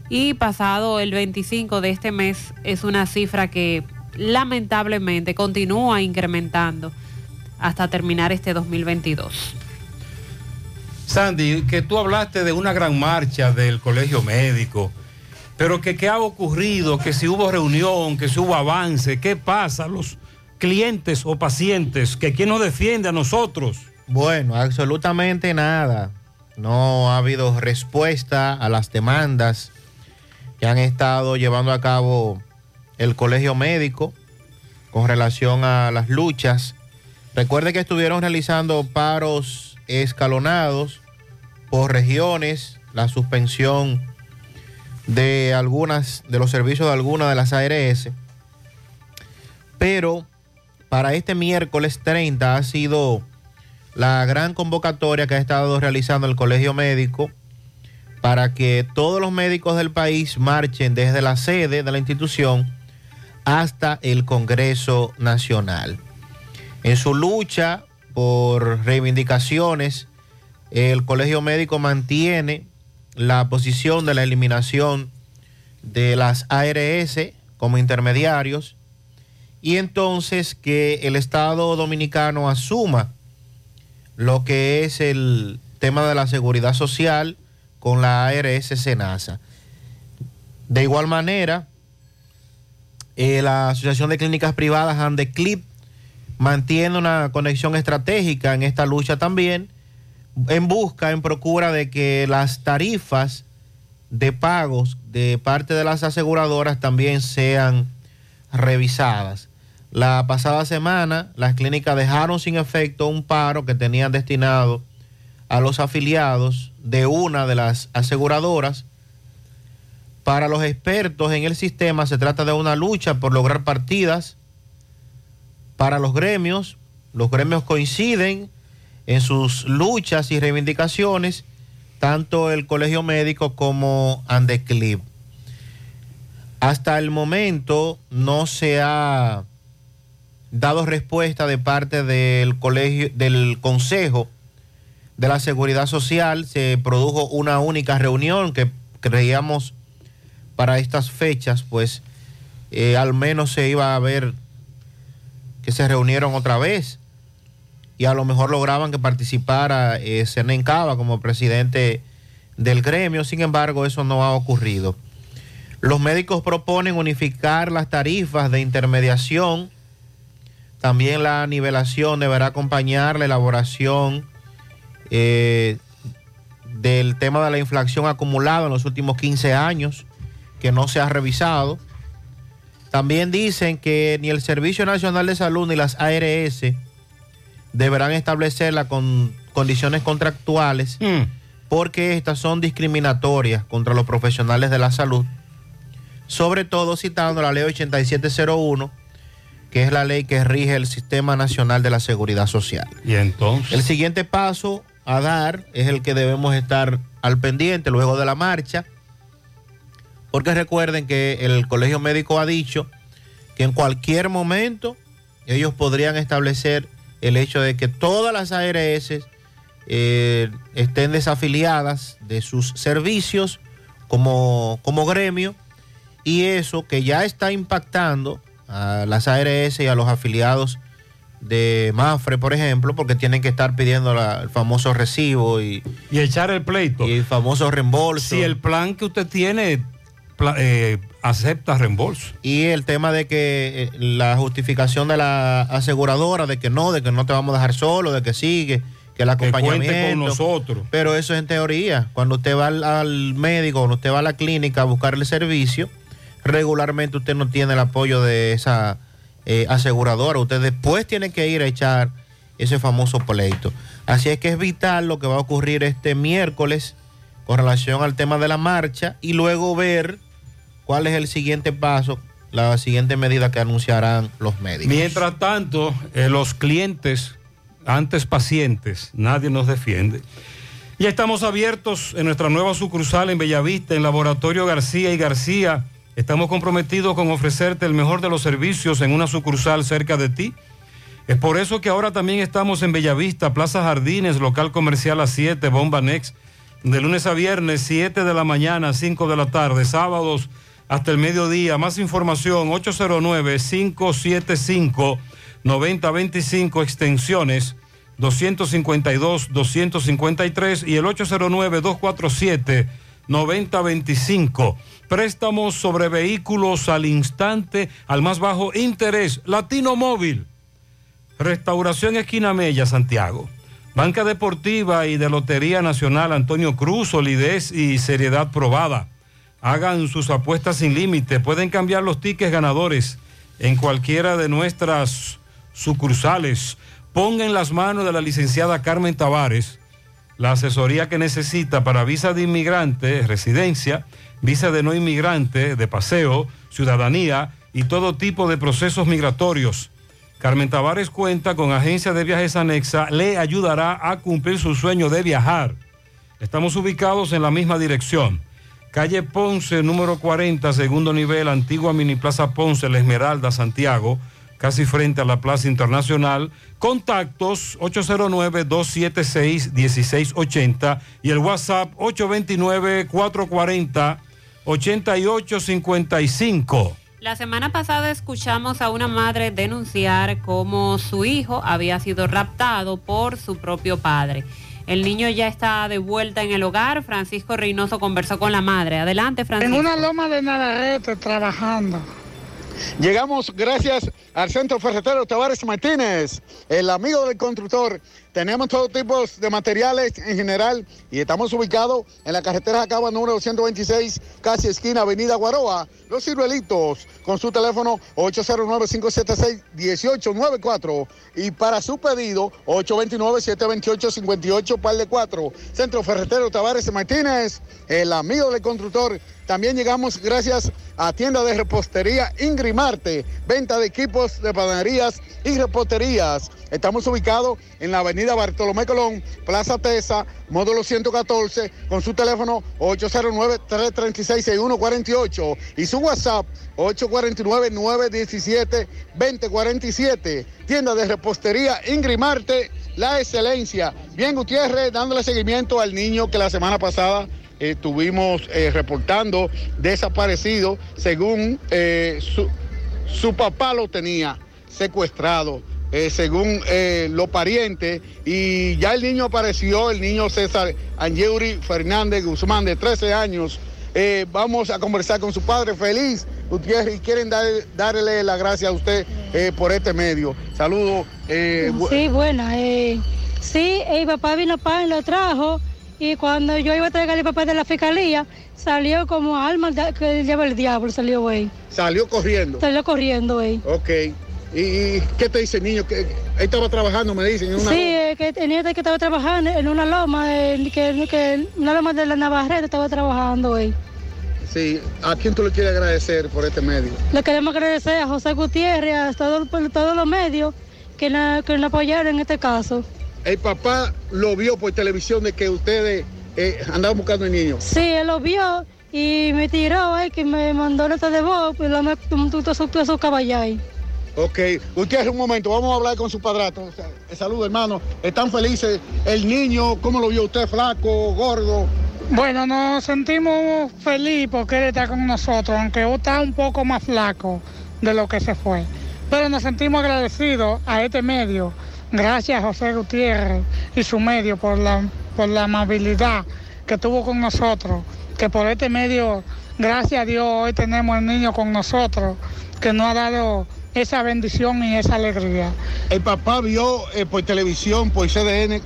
Y pasado el 25 de este mes es una cifra que lamentablemente continúa incrementando hasta terminar este 2022. Sandy, que tú hablaste de una gran marcha del colegio médico, pero que qué ha ocurrido, que si hubo reunión, que si hubo avance, ¿qué pasa? Los clientes o pacientes, que quién nos defiende a nosotros. Bueno, absolutamente nada. No ha habido respuesta a las demandas que han estado llevando a cabo el colegio médico con relación a las luchas. Recuerde que estuvieron realizando paros escalonados por regiones, la suspensión de algunas de los servicios de algunas de las ARS. Pero para este miércoles 30 ha sido la gran convocatoria que ha estado realizando el Colegio Médico para que todos los médicos del país marchen desde la sede de la institución hasta el Congreso Nacional. En su lucha por reivindicaciones, el Colegio Médico mantiene la posición de la eliminación de las ARS como intermediarios y entonces que el Estado dominicano asuma lo que es el tema de la seguridad social con la ARS Senasa. De igual manera, eh, la Asociación de Clínicas Privadas Andeclip mantiene una conexión estratégica en esta lucha también, en busca, en procura de que las tarifas de pagos de parte de las aseguradoras también sean revisadas. La pasada semana las clínicas dejaron sin efecto un paro que tenían destinado a los afiliados de una de las aseguradoras. Para los expertos en el sistema se trata de una lucha por lograr partidas para los gremios. Los gremios coinciden en sus luchas y reivindicaciones, tanto el Colegio Médico como Andeclip. Hasta el momento no se ha dado respuesta de parte del colegio, del Consejo de la Seguridad Social. Se produjo una única reunión que creíamos para estas fechas, pues eh, al menos se iba a ver que se reunieron otra vez y a lo mejor lograban que participara eh, como presidente del gremio. Sin embargo, eso no ha ocurrido. Los médicos proponen unificar las tarifas de intermediación. También la nivelación deberá acompañar la elaboración eh, del tema de la inflación acumulada en los últimos 15 años, que no se ha revisado. También dicen que ni el Servicio Nacional de Salud ni las ARS deberán establecerla con condiciones contractuales porque estas son discriminatorias contra los profesionales de la salud, sobre todo citando la ley 8701, que es la ley que rige el Sistema Nacional de la Seguridad Social. Y entonces... El siguiente paso a dar es el que debemos estar al pendiente luego de la marcha, porque recuerden que el Colegio Médico ha dicho que en cualquier momento ellos podrían establecer el hecho de que todas las ARS eh, estén desafiliadas de sus servicios como, como gremio y eso que ya está impactando a las ARS y a los afiliados de Mafre, por ejemplo, porque tienen que estar pidiendo la- el famoso recibo y, y echar el pleito. Y el famoso reembolso. Si el plan que usted tiene eh, acepta reembolso. Y el tema de que eh, la justificación de la aseguradora, de que no, de que no te vamos a dejar solo, de que sigue, que el Que acompañamiento. cuente con nosotros. Pero eso es en teoría. Cuando usted va al, al médico, cuando usted va a la clínica a buscar el servicio, regularmente usted no tiene el apoyo de esa eh, aseguradora. Usted después tiene que ir a echar ese famoso pleito. Así es que es vital lo que va a ocurrir este miércoles con relación al tema de la marcha y luego ver cuál es el siguiente paso, la siguiente medida que anunciarán los médicos. Mientras tanto, eh, los clientes, antes pacientes, nadie nos defiende. Ya estamos abiertos en nuestra nueva sucursal en Bellavista, en Laboratorio García y García. Estamos comprometidos con ofrecerte el mejor de los servicios en una sucursal cerca de ti. Es por eso que ahora también estamos en Bellavista, Plaza Jardines, local comercial a 7, Bomba Next, de lunes a viernes, 7 de la mañana, 5 de la tarde, sábados hasta el mediodía. Más información, 809-575-9025, extensiones 252, 253 y el 809-247-9025. Préstamos sobre vehículos al instante, al más bajo interés. Latino Móvil. Restauración Esquina Mella, Santiago. Banca Deportiva y de Lotería Nacional Antonio Cruz, solidez y seriedad probada. Hagan sus apuestas sin límite. Pueden cambiar los tickets ganadores en cualquiera de nuestras sucursales. Ponga en las manos de la licenciada Carmen Tavares la asesoría que necesita para visa de inmigrante, residencia, visa de no inmigrante, de paseo, ciudadanía y todo tipo de procesos migratorios. Carmen Tavares cuenta con agencia de viajes anexa, le ayudará a cumplir su sueño de viajar. Estamos ubicados en la misma dirección. Calle Ponce, número 40, segundo nivel, antigua Mini Plaza Ponce, La Esmeralda, Santiago, casi frente a la Plaza Internacional. Contactos 809-276-1680 y el WhatsApp 829-440-8855. La semana pasada escuchamos a una madre denunciar cómo su hijo había sido raptado por su propio padre. El niño ya está de vuelta en el hogar. Francisco Reynoso conversó con la madre. Adelante, En Francisco. una loma de Navarrete trabajando. Llegamos gracias al Centro Ferretero Tavares Martínez, el amigo del constructor. Tenemos todo tipo de materiales en general y estamos ubicados en la carretera Jacaba número 226, casi esquina Avenida Guaroa, Los Ciruelitos, con su teléfono 809-576-1894 y para su pedido 829-728-58 par de 4. Centro Ferretero Tavares Martínez, el amigo del constructor. También llegamos gracias a tienda de repostería Ingrimarte, venta de equipos de panaderías y reposterías. Estamos ubicados en la avenida Bartolomé Colón, Plaza Tesa, módulo 114, con su teléfono 809-336-6148 y su WhatsApp 849-917-2047. Tienda de repostería Ingrimarte, la excelencia. Bien, Gutiérrez, dándole seguimiento al niño que la semana pasada estuvimos eh, reportando desaparecido, según eh, su, su papá lo tenía secuestrado, eh, según eh, los parientes, y ya el niño apareció, el niño César Angeuri Fernández Guzmán, de 13 años. Eh, vamos a conversar con su padre, feliz y quieren dar- darle la gracia a usted por este medio. Saludos. Sí, buena. Eh, sí, el papá vino para y lo trajo. Y cuando yo iba a traer al papá de la fiscalía, salió como alma que lleva el diablo, salió, güey. Salió corriendo. Salió corriendo, güey. Ok. ¿Y, y qué te dice el niño? Que él estaba trabajando, me dicen, en una Sí, que tenía que estaba trabajando en una loma, eh, que, que una loma de la Navarrete estaba trabajando, güey. Sí. ¿A quién tú le quieres agradecer por este medio? Le queremos agradecer a José Gutiérrez, a todo- todos los medios que, na- que nos apoyaron en este caso. El papá lo vio por televisión de que ustedes eh, andaban buscando al niño. Sí, él lo vio y me tiró, eh, que me mandó nota de voz, pues lo me su caballay. Ok. Gutiérrez, un momento, vamos a hablar con su padrastro. O sea, eh, Salud, hermano. ¿Están felices? El niño, ¿cómo lo vio usted? ¿Flaco, gordo? Bueno, nos sentimos felices porque él está con nosotros, aunque está un poco más flaco de lo que se fue. Pero nos sentimos agradecidos a este medio, gracias José Gutiérrez y su medio por la, por la amabilidad que tuvo con nosotros, que por este medio, gracias a Dios, hoy tenemos el niño con nosotros, que nos ha dado esa bendición y esa alegría. El papá vio eh, por televisión, por CDN,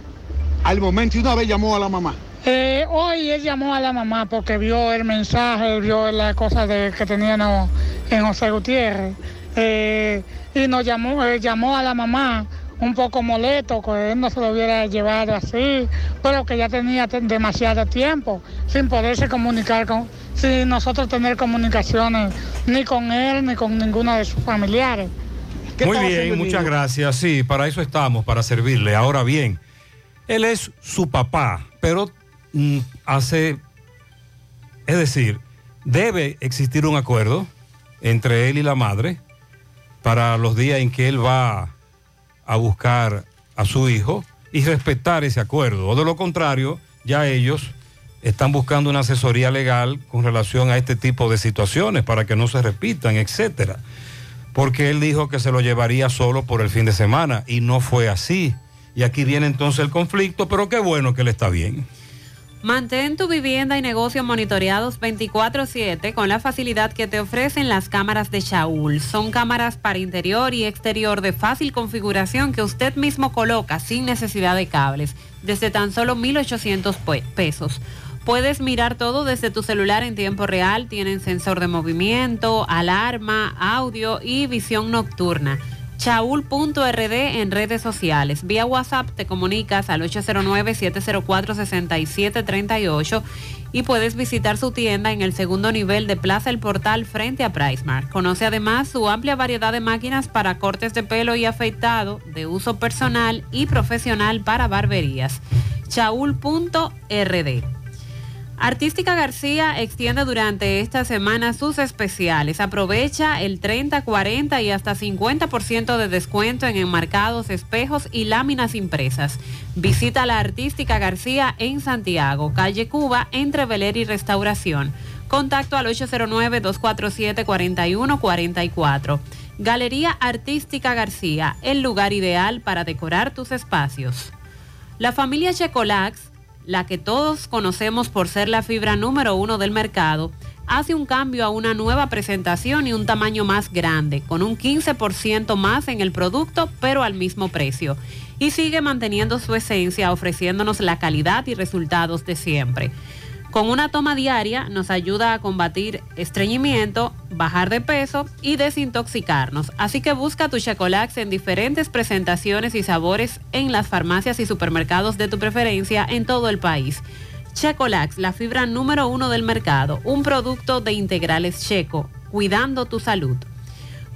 al momento y una vez llamó a la mamá. Eh, hoy él llamó a la mamá porque vio el mensaje, vio la cosa de, que teníamos en José Gutiérrez. Eh, y nos llamó, eh, llamó a la mamá un poco molesto, que él no se lo hubiera llevado así, pero que ya tenía te- demasiado tiempo sin poderse comunicar con, sin nosotros tener comunicaciones ni con él ni con ninguno de sus familiares. Muy bien, muchas gracias. Sí, para eso estamos, para servirle. Ahora bien, él es su papá, pero mm, hace, es decir, debe existir un acuerdo entre él y la madre para los días en que él va a buscar a su hijo y respetar ese acuerdo. O de lo contrario, ya ellos están buscando una asesoría legal con relación a este tipo de situaciones para que no se repitan, etcétera porque él dijo que se lo llevaría solo por el fin de semana y no fue así. Y aquí viene entonces el conflicto, pero qué bueno que él está bien. Mantén tu vivienda y negocio monitoreados 24/7 con la facilidad que te ofrecen las cámaras de Shaul. Son cámaras para interior y exterior de fácil configuración que usted mismo coloca sin necesidad de cables, desde tan solo 1.800 pe- pesos. Puedes mirar todo desde tu celular en tiempo real, tienen sensor de movimiento, alarma, audio y visión nocturna. Chaul.rd en redes sociales. Vía WhatsApp te comunicas al 809-704-6738 y puedes visitar su tienda en el segundo nivel de Plaza El Portal frente a Pricemark. Conoce además su amplia variedad de máquinas para cortes de pelo y afeitado, de uso personal y profesional para barberías. Chaul.rd Artística García extiende durante esta semana sus especiales. Aprovecha el 30, 40 y hasta 50% de descuento en enmarcados, espejos y láminas impresas. Visita la Artística García en Santiago, calle Cuba, entre Beler y Restauración. Contacto al 809-247-4144. Galería Artística García, el lugar ideal para decorar tus espacios. La familia Checolax la que todos conocemos por ser la fibra número uno del mercado, hace un cambio a una nueva presentación y un tamaño más grande, con un 15% más en el producto, pero al mismo precio. Y sigue manteniendo su esencia, ofreciéndonos la calidad y resultados de siempre. Con una toma diaria nos ayuda a combatir estreñimiento, bajar de peso y desintoxicarnos. Así que busca tu Checolax en diferentes presentaciones y sabores en las farmacias y supermercados de tu preferencia en todo el país. Checolax, la fibra número uno del mercado, un producto de integrales checo, cuidando tu salud.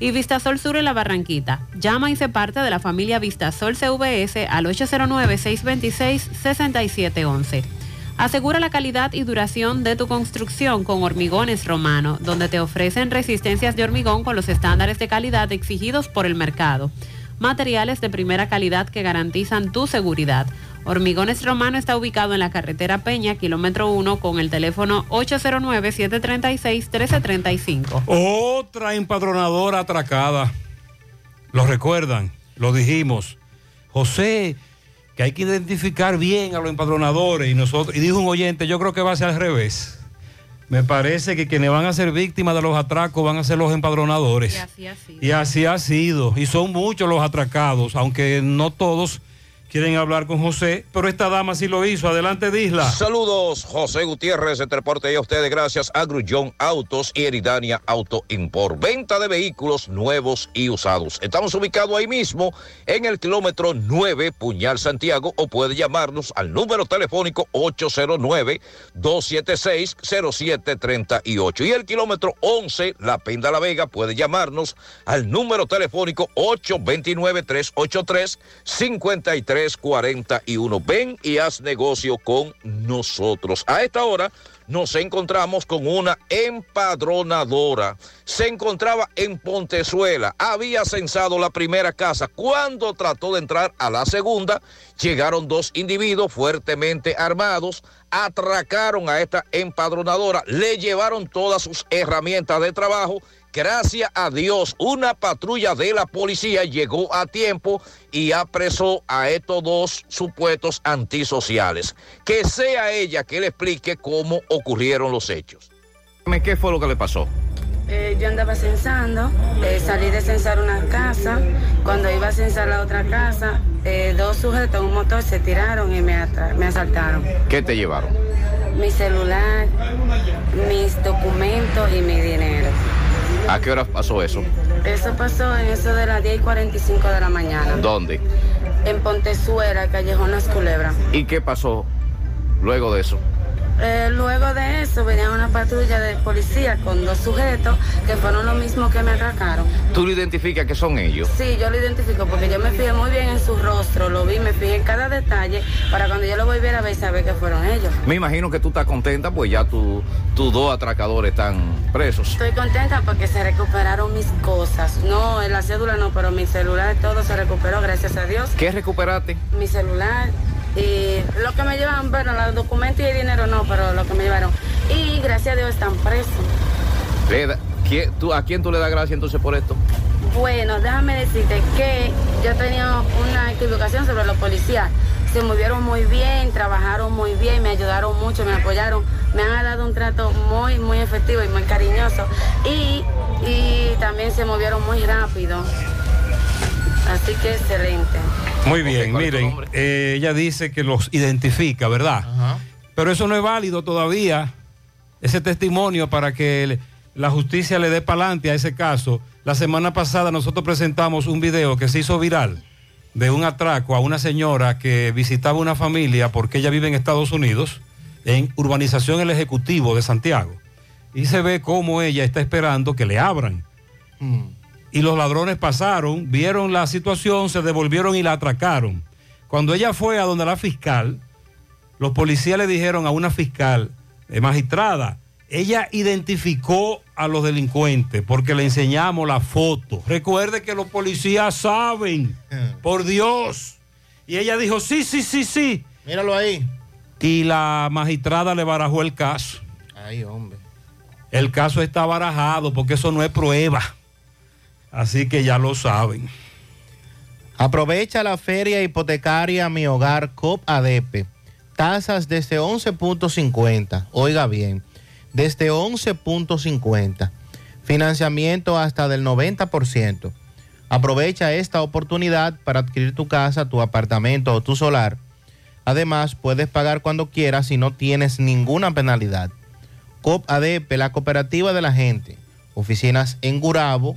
y Vistasol Sur en la Barranquita. Llama y se parte de la familia Vistasol CVS al 809-626-6711. Asegura la calidad y duración de tu construcción con Hormigones Romano, donde te ofrecen resistencias de hormigón con los estándares de calidad exigidos por el mercado. Materiales de primera calidad que garantizan tu seguridad. Hormigones Romano está ubicado en la carretera Peña, kilómetro 1, con el teléfono 809-736-1335. Otra empadronadora atracada. Lo recuerdan, lo dijimos. José, que hay que identificar bien a los empadronadores y nosotros, y dijo un oyente, yo creo que va a ser al revés. Me parece que quienes van a ser víctimas de los atracos van a ser los empadronadores. Y así ha sido. Y así ha sido. Y son muchos los atracados, aunque no todos quieren hablar con José, pero esta dama sí lo hizo. Adelante, Disla. Saludos, José Gutiérrez, este reporte a ustedes gracias a Grullón Autos y Eridania Auto Import. Venta de vehículos nuevos y usados. Estamos ubicados ahí mismo en el kilómetro 9, Puñal Santiago, o puede llamarnos al número telefónico 809-276-0738. Y el kilómetro 11, La Penda La Vega, puede llamarnos al número telefónico 829-383-5341. Ven y haz negocio con nosotros. A esta hora nos encontramos con una empadronadora. Se encontraba en Pontezuela, había censado la primera casa. Cuando trató de entrar a la segunda, llegaron dos individuos fuertemente armados, atracaron a esta empadronadora, le llevaron todas sus herramientas de trabajo. Gracias a Dios, una patrulla de la policía llegó a tiempo y apresó a estos dos supuestos antisociales. Que sea ella que le explique cómo ocurrieron los hechos. ¿Qué fue lo que le pasó? Eh, yo andaba censando, eh, salí de censar una casa. Cuando iba a censar la otra casa, eh, dos sujetos en un motor se tiraron y me, asaltaron. ¿Qué te llevaron? Mi celular, mis documentos y mi dinero. ¿A qué hora pasó eso? Eso pasó en eso de las 10 y 45 de la mañana. ¿Dónde? En Pontezuela, Callejón Las Culebras. ¿Y qué pasó luego de eso? Eh, luego de eso venía una patrulla de policía con dos sujetos que fueron los mismos que me atracaron. ¿Tú lo identificas que son ellos? Sí, yo lo identifico porque yo me fijé muy bien en su rostro, lo vi, me fijé en cada detalle para cuando yo lo volviera a ver saber que fueron ellos. Me imagino que tú estás contenta, pues ya tu- tus dos atracadores están presos. Estoy contenta porque se recuperaron mis cosas. No, en la cédula no, pero mi celular todo se recuperó, gracias a Dios. ¿Qué recuperaste? Mi celular y lo que me llevan, bueno, los documentos y el dinero no, pero lo que me llevaron. Y gracias a Dios están presos. Le da- ¿quién- tú- ¿A quién tú le das gracias entonces por esto? Bueno, déjame decirte que yo tenía una equivocación sobre los policías. Se movieron muy bien, trabajaron muy bien, me ayudaron mucho, me apoyaron. Me han dado un trato muy, muy efectivo y muy cariñoso. Y, y también se movieron muy rápido. Así que excelente. Muy bien, miren, eh, ella dice que los identifica, ¿verdad? Pero eso no es válido todavía, ese testimonio para que el- la justicia le dé pa'lante a ese caso. La semana pasada nosotros presentamos un video que se hizo viral de un atraco a una señora que visitaba una familia porque ella vive en Estados Unidos, en Urbanización El Ejecutivo de Santiago. Y se ve cómo ella está esperando que le abran y los ladrones pasaron, vieron la situación, se devolvieron y la atracaron. Cuando ella fue a donde la fiscal, los policías le dijeron a una fiscal, eh, magistrada, ella identificó a los delincuentes porque le enseñamos la foto. Recuerde que los policías saben, por Dios. Y ella dijo, sí, sí, sí, sí. Míralo ahí. Y la magistrada le barajó el caso. Ay, hombre. El caso está barajado porque eso no es prueba. Así que ya lo saben. Aprovecha la feria hipotecaria Mi Hogar COP ADP. Tasas desde 11.50. Oiga bien, desde 11.50. Financiamiento hasta del 90%. Aprovecha esta oportunidad para adquirir tu casa, tu apartamento o tu solar. Además, puedes pagar cuando quieras y no tienes ninguna penalidad. COP ADP, la cooperativa de la gente. Oficinas en Gurabo,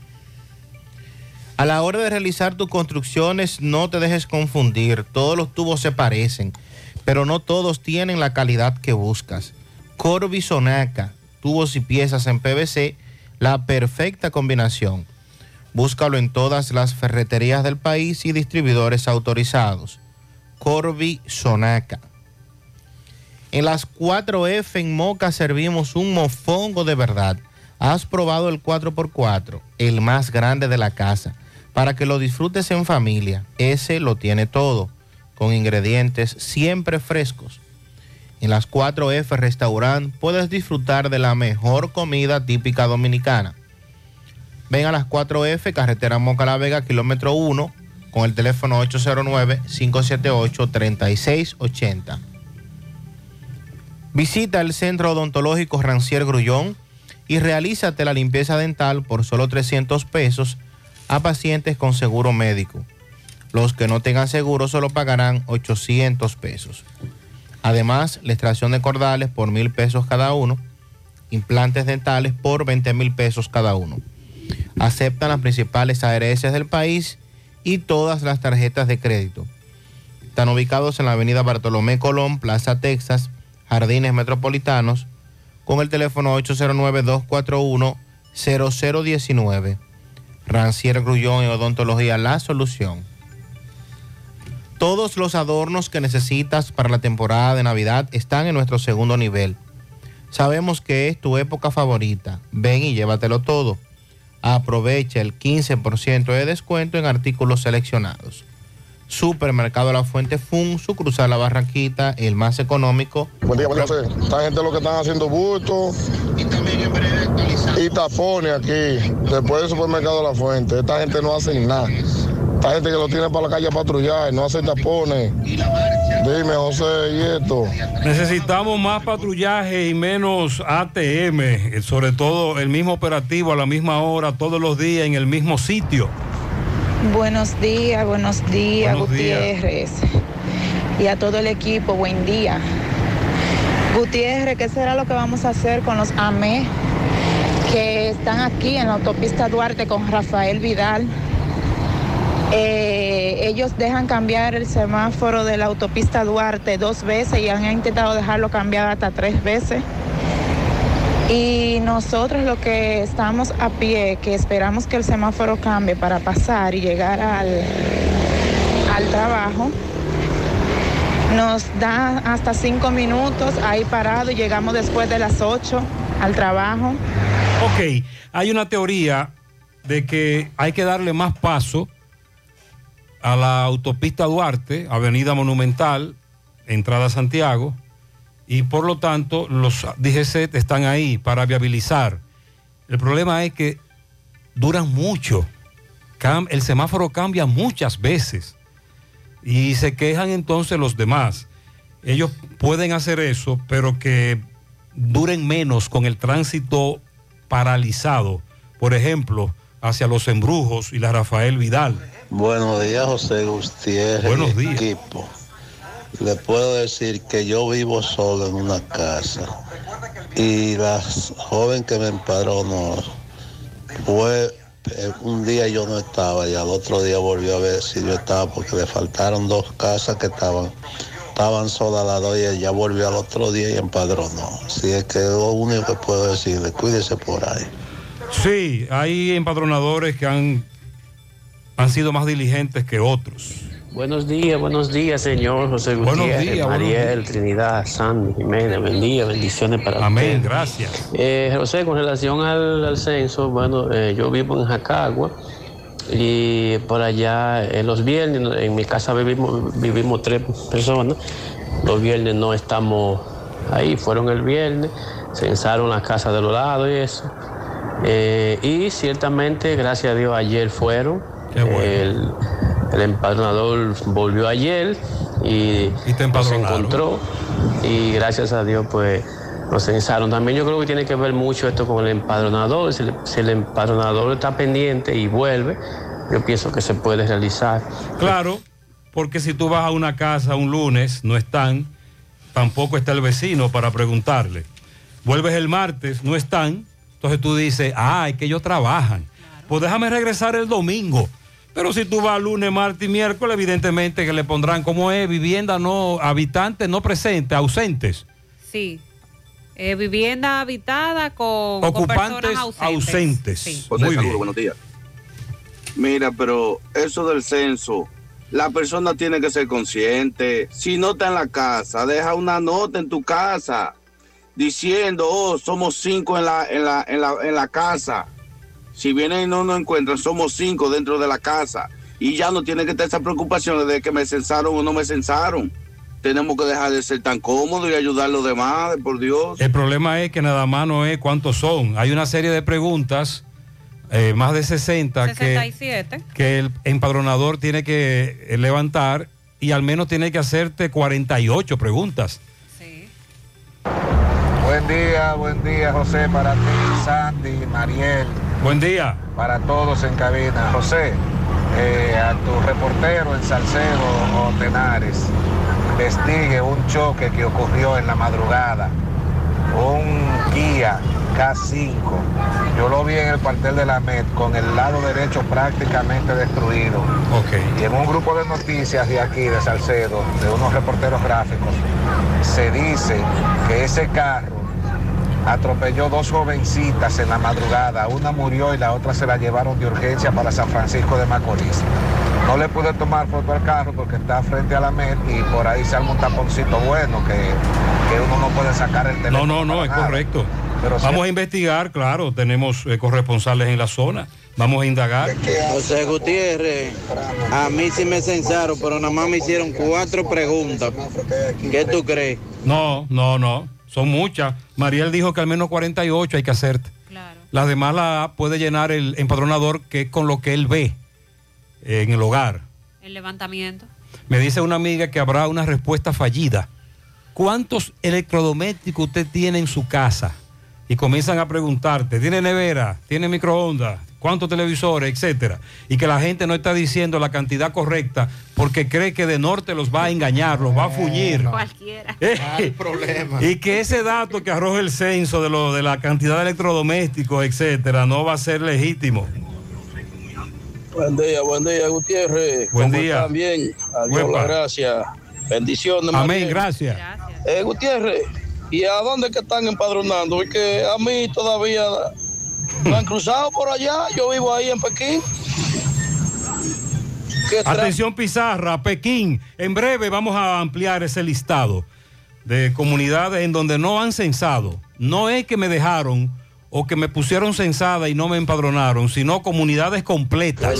A la hora de realizar tus construcciones, no te dejes confundir. Todos los tubos se parecen, pero no todos tienen la calidad que buscas. Corby Sonaca, tubos y piezas en PVC, la perfecta combinación. Búscalo en todas las ferreterías del país y distribuidores autorizados. Corby Sonaca. En las 4F en Moca servimos un mofongo de verdad. Has probado el 4x4, el más grande de la casa, para que lo disfrutes en familia. Ese lo tiene todo. con ingredientes siempre frescos. En las 4F Restaurant puedes disfrutar de la mejor comida típica dominicana. Ven a las 4F, carretera Moca La Vega, kilómetro 1, con el teléfono 809-578-3680. Visita el Centro Odontológico Rancier Grullón y realízate la limpieza dental por solo 300 pesos a pacientes con seguro médico. Los que no tengan seguro solo pagarán 800 pesos. Además, la extracción de cordales por mil pesos cada uno, implantes dentales por 20 mil pesos cada uno. Aceptan las principales ARS del país y todas las tarjetas de crédito. Están ubicados en la avenida Bartolomé Colón, Plaza Texas, Jardines Metropolitanos, con el teléfono 809-241-0019. Rancier Grullón y Odontología La Solución. Todos los adornos que necesitas para la temporada de Navidad están en nuestro segundo nivel. Sabemos que es tu época favorita. Ven y llévatelo todo. Aprovecha el 15% de descuento en artículos seleccionados. Supermercado La Fuente Fun, su cruzar la Barranquita, el más económico. Buen día, día. Esta gente lo que están haciendo bulto y tapones aquí, después del supermercado La Fuente. Esta gente no hace nada. Esta gente que lo tiene para la calle a patrullar, no hace tapones. Dime, José, ¿y esto? Necesitamos más patrullaje y menos ATM, sobre todo el mismo operativo a la misma hora, todos los días en el mismo sitio. Buenos días, buenos días, Buenos días. Gutiérrez. Y a todo el equipo, buen día. Gutiérrez, ¿qué será lo que vamos a hacer con los AME que están aquí en la autopista Duarte con Rafael Vidal? Eh, ellos dejan cambiar el semáforo de la autopista Duarte dos veces y han intentado dejarlo cambiar hasta tres veces. Y nosotros lo que estamos a pie, que esperamos que el semáforo cambie para pasar y llegar al, al trabajo, nos da hasta cinco minutos ahí parado y llegamos después de las ocho al trabajo. Ok, hay una teoría de que hay que darle más paso a la autopista Duarte, Avenida Monumental, entrada Santiago, y por lo tanto los DGC están ahí para viabilizar. El problema es que duran mucho, el semáforo cambia muchas veces y se quejan entonces los demás. Ellos pueden hacer eso, pero que duren menos con el tránsito paralizado, por ejemplo, hacia los embrujos y la Rafael Vidal. Buenos días, José Gutiérrez. Buenos y Equipo. Le puedo decir que yo vivo solo en una casa y la joven que me empadronó fue eh, un día yo no estaba y al otro día volvió a ver si yo estaba porque le faltaron dos casas que estaban estaban solas las dos y ella volvió al otro día y empadronó. Así es que lo único que puedo decirle, cuídese por ahí. Sí, hay empadronadores que han, han sido más diligentes que otros. Buenos días, buenos días, señor José Buenos Gutiérrez, días, Mariel, Trinidad, Sandy, Jiménez, buen día, bendiciones para Amén, usted. gracias. Eh, José, con relación al, al censo, bueno, eh, yo vivo en Jacagua y por allá en los viernes, en mi casa vivimos, vivimos tres personas, los viernes no estamos ahí, fueron el viernes, censaron la casa de los lados y eso. Eh, y ciertamente, gracias a Dios, ayer fueron. el, el empadronador volvió ayer y, nos encontró y gracias a Dios pues nos censaron. También yo creo que tiene que ver mucho esto con el empadronador. Si, el- si el empadronador está pendiente y vuelve, yo pienso que se puede realizar. Claro, porque si tú vas a una casa un lunes, no están, tampoco está el vecino para preguntarle. Vuelves el martes, no están, entonces tú dices, ah, es que ellos trabajan. Pues déjame regresar el domingo. Pero si tú vas lunes, martes y miércoles, evidentemente que le pondrán como es vivienda no habitantes no presentes, ausentes. Sí. Eh, vivienda habitada con, con Ocupantes personas ausentes. ausentes. Sí. José, Muy buenos días. Mira, pero eso del censo, la persona tiene que ser consciente. Si no está en la casa, deja una nota en tu casa diciendo, oh, somos cinco en la, en la, en la, en la casa. Si vienen y no nos encuentran, somos cinco dentro de la casa. y ya no tiene que tener esa preocupación de que me censaron o no me censaron. Tenemos que dejar de ser tan cómodos y ayudar a los demás, por Dios. El problema es que nada más no es cuántos son. Hay una serie de preguntas, eh, más de 60, que, 67. que el empadronador tiene que eh, levantar y al menos tiene que hacerte 48 preguntas. Buen día, buen día José, para ti, Sandy, Mariel. Buen día. Para todos en cabina. José, eh, a tu reportero en Salcedo o Tenares, investigue un choque que ocurrió en la madrugada. Un Kia K5. Yo lo vi en el cuartel de la MED con el lado derecho prácticamente destruido. Y en un grupo de noticias de aquí, de Salcedo, de unos reporteros gráficos, se dice que ese carro atropelló dos jovencitas en la madrugada. Una murió y la otra se la llevaron de urgencia para San Francisco de Macorís. No le pude tomar foto al carro porque está frente a la MED y por ahí se arma un taponcito bueno que, que uno no puede sacar el No, teléfono. no, no, para es nada. correcto. Pero Vamos a investigar, claro, tenemos eh, corresponsales en la zona. Vamos a indagar. José Gutiérrez, a mí sí me censaron, pero nada más me hicieron cuatro preguntas. ¿Qué tú crees? No, no, no. Son muchas. Mariel dijo que al menos 48 hay que hacerte. Las demás la puede llenar el empadronador, que es con lo que él ve en el hogar. El levantamiento. Me dice una amiga que habrá una respuesta fallida. ¿Cuántos electrodomésticos usted tiene en su casa? Y comienzan a preguntarte, ¿tiene nevera? ¿Tiene microondas? ¿Cuántos televisores? Etcétera. Y que la gente no está diciendo la cantidad correcta porque cree que de norte los va a engañar, los va a fuñir. Cualquiera. problema. Y que ese dato que arroja el censo de, lo, de la cantidad de electrodomésticos, etcétera, no va a ser legítimo. Buen día, buen día, Gutiérrez. Buen ¿Cómo día. están? bien. Adiós, gracias. Bendiciones. Amén, gracias. Eh, Gutiérrez, ¿y a dónde que están empadronando? Porque a mí todavía no han cruzado por allá. Yo vivo ahí en Pekín. ¿Qué tra- Atención Pizarra, Pekín. En breve vamos a ampliar ese listado de comunidades en donde no han censado. No es que me dejaron o que me pusieron censada y no me empadronaron, sino comunidades completas.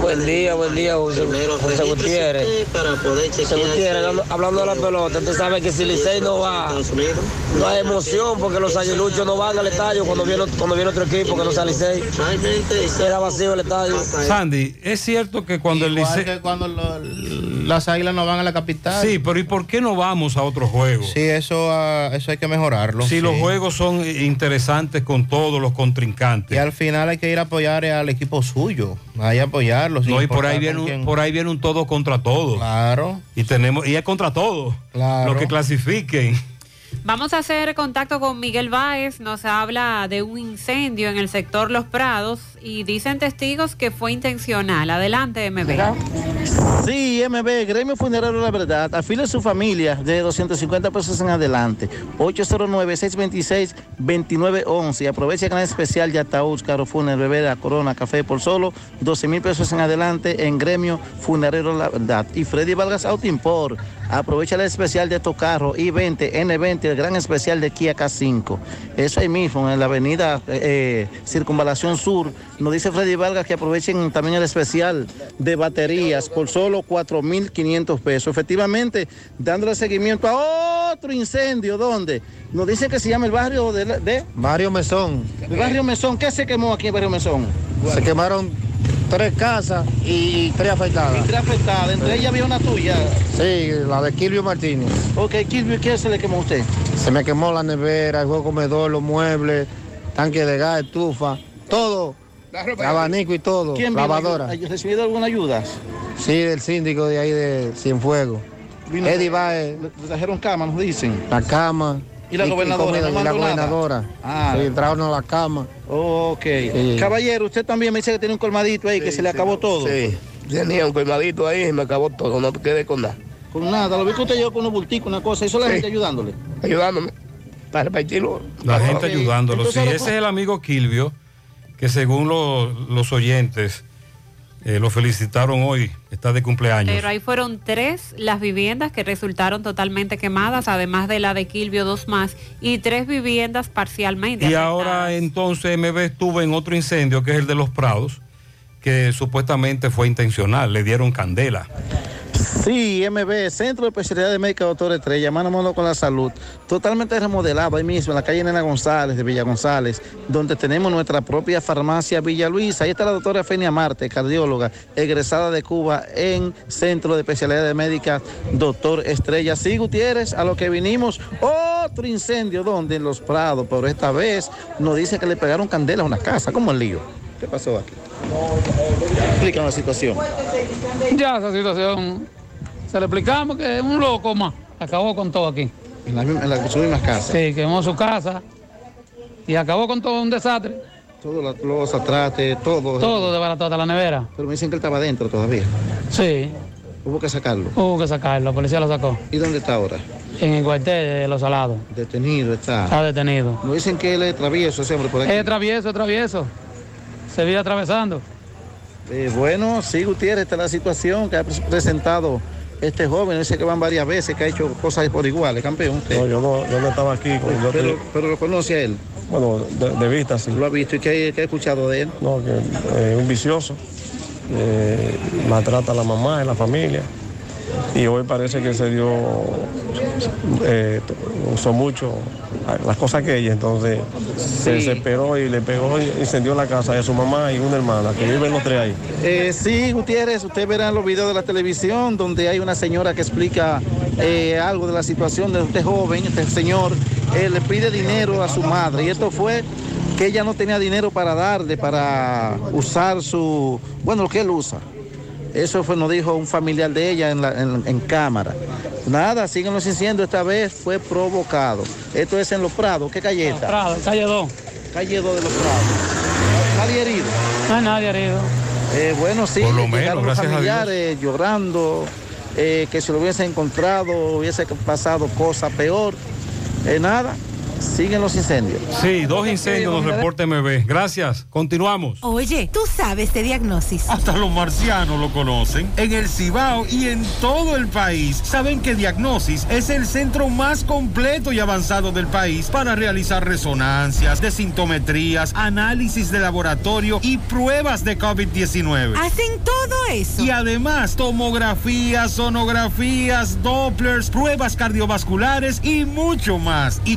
Buen día, buen día, José, José Gutiérrez. José Gutiérrez, hablando, hablando de la pelota, usted sabe que si Licey no va, no hay emoción porque los aguiluchos no van al estadio cuando viene, cuando viene otro equipo que no sea Licey. Era vacío el estadio. Sandy, es cierto que cuando el Licey... que cuando lo- las águilas no van a la capital. Sí, pero ¿y por qué no vamos a otros juegos? Sí, eso, ah, eso hay que mejorarlo. Si sí. los juegos son interesantes con todos los contrincantes. Y al final hay que ir a apoyar al equipo suyo. Hay a apoyarlo. sin No, y por ahí viene un, por ahí viene un todo contra todo. Claro. Y tenemos, y es contra todo. Claro. Lo que clasifiquen. Vamos a hacer contacto con Miguel Báez. Nos habla de un incendio en el sector Los Prados y dicen testigos que fue intencional. Adelante, MB. Sí, MB, Gremio Funerario La Verdad, afile su familia de 250 pesos en adelante. 809-626-2911. Y aprovecha el canal especial de ataúd, caro funeral, bebida, corona, café por solo 12 mil pesos en adelante en Gremio Funerario La Verdad. Y Freddy Vargas Auto Import. Aprovecha el especial de estos carros I-20, N20, el gran especial de Kia K5. Eso ahí mismo, en la avenida eh, Circunvalación Sur. Nos dice Freddy Vargas que aprovechen también el especial de baterías por solo 4.500 pesos. Efectivamente, dándole seguimiento a otro incendio, ¿dónde? Nos dice que se llama el barrio de... de Barrio Mesón. el barrio Mesón. ¿Qué se quemó aquí en Barrio Mesón? Se quemaron tres casas y tres afectadas. Tres afectadas, entre ellas había una tuya. Sí, la de Kilvio Martínez. Ok, Kilvio, ¿qué se le quemó a usted? Se me quemó la nevera, el juego comedor, los muebles, tanque de gas, estufa, todo. Abanico y todo, ¿Quién lavadora. ¿Ha recibido alguna ayuda? Sí, del síndico de ahí de Cienfuegos. Vino- Eddie Baez, Le trajeron cama, nos dicen. la cama. ¿Y la gobernadora comida, no y la gobernadora. Ah. Sí, entraron a la cama. Ok. Sí. Caballero, usted también me dice que tiene un colmadito ahí, que se le acabó todo. Sí, tenía un colmadito ahí y me acabó todo, no quedé con nada. Con nada, lo vi que usted llegó con unos bulticos, una cosa, y solamente Sí. ayudándole. Ayudándome para repartirlo. La gente ayudándolo. Sí, Entonces, ese es el amigo Kilvio, que según lo- los oyentes eh, lo felicitaron hoy, está de cumpleaños. Pero ahí fueron tres las viviendas que resultaron totalmente quemadas, además de la de Quilvio, dos más, y tres viviendas parcialmente. Y afectadas. ahora entonces MB estuvo en otro incendio, que es el de los Prados, que supuestamente fue intencional, le dieron candela. Sí, MB, Centro de Especialidad de Médica Doctor Estrella, mano a mano con la salud, totalmente remodelado ahí mismo, en la calle Nena González de Villa González, donde tenemos nuestra propia farmacia Villa Luisa. Ahí está la doctora Fenia Marte, cardióloga, egresada de Cuba en Centro de Especialidad de Médica Doctor Estrella. Sí, Gutiérrez, a lo que vinimos, otro incendio, donde En Los Prados, pero esta vez nos dice que le pegaron candela a una casa, como el lío. ¿Qué pasó aquí? Explícanos la situación. Ya esa situación se le explicamos que es un loco más. Acabó con todo aquí. En la, misma- en la- su misma casa. Sí, quemó su casa y acabó con todo un desastre. Todo, la losa, trate, todo. Todo desbarató hasta la nevera. Pero me dicen que él estaba adentro todavía. Sí, Hubo que sacarlo. hubo que sacarlo, la policía lo sacó. ¿Y dónde está ahora? En el cuartel de Los Salados. Detenido está. Está detenido. Nos dicen que él es travieso ese hombre por aquí. Es travieso, es travieso. Se vive atravesando. Eh, bueno, sí, Gutiérrez, esta es la situación que ha pres- presentado este joven. Dice que van varias veces, que ha hecho cosas por iguales, campeón. No, yo no, yo no estaba aquí. pero, lo conoce a él. bueno, de, de vista sí. ¿Lo ha visto y qué, qué ha escuchado de él? No, que es un vicioso. eh, maltrata a la mamá y la familia. Y hoy parece que se dio, eh, usó mucho las cosas que ella, entonces se desesperó y le pegó y incendió la casa de su mamá y una hermana, que viven los tres ahí. Eh, sí, Gutiérrez, usted verá los videos de la televisión donde hay una señora que explica eh, algo de la situación de este joven, este señor, eh, le pide dinero a su madre y esto fue que ella no tenía dinero para darle, para usar su, bueno, lo que él usa. Eso fue, nos dijo un familiar de ella en, la- en- en cámara. Nada, siguen los incendios, esta vez fue provocado. Esto es en Los Prados, ¿qué calle está? Prado, calle 2. Calle 2 de Los Prados. Nadie herido. No hay nadie herido. Eh, bueno, sí, Por lo menos, los a familiares llorando, eh, que si lo hubiese encontrado hubiese pasado cosa peor. Eh, nada, siguen los incendios. Sí, dos incendios nos reporta MB. Gracias. Continuamos. Oye, tú sabes de diagnosis. Hasta los marcianos lo conocen. En el Cibao y en todo el país saben que Diagnosis es el centro más completo y avanzado del país para realizar resonancias, desintometrías, análisis de laboratorio y pruebas de COVID-19. Hacen todo eso. Y además, tomografías, sonografías, Dopplers, pruebas cardiovasculares y mucho más. Y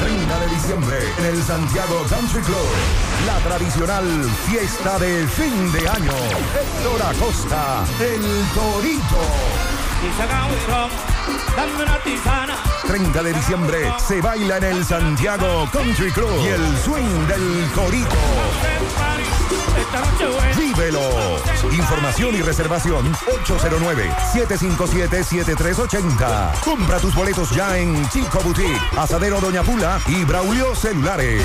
30 de diciembre en el Santiago Country Club. La tradicional fiesta de fin de año. Héctor Acosta, el Torito. Y saca un shot, dame una tisana. 30 de diciembre se baila en el Santiago Country Club y el swing del Torito. Vívelo. Información y reservación 809-757-7380. Compra tus boletos ya en Chico Boutique, Asadero Doña Pula y Braulio Celulares.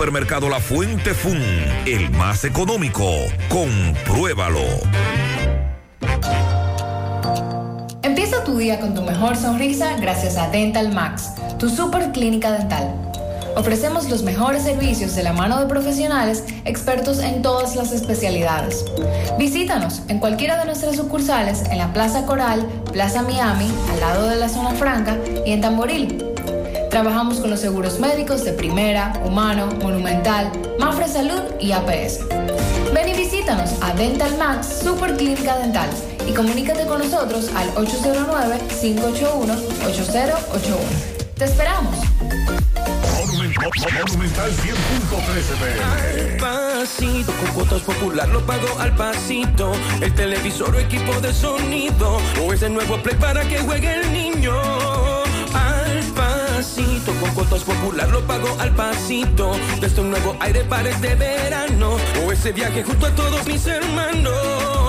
Supermercado La Fuente Fun, el más económico. Compruébalo. Empieza tu día con tu mejor sonrisa gracias a Dental Max, tu super clínica dental. Ofrecemos los mejores servicios de la mano de profesionales expertos en todas las especialidades. Visítanos en cualquiera de nuestras sucursales en la Plaza Coral, Plaza Miami, al lado de la Zona Franca y en Tamboril. Trabajamos con los seguros médicos de Primera, Humano, Monumental, Mafre Salud y APS. Ven y visítanos a Dental Max Super Clínica Dental y comunícate con nosotros al 809-581-8081. ¡Te esperamos! Monumental 100.13 Al pasito, con cuotas popular lo pago al pasito. El televisor o equipo de sonido. O ese nuevo play para que juegue el niño. Con cuotas popular lo pago al pasito. Desde un nuevo aire para este verano. O ese viaje junto a todos mis hermanos.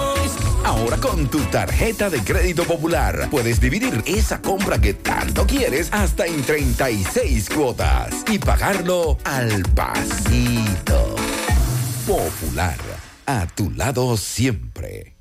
Ahora con tu tarjeta de crédito popular puedes dividir esa compra que tanto quieres hasta en 36 cuotas y pagarlo al pasito. Popular, a tu lado siempre.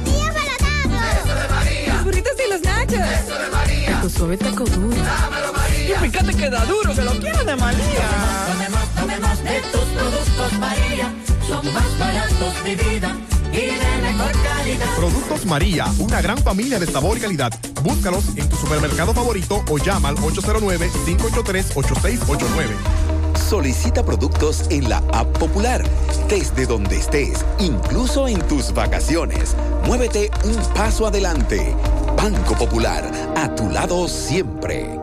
Nachos. Eso de María. Tu suave taco duro. Dámelo, María. Y fíjate que da duro, que lo quiero de María. Tomemos, tomemos de tus productos, María. Son más baratos de vida y de mejor calidad. Productos María, una gran familia de sabor y calidad. Búscalos en tu supermercado favorito o llama al 809-583-8689. Solicita productos en la app popular, desde donde estés, incluso en tus vacaciones. Muévete un paso adelante. Banco Popular, a tu lado siempre.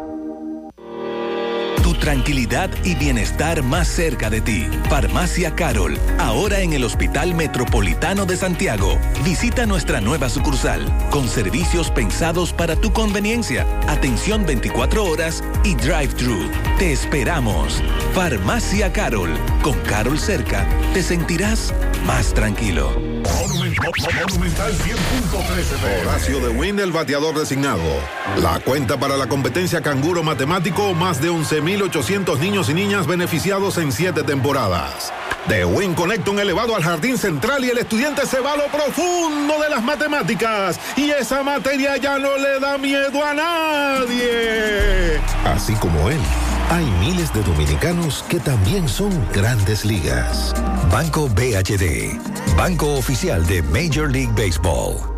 Tu tranquilidad y bienestar más cerca de ti. Farmacia Carol, ahora en el Hospital Metropolitano de Santiago. Visita nuestra nueva sucursal, con servicios pensados para tu conveniencia, atención 24 horas y drive-thru. Te esperamos. Farmacia Carol, con Carol cerca, te sentirás más tranquilo. Monumental 100.13 Horacio de Win, el bateador designado. La cuenta para la competencia canguro matemático, más de 11.800 niños y niñas beneficiados en siete temporadas. De Win conecta un elevado al jardín central y el estudiante se va a lo profundo de las matemáticas. Y esa materia ya no le da miedo a nadie. Así como él, hay miles de dominicanos que también son grandes ligas. Banco BHD, Banco Oficial de Major League Baseball.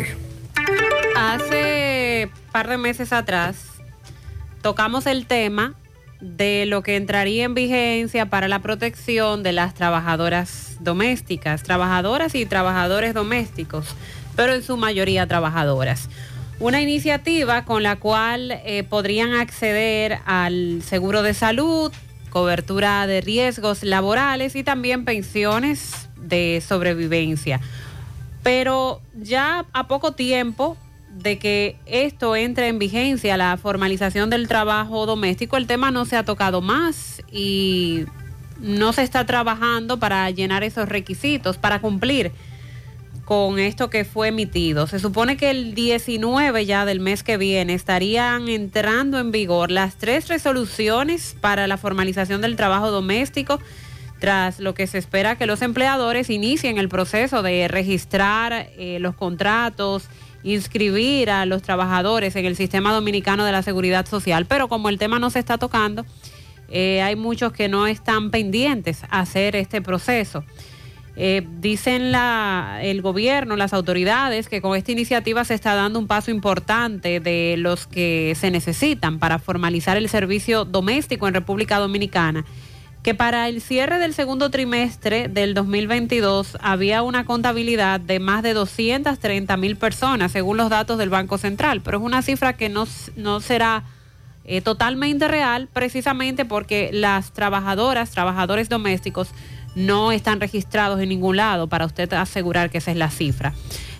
Hace par de meses atrás tocamos el tema de lo que entraría en vigencia para la protección de las trabajadoras domésticas, trabajadoras y trabajadores domésticos, pero en su mayoría trabajadoras. Una iniciativa con la cual eh, podrían acceder al seguro de salud, cobertura de riesgos laborales y también pensiones de sobrevivencia. Pero ya a poco tiempo de que esto entre en vigencia, la formalización del trabajo doméstico, el tema no se ha tocado más y no se está trabajando para llenar esos requisitos, para cumplir con esto que fue emitido. Se supone que el 19 ya del mes que viene estarían entrando en vigor las tres resoluciones para la formalización del trabajo doméstico, tras lo que se espera que los empleadores inicien el proceso de registrar eh, los contratos, inscribir a los trabajadores en el sistema dominicano de la seguridad social, pero como el tema no se está tocando, eh, hay muchos que no están pendientes a hacer este proceso. Eh, dicen la, el gobierno, las autoridades, que con esta iniciativa se está dando un paso importante de los que se necesitan para formalizar el servicio doméstico en República Dominicana que para el cierre del segundo trimestre del 2022 había una contabilidad de más de 230 mil personas, según los datos del Banco Central, pero es una cifra que no, no será eh, totalmente real, precisamente porque las trabajadoras, trabajadores domésticos, no están registrados en ningún lado para usted asegurar que esa es la cifra.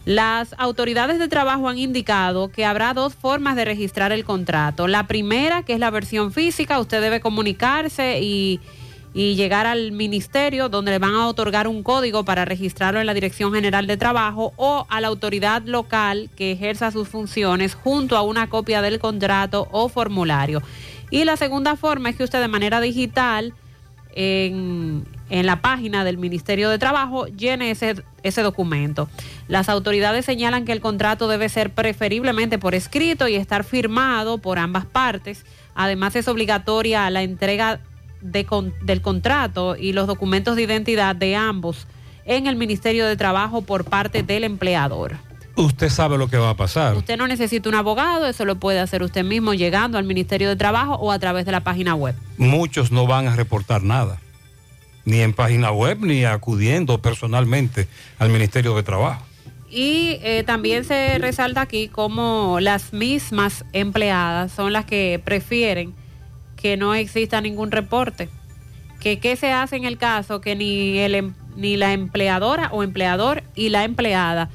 Las autoridades de trabajo han indicado que habrá dos formas de registrar el contrato. La primera, que es la versión física, usted debe comunicarse y y llegar al ministerio donde le van a otorgar un código para registrarlo en la Dirección General de Trabajo o a la autoridad local que ejerza sus funciones junto a una copia del contrato o formulario. Y la segunda forma es que usted de manera digital en, en la página del Ministerio de Trabajo llene ese, ese documento. Las autoridades señalan que el contrato debe ser preferiblemente por escrito y estar firmado por ambas partes. Además es obligatoria la entrega del contrato y los documentos de identidad de ambos en el Ministerio de Trabajo por parte del empleador. Usted sabe lo que va a pasar. Usted no necesita un abogado, eso lo puede hacer usted mismo llegando al Ministerio de Trabajo o a través de la página web. Muchos no van a reportar nada, ni en página web, ni acudiendo personalmente al Ministerio de Trabajo. Y eh, también se resalta aquí como las mismas empleadas son las que prefieren que no exista ningún reporte. Que qué se hace en el caso que ni, el, em, ni la empleadora o empleador y la empleada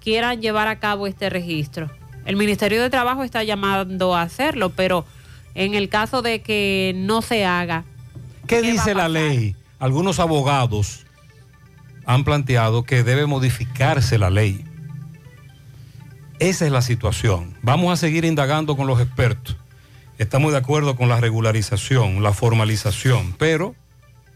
quieran llevar a cabo este registro. El Ministerio de Trabajo está llamando a hacerlo, pero en el caso de que no se haga. ¿Qué, dice la ley? Algunos abogados han planteado que debe modificarse la ley. Esa es la situación. Vamos a seguir indagando con los expertos. Estamos de acuerdo con la regularización, la formalización, pero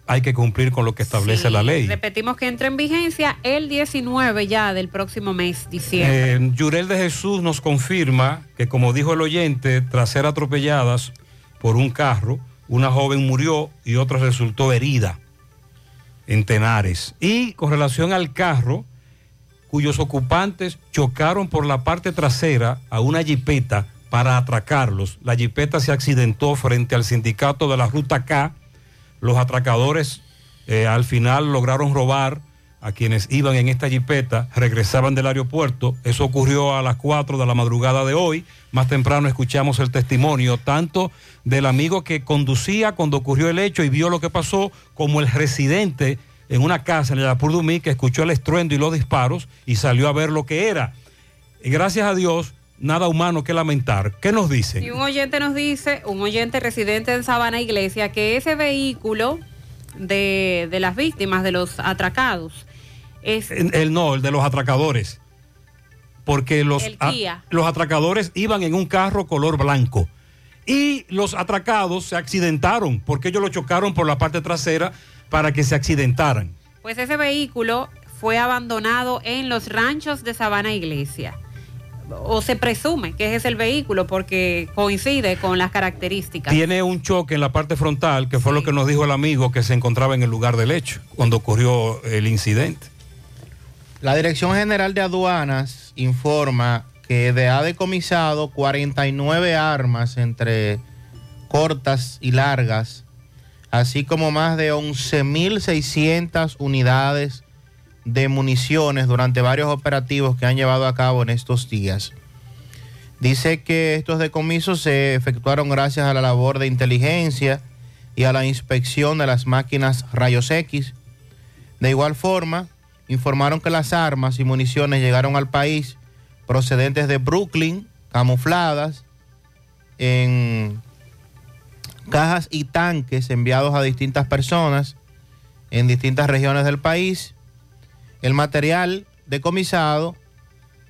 hay que cumplir con lo que establece la ley. Repetimos que entra en vigencia el 19 ya del próximo mes, diciembre. Eh, Yurel de Jesús nos confirma que, como dijo el oyente, tras ser atropelladas por un carro, una joven murió y otra resultó herida en Tenares. Y con relación al carro, cuyos ocupantes chocaron por la parte trasera a una jipeta para atracarlos. La jipeta se accidentó frente al sindicato de la Ruta K. Los atracadores eh, al final lograron robar a quienes iban en esta jipeta, regresaban del aeropuerto. Eso ocurrió a las 4 de la madrugada de hoy. Más temprano escuchamos el testimonio tanto del amigo que conducía cuando ocurrió el hecho y vio lo que pasó, como el residente en una casa en el Apurdumí que escuchó el estruendo y los disparos y salió a ver lo que era. Y gracias a Dios, nada humano que lamentar. ¿Qué nos dice? Y un oyente nos dice, un oyente residente en Sabana Iglesia, que ese vehículo de, las víctimas, de los atracados, es... El, no, el de los atracadores. Porque los, los atracadores iban en un carro color blanco. Y los atracados se accidentaron porque ellos lo chocaron por la parte trasera para que se accidentaran. Pues ese vehículo fue abandonado en los ranchos de Sabana Iglesia o se presume que es el vehículo porque coincide con las características. Tiene un choque en la parte frontal, que fue lo que nos dijo el amigo que se encontraba en el lugar del hecho cuando ocurrió el incidente. La Dirección General de Aduanas informa que ha decomisado 49 armas entre cortas y largas, así como más de 11.600 unidades de municiones durante varios operativos que han llevado a cabo en estos días. Dice que estos decomisos se efectuaron gracias a la labor de inteligencia y a la inspección de las máquinas rayos X. De igual forma, informaron que las armas y municiones llegaron al país procedentes de Brooklyn, camufladas en cajas y tanques enviados a distintas personas en distintas regiones del país. El material decomisado,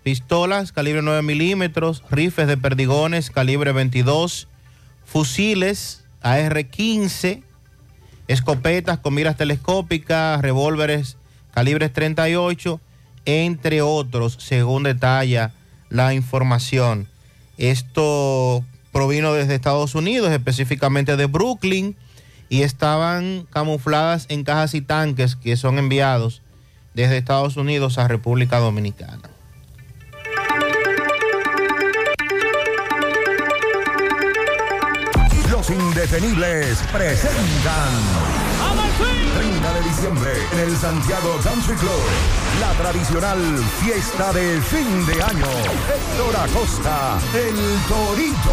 pistolas calibre 9 milímetros, rifles de perdigones calibre 22, fusiles AR-15, escopetas con miras telescópicas, revólveres calibres 38, entre otros, según detalla la información. Esto provino desde Estados Unidos, específicamente de Brooklyn, y estaban camufladas en cajas y tanques que son enviados desde Estados Unidos a República Dominicana. Los indetenibles presentan 30 de diciembre en el Santiago Country Club. La tradicional fiesta de fin de año. Héctor Acosta, el Torito.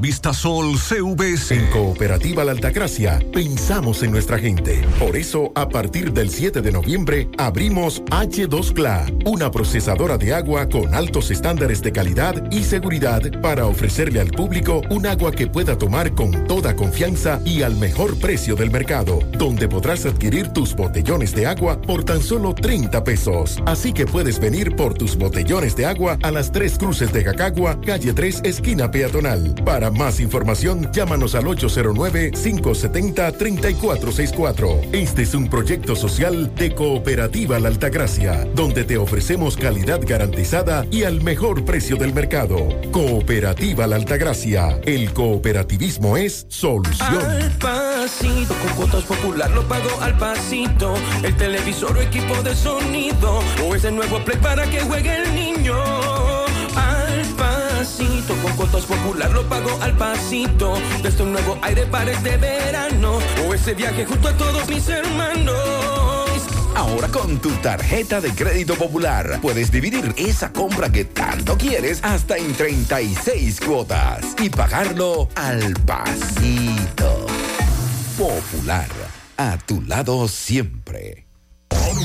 Vistasol CVS. En Cooperativa La Altagracia pensamos en nuestra gente. Por eso, a partir del 7 de noviembre, abrimos H2CLA, una procesadora de agua con altos estándares de calidad y seguridad para ofrecerle al público un agua que pueda tomar con toda confianza y al mejor precio del mercado, donde podrás adquirir tus botellones de agua por tan solo 30 pesos. Así que puedes venir por tus botellones de agua a las tres cruces de Jacagua, calle 3, esquina peatonal. Para más información, llámanos al 809-570-3464. Este es un proyecto social de Cooperativa La Altagracia, donde te ofrecemos calidad garantizada y al mejor precio del mercado. Cooperativa La Altagracia. El cooperativismo es solución. Al pasito, con cuotas popular lo pago al pasito. El televisor o equipo de sonido. O ese nuevo play para que juegue el niño. Al pasito, con cuotas popular lo pago al pasito. Desde un nuevo aire para este verano. O ese viaje junto a todos mis hermanos. Ahora con tu tarjeta de crédito popular puedes dividir esa compra que tanto quieres hasta en 36 cuotas y pagarlo al pasito. Popular, a tu lado siempre.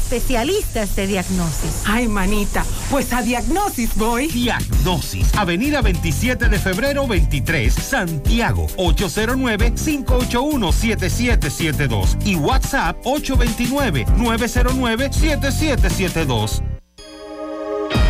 especialistas de diagnosis. Ay, manita, pues a Diagnosis voy. Diagnosis, Avenida 27 de febrero 23, Santiago, 809-581-7772 y WhatsApp 829-909-7772.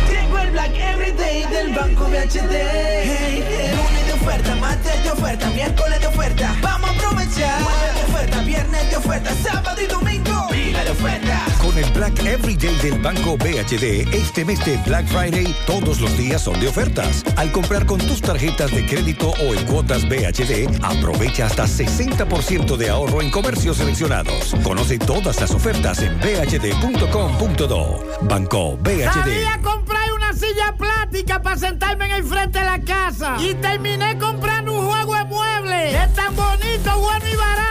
Llegó el Black Everyday del Banco BHD. Hey, hey. Lunes de oferta, martes de oferta, miércoles de oferta. Vamos a aprovechar. Jueves de oferta, viernes de oferta, sábado y domingo. Pila de ofertas. Con el Black Everyday del Banco BHD, este mes de Black Friday, todos los días son de ofertas. Al comprar con tus tarjetas de crédito o en cuotas BHD, aprovecha hasta 60% de ahorro en comercios seleccionados. Conoce todas las ofertas en bhd.com.do. Banco BHD. Comprar una silla plástica para sentarme en el frente de la casa. Y terminé comprando un juego de muebles. Es tan bonito, bueno y barato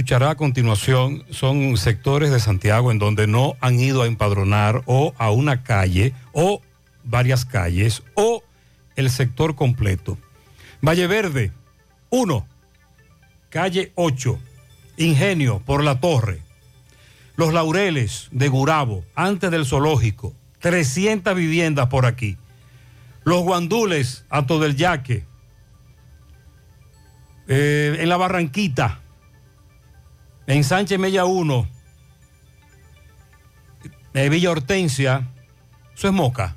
a continuación son sectores de Santiago en donde no han ido a empadronar o a una calle o varias calles o el sector completo. Valle Verde, 1. Calle 8, Ingenio por la Torre. Los Laureles de Gurabo, antes del zoológico. 300 viviendas por aquí. Los Guandules, Ato del Yaque. Eh, en la Barranquita. En Sánchez Mella 1. Eh, Villa Hortensia. Eso es Moca.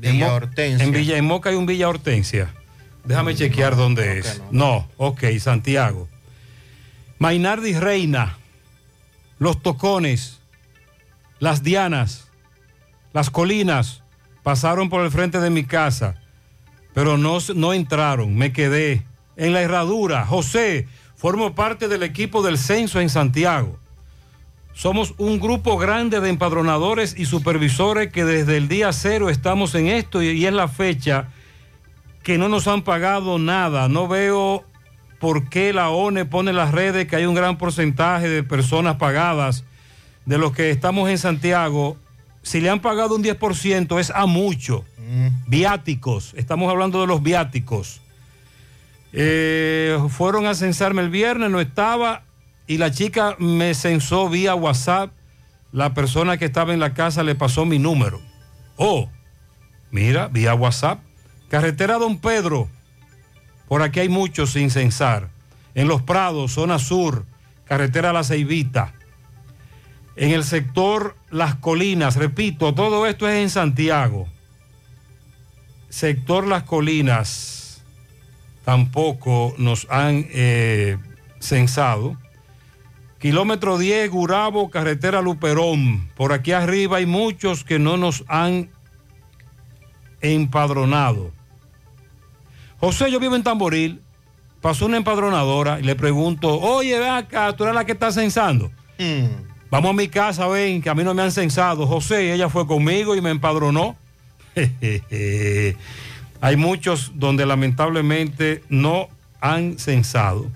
En Villa Mo- Hortensia. En Villa en Moca hay un Villa Hortensia. Déjame chequear dónde es. No. ok, Santiago. Mainardi Reina. Los Tocones. Las Dianas. Las Colinas. Pasaron por el frente de mi casa. Pero no, no entraron. Me quedé. En la herradura. José. Formo parte del equipo del censo en Santiago. Somos un grupo grande de empadronadores y supervisores que desde el día cero estamos en esto y, es la fecha que no nos han pagado nada. No veo por qué la ONE pone en las redes que hay un gran porcentaje de personas pagadas de los que estamos en Santiago. Si le han pagado un 10% es a mucho. Viáticos, estamos hablando de los viáticos. Eh, fueron a censarme el viernes, no estaba, y la chica me censó vía WhatsApp. La persona que estaba en la casa le pasó mi número. Oh, mira, vía WhatsApp. Carretera Don Pedro. Por aquí hay muchos sin censar. En Los Prados, zona sur, carretera La Ceibita. En el sector Las Colinas, repito, todo esto es en Santiago. Sector Las Colinas, tampoco nos han eh, censado. Kilómetro 10, Gurabo, carretera Luperón. Por aquí arriba hay muchos que no nos han empadronado. José, yo vivo en Tamboril. Pasó una empadronadora y le pregunto, oye, ve acá, tú eres la que está censando. Vamos a mi casa, ven, que a mí no me han censado. José, ella fue conmigo y me empadronó. Hay muchos donde lamentablemente no han censado.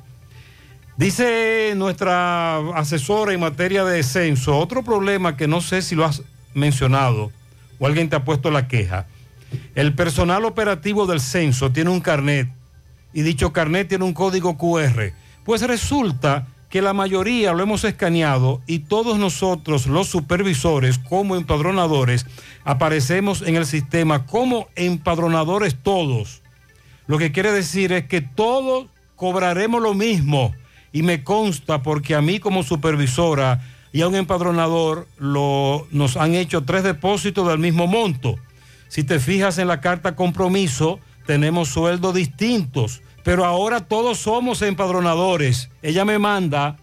Dice nuestra asesora en materia de censo, otro problema que no sé si lo has mencionado o alguien te ha puesto la queja. El personal operativo del censo tiene un carnet y dicho carnet tiene un código QR. Pues resulta que la mayoría lo hemos escaneado y todos nosotros, los supervisores como empadronadores, aparecemos en el sistema como empadronadores todos. Lo que quiere decir es que todos cobraremos lo mismo y me consta porque a mí como supervisora y a un empadronador lo, nos han hecho tres depósitos del mismo monto. Si te fijas en la carta compromiso, tenemos sueldos distintos, pero ahora todos somos empadronadores. Ella me manda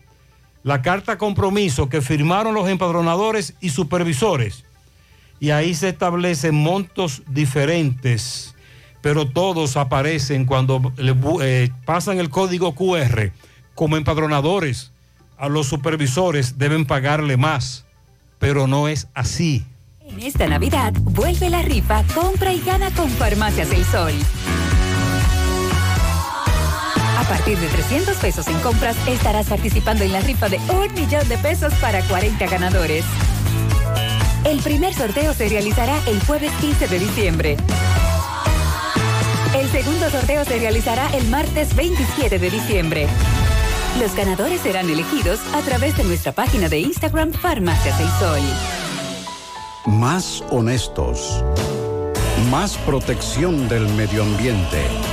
la carta compromiso que firmaron los empadronadores y supervisores. Y ahí se establecen montos diferentes, pero todos aparecen cuando eh, pasan el código QR como empadronadores. A los supervisores deben pagarle más, pero no es así. En esta Navidad, vuelve la rifa, compra y gana con Farmacias El Sol. A partir de 300 pesos en compras, estarás participando en la rifa de un millón de pesos para 40 ganadores. El primer sorteo se realizará el jueves 15 de diciembre. El segundo sorteo se realizará el martes 27 de diciembre. Los ganadores serán elegidos a través de nuestra página de Instagram Farmacias del Sol. Más honestos. Más protección del medio ambiente.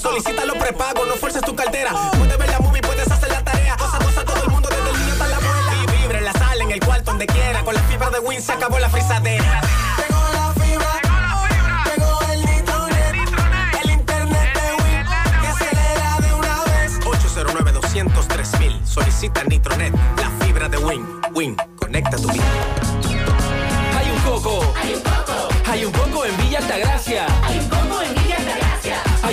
Solicita los prepagos, no fuerces tu cartera. Puedes ver la movie, puedes hacer la tarea. Cosa, cosa, todo el mundo, desde el niño hasta la abuela. Y vibra en la sala, en el cuarto, donde quiera. Con la fibra de Win se acabó la frisadera. Llegó la fibra. Llegó el nitronet. El internet de Win. Que acelera de una vez. 809 203 mil. Solicita Nitronet. La fibra de Win. Win. Conecta tu vida. Hay un coco. Hay un coco. Hay un coco en Villa Altagracia. Hay un coco en Villa Altagracia.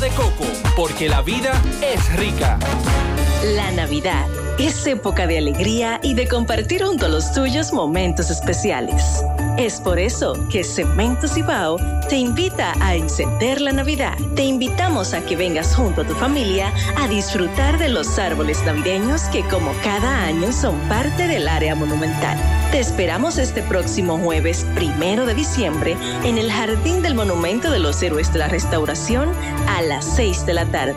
de coco, porque la vida es rica. La Navidad es época de alegría y de compartir junto a los tuyos momentos especiales. Es por eso que Cemento Cibao te invita a encender la Navidad. Te invitamos a que vengas junto a tu familia a disfrutar de los árboles navideños que como cada año son parte del área monumental. Te esperamos este próximo jueves primero de diciembre en el Jardín del Monumento de los Héroes de la Restauración a las 6 de la tarde.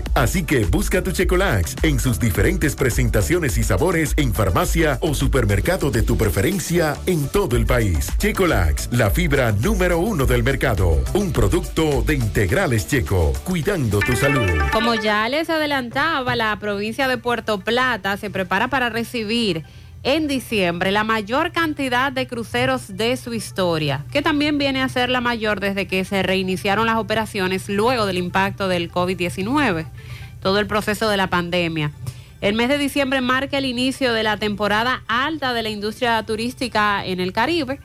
Así que busca tu Checolax en sus diferentes presentaciones y sabores en farmacia o supermercado de tu preferencia en todo el país. Checolax, la fibra número uno del mercado. Un producto de integrales checo, cuidando tu salud. Como ya les adelantaba, la provincia de Puerto Plata se prepara para recibir en diciembre la mayor cantidad de cruceros de su historia, que también viene a ser la mayor desde que se reiniciaron las operaciones luego del impacto del COVID-19, todo el proceso de la pandemia. El mes de diciembre marca el inicio de la temporada alta de la industria turística en el Caribe.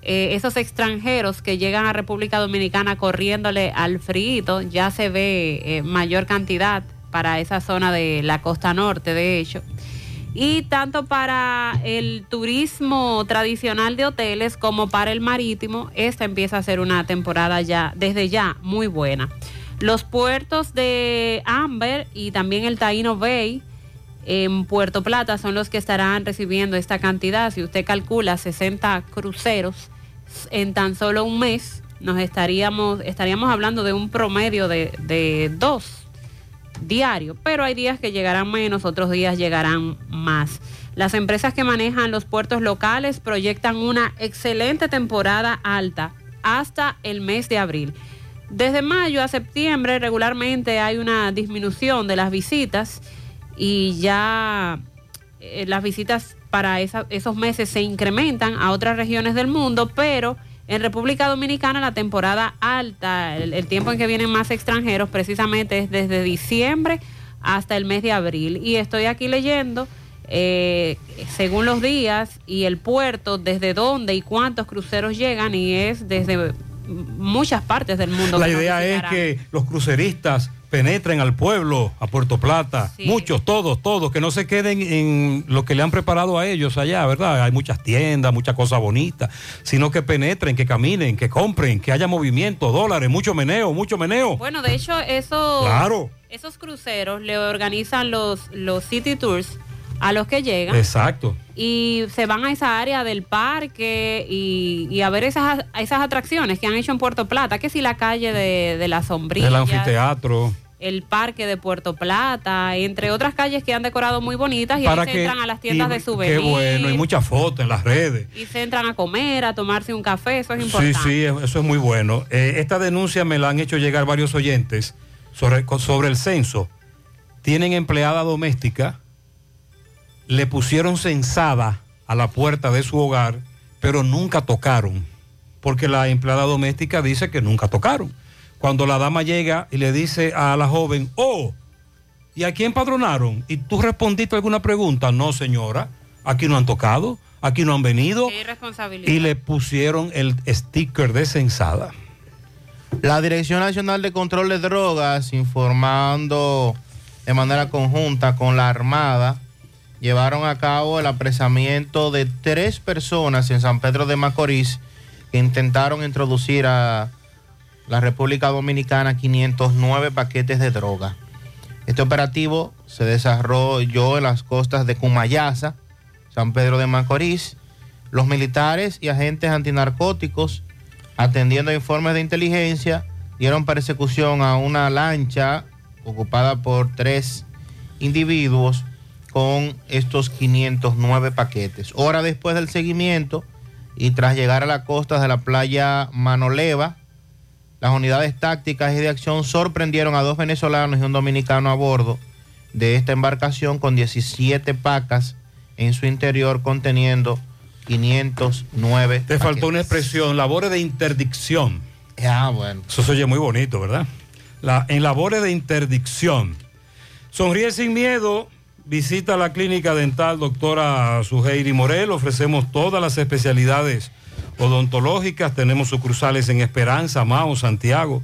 Eh, esos extranjeros que llegan a República Dominicana corriéndole al frío, ya se ve eh, mayor cantidad para esa zona de la costa norte, de hecho. Y tanto para el turismo tradicional de hoteles como para el marítimo, esta empieza a ser una temporada ya, desde ya, muy buena. Los puertos de Amber y también el Taino Bay en Puerto Plata son los que estarán recibiendo esta cantidad. Si usted calcula 60 cruceros en tan solo un mes, nos estaríamos, estaríamos hablando de un promedio de, de dos diarios, pero hay días que llegarán menos, otros días llegarán más. Las empresas que manejan los puertos locales proyectan una excelente temporada alta hasta el mes de abril. Desde mayo a septiembre regularmente hay una disminución de las visitas y ya eh, las visitas para esa- esos meses se incrementan a otras regiones del mundo, pero en República Dominicana la temporada alta, el, el tiempo en que vienen más extranjeros precisamente es desde diciembre hasta el mes de abril. Y estoy aquí leyendo eh, según los días y el puerto, desde dónde y cuántos cruceros llegan y es desde muchas partes del mundo. La idea es que los cruceristas penetren al pueblo, a Puerto Plata, Sí. muchos, todos, todos, que no se queden en lo que le han preparado a ellos allá, ¿verdad? Hay muchas tiendas, muchas cosas bonitas, sino que penetren, que caminen, que compren, que haya movimiento, dólares, mucho meneo, mucho meneo. Bueno, de hecho, esos, Claro. esos cruceros le organizan los, los city tours a los que llegan Exacto. y se van a esa área del parque y, y a ver esas, esas atracciones que han hecho en Puerto Plata, que si la calle de, de la sombrilla, El anfiteatro. el parque de Puerto Plata, entre otras calles que han decorado muy bonitas y para ahí se entran a las tiendas y- de souvenirs. Qué bueno, hay muchas fotos en las redes. Y se entran a comer, a tomarse un café, eso es Sí, importante. sí, eso es muy bueno. Eh, esta denuncia me la han hecho llegar varios oyentes sobre, sobre el censo. Tienen empleada doméstica, le pusieron censada a la puerta de su hogar, pero nunca tocaron, porque la empleada doméstica dice que nunca tocaron. Cuando la dama llega y le dice a la joven, oh, ¿y a quién padronaron? ¿Y tú respondiste alguna pregunta? No, señora, aquí no han tocado, aquí no han venido y le pusieron el sticker de censada. La Dirección Nacional de Control de Drogas, informando de manera conjunta con la Armada, llevaron a cabo el apresamiento de tres personas en San Pedro de Macorís que intentaron introducir a la República Dominicana 509 paquetes de droga. Este operativo se desarrolló en las costas de Cumayasa, San Pedro de Macorís. Los militares y agentes antinarcóticos, atendiendo a informes de inteligencia, dieron persecución a una lancha ocupada por tres individuos con estos 509 paquetes. Hora después del seguimiento y tras llegar a la costa de la playa Manoleva, las unidades tácticas y de acción sorprendieron a dos venezolanos y un dominicano a bordo de esta embarcación con 17 pacas en su interior conteniendo 509 Te faltó una expresión, labores de interdicción. Ah, bueno. Eso se oye muy bonito, ¿verdad? La, en labores de interdicción. Sonríe sin miedo. Visita la clínica dental doctora Suheiri Morel. Ofrecemos todas las especialidades odontológicas. Tenemos sucursales en Esperanza, Mao, Santiago.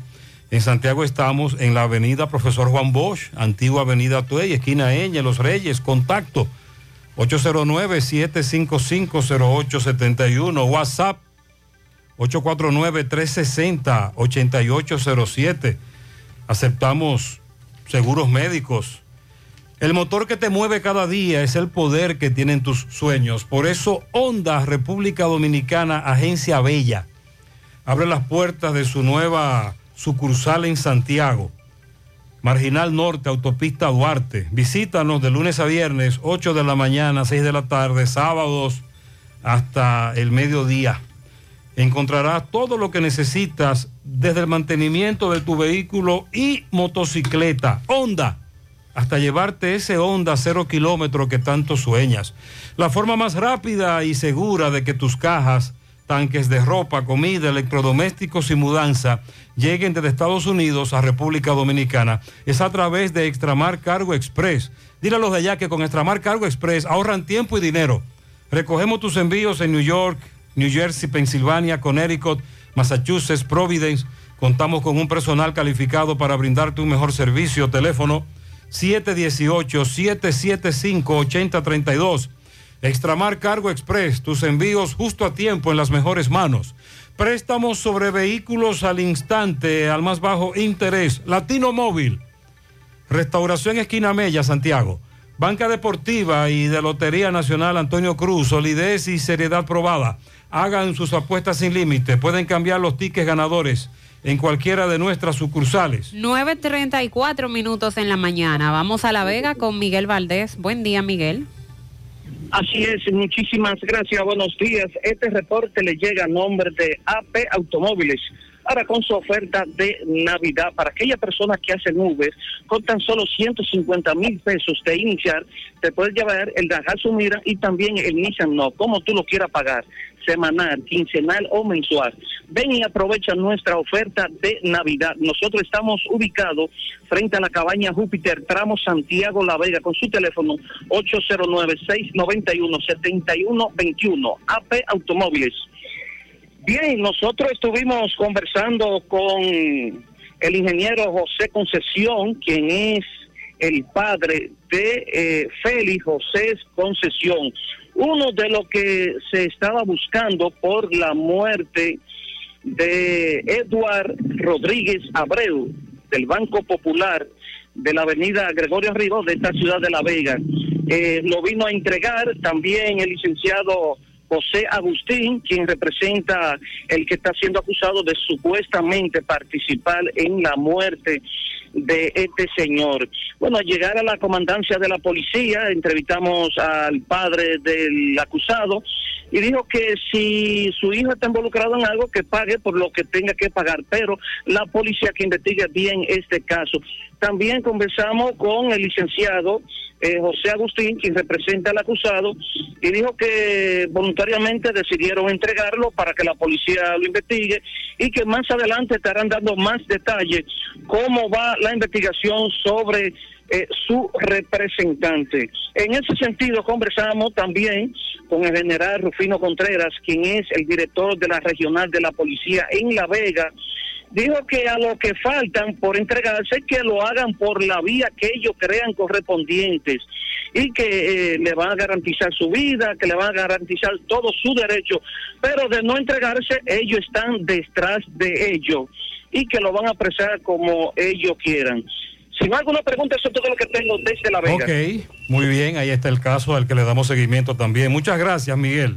En Santiago estamos en la avenida Profesor Juan Bosch, antigua avenida Tuey, esquina Eñe, Los Reyes. Contacto 809-755-0871. WhatsApp 849-360-8807. Aceptamos seguros médicos. El motor que te mueve cada día es el poder que tienen tus sueños. Por eso Honda República Dominicana, Agencia Bella, abre las puertas de su nueva sucursal en Santiago. Marginal Norte, Autopista Duarte. Visítanos de lunes a viernes, 8 de la mañana, 6 de la tarde, sábados hasta el mediodía. Encontrarás todo lo que necesitas desde el mantenimiento de tu vehículo y motocicleta. Honda, hasta llevarte ese Honda cero kilómetro que tanto sueñas. La forma más rápida y segura de que tus cajas, tanques de ropa, comida, electrodomésticos y mudanza lleguen desde Estados Unidos a República Dominicana es a través de Extramar Cargo Express. Dile a los de allá que con Extramar Cargo Express ahorran tiempo y dinero. Recogemos tus envíos en New York, New Jersey, Pensilvania, Connecticut, Massachusetts, Providence. Contamos con un personal calificado para brindarte un mejor servicio. Teléfono 718-775-8032. Extramar Cargo Express, tus envíos justo a tiempo en las mejores manos. Préstamos sobre vehículos al instante, al más bajo interés. Latino Móvil. Restauración Esquina Mella, Santiago. Banca Deportiva y de Lotería Nacional Antonio Cruz, solidez y seriedad probada. Hagan sus apuestas sin límite. Pueden cambiar los tickets ganadores en cualquiera de nuestras sucursales. 9.34 minutos en la mañana. Vamos a La Vega con Miguel Valdés. Buen día, Miguel. Así es, muchísimas gracias, buenos días. Este reporte le llega a nombre de AP Automóviles. Ahora con su oferta de Navidad para aquellas personas que hacen Uber, con tan solo 150 mil pesos de iniciar, te puedes llevar el Daihatsu Mira y también el Nissan No, como tú lo quieras pagar. Semanal, quincenal o mensual. Ven y aprovecha nuestra oferta de Navidad. Nosotros estamos ubicados frente a la cabaña Júpiter, tramo Santiago La Vega, con su teléfono 809-691-7121, AP Automóviles. Bien, nosotros estuvimos conversando con el ingeniero José Concesión, quien es el padre de eh, Félix José Concesión. Uno de los que se estaba buscando por la muerte de Eduard Rodríguez Abreu, del Banco Popular de la avenida Gregorio Ríos de esta ciudad de La Vega. Eh, lo vino a entregar también el licenciado José Agustín, quien representa el que está siendo acusado de supuestamente participar en la muerte de este señor. Bueno, al llegar a la comandancia de la policía, entrevistamos al padre del acusado y dijo que si su hijo está involucrado en algo, que pague por lo que tenga que pagar, pero la policía que investigue bien este caso. También conversamos con el licenciado eh, José Agustín, quien representa al acusado, y dijo que voluntariamente decidieron entregarlo para que la policía lo investigue y que más adelante estarán dando más detalles cómo va la investigación sobre eh, su representante. En ese sentido, conversamos también con el general Rufino Contreras, quien es el director de la regional de la policía en La Vega, dijo que a lo que faltan por entregarse, que lo hagan por la vía que ellos crean correspondientes y que eh, le van a garantizar su vida, que le van a garantizar todo su derecho, pero de no entregarse, ellos están detrás de ello y que lo van a apresar como ellos quieran. Si no hay alguna pregunta, eso es todo lo que tengo desde La Vega. Ok, muy bien, ahí está el caso al que le damos seguimiento también. Muchas gracias, Miguel.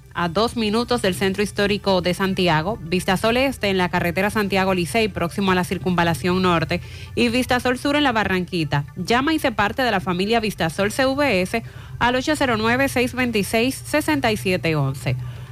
a dos minutos del centro histórico de Santiago, Vistasol Este en la carretera Santiago Licey, próximo a la circunvalación norte, y Vistasol Sur en la Barranquita. Llama y se parte de la familia Vistasol CVS al 809-626-6711.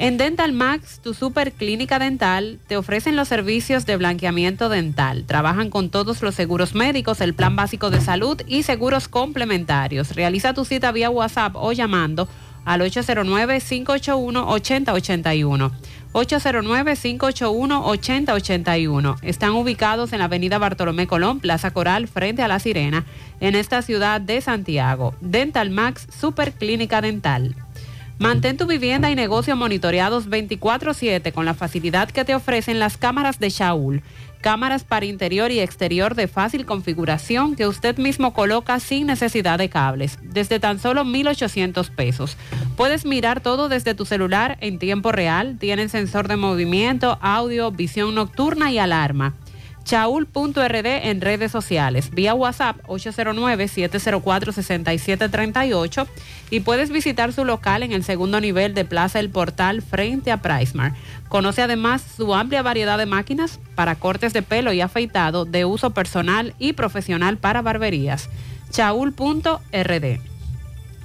En Dental Max, tu super clínica dental, te ofrecen los servicios de blanqueamiento dental. Trabajan con todos los seguros médicos, el plan básico de salud y seguros complementarios. Realiza tu cita vía WhatsApp o llamando al 809-581-8081. 809-581-8081. Están ubicados en la avenida Bartolomé Colón, Plaza Coral, frente a La Sirena, en esta ciudad de Santiago. Dental Max, Super Clínica Dental. Mantén tu vivienda y negocio monitoreados 24/7 con la facilidad que te ofrecen las cámaras de Shaul. Cámaras para interior y exterior de fácil configuración que usted mismo coloca sin necesidad de cables, desde tan solo 1.800 pesos. Puedes mirar todo desde tu celular en tiempo real, tienen sensor de movimiento, audio, visión nocturna y alarma. Chaul.rd en redes sociales, vía WhatsApp 809-704-6738 y puedes visitar su local en el segundo nivel de Plaza El Portal frente a Pricemar. Conoce además su amplia variedad de máquinas para cortes de pelo y afeitado de uso personal y profesional para barberías. Chaul.rd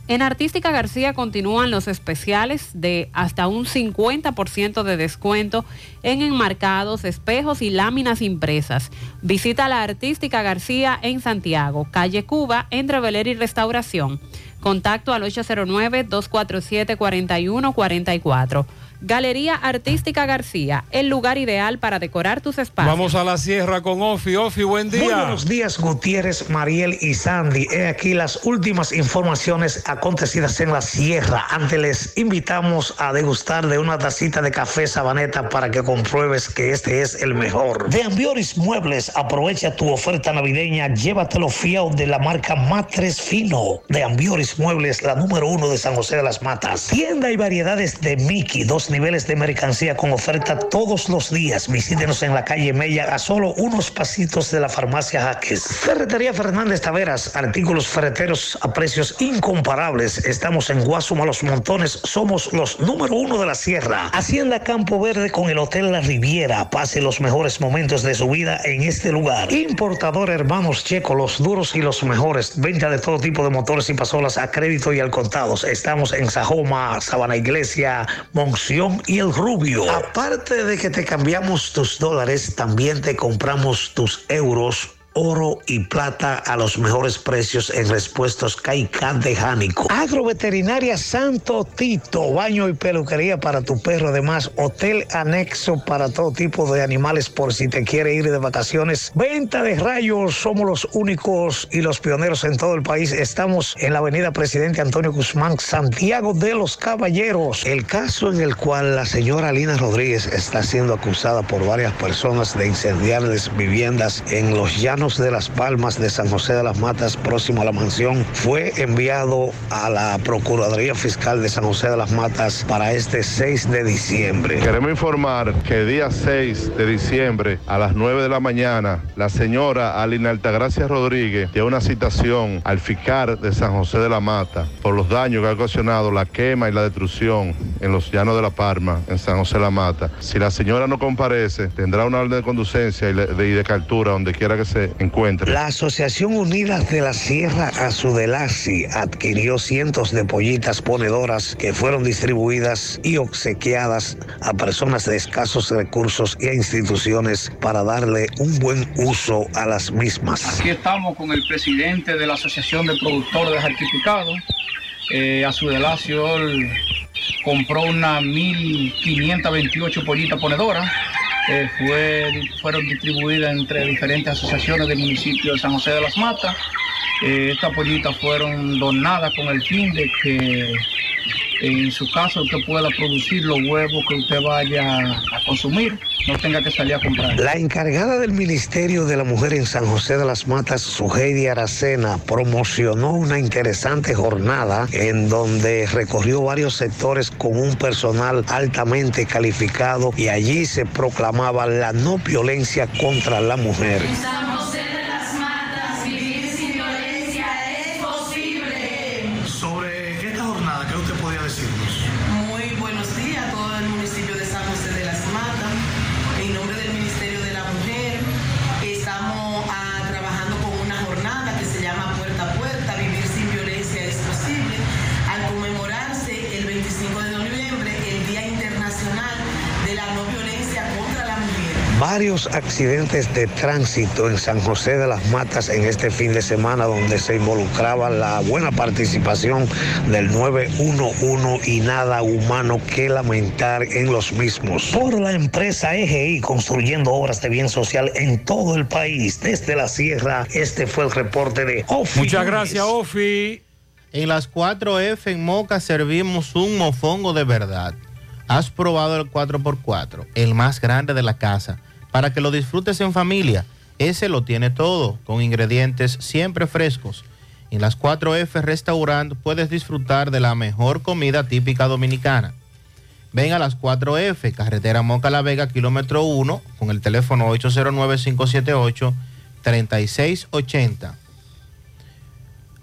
en Artística García continúan los especiales de hasta un 50% de descuento en enmarcados, espejos y láminas impresas. Visita la Artística García en Santiago, calle Cuba, entre Beler y Restauración. Contacto al 809-247-4144. Galería Artística García, el lugar ideal para decorar tus espacios. Vamos a la sierra con Ofi. Ofi, buen día. Muy buenos días, Gutiérrez, Mariel y Sandy. He aquí las últimas informaciones acontecidas en la sierra. Antes les invitamos a degustar de una tacita de café sabaneta para que compruebes que este es el mejor. De Ambioris Muebles, aprovecha tu oferta navideña, llévatelo fiado de la marca Matres Fino. De Ambioris Muebles, la número uno de San José de las Matas. Tienda y variedades de Mickey, dos niveles de mercancía con oferta todos los días. Visítenos en la calle Mella a solo unos pasitos de la farmacia Jaques. Ferretería Fernández Taveras, artículos ferreteros a precios incomparables. Estamos en Guasuma Los Montones, somos los número uno de la sierra. Hacienda Campo Verde con el Hotel La Riviera. Pase los mejores momentos de su vida en este lugar. Importador Hermanos Checo, los duros y los mejores. Venta de todo tipo de motores y pasolas a crédito y al contado. Estamos en Sajoma, Sabana Iglesia, Monción y el Rubio. Aparte de que te cambiamos tus dólares, también te compramos tus euros oro y plata a los mejores precios en respuestos Caicán de Jánico. Agroveterinaria Santo Tito, baño y peluquería para tu perro, además hotel anexo para todo tipo de animales por si te quiere ir de vacaciones. Venta de rayos, somos los únicos y los pioneros en todo el país. Estamos en la avenida Presidente Antonio Guzmán, Santiago de los Caballeros. El caso en el cual la señora Lina Rodríguez está siendo acusada por varias personas de incendiarles viviendas en los llanos de las Palmas de San José de las Matas, próximo a la mansión, fue enviado a la Procuraduría Fiscal de San José de las Matas para este 6 de diciembre. Queremos informar que el día 6 de diciembre a las 9 de la mañana, la señora Alina Altagracia Rodríguez dio una citación al fiscal de San José de la Mata por los daños que ha ocasionado la quema y la destrucción en los llanos de la Palma, en San José de la Mata. Si la señora no comparece, tendrá una orden de conducencia y de, de captura donde quiera que se encuentre. La Asociación Unidas de la Sierra Azudelasi adquirió cientos de pollitas ponedoras que fueron distribuidas y obsequiadas a personas de escasos recursos y a instituciones para darle un buen uso a las mismas. Aquí estamos con el presidente de la Asociación de Productores de Certificados. Eh, Azudelacio compró unas 1.528 pollitas ponedoras eh, fue, fueron distribuidas entre diferentes asociaciones del municipio de San José de las Matas. Eh, estas pollitas fueron donadas con el fin de que en su caso usted pueda producir los huevos que usted vaya a consumir, no tenga que salir a comprar. La encargada del Ministerio de la Mujer en San José de las Matas, Suheidi Aracena, promocionó una interesante jornada en donde recorrió varios sectores con un personal altamente calificado y allí se proclamaba la no violencia contra la mujer. San José Varios accidentes de tránsito en San José de las Matas en este fin de semana donde se involucraba la buena participación del 911 y nada humano que lamentar en los mismos. Por la empresa EGI construyendo obras de bien social en todo el país, desde la sierra, este fue el reporte de Ofi. Muchas gracias, Ofi. En las 4F en Moca servimos un mofongo de verdad. ¿Has probado el 4x4, el más grande de la casa, para que lo disfrutes en familia? Ese lo tiene todo, con ingredientes siempre frescos. En las 4F Restaurant puedes disfrutar de la mejor comida típica dominicana. Ven a las 4F, carretera Moca La Vega, kilómetro 1, con el teléfono 809-578-3680.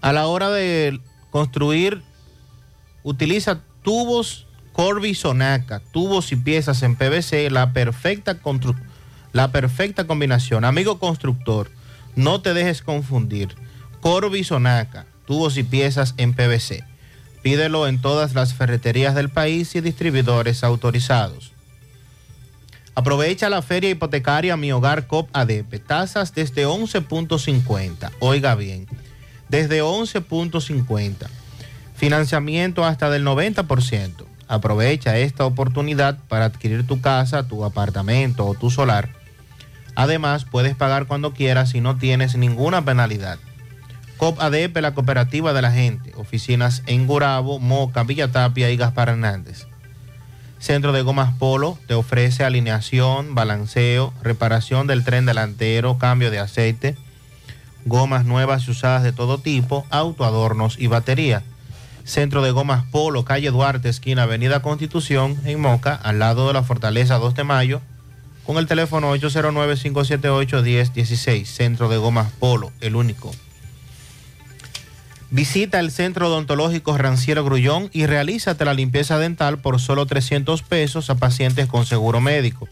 A la hora de construir, utiliza tubos Corby Sonaca, tubos y piezas en PVC, la perfecta, constru- la perfecta combinación. Amigo constructor, no te dejes confundir. Corby Sonaca, tubos y piezas en PVC. Pídelo en todas las ferreterías del país y distribuidores autorizados. Aprovecha la feria hipotecaria Mi Hogar COP ADP. Tasas desde 11.50. Oiga bien, desde 11.50. Financiamiento hasta del 90%. Aprovecha esta oportunidad para adquirir tu casa, tu apartamento o tu solar. Además, puedes pagar cuando quieras y no tienes ninguna penalidad. COP ADP, la cooperativa de la gente. Oficinas en Gurabo, Moca, Villa Tapia y Gaspar Hernández. Centro de Gomas Polo te ofrece alineación, balanceo, reparación del tren delantero, cambio de aceite, gomas nuevas y usadas de todo tipo, autoadornos y batería. Centro de Gomas Polo, calle Duarte, esquina Avenida Constitución, en Moca, al lado de la Fortaleza 2 de Mayo, con el teléfono 809-578-1016. Centro de Gomas Polo, el único. Visita el Centro Odontológico Ranciero Grullón y realízate la limpieza dental por solo 300 pesos a pacientes con seguro médico.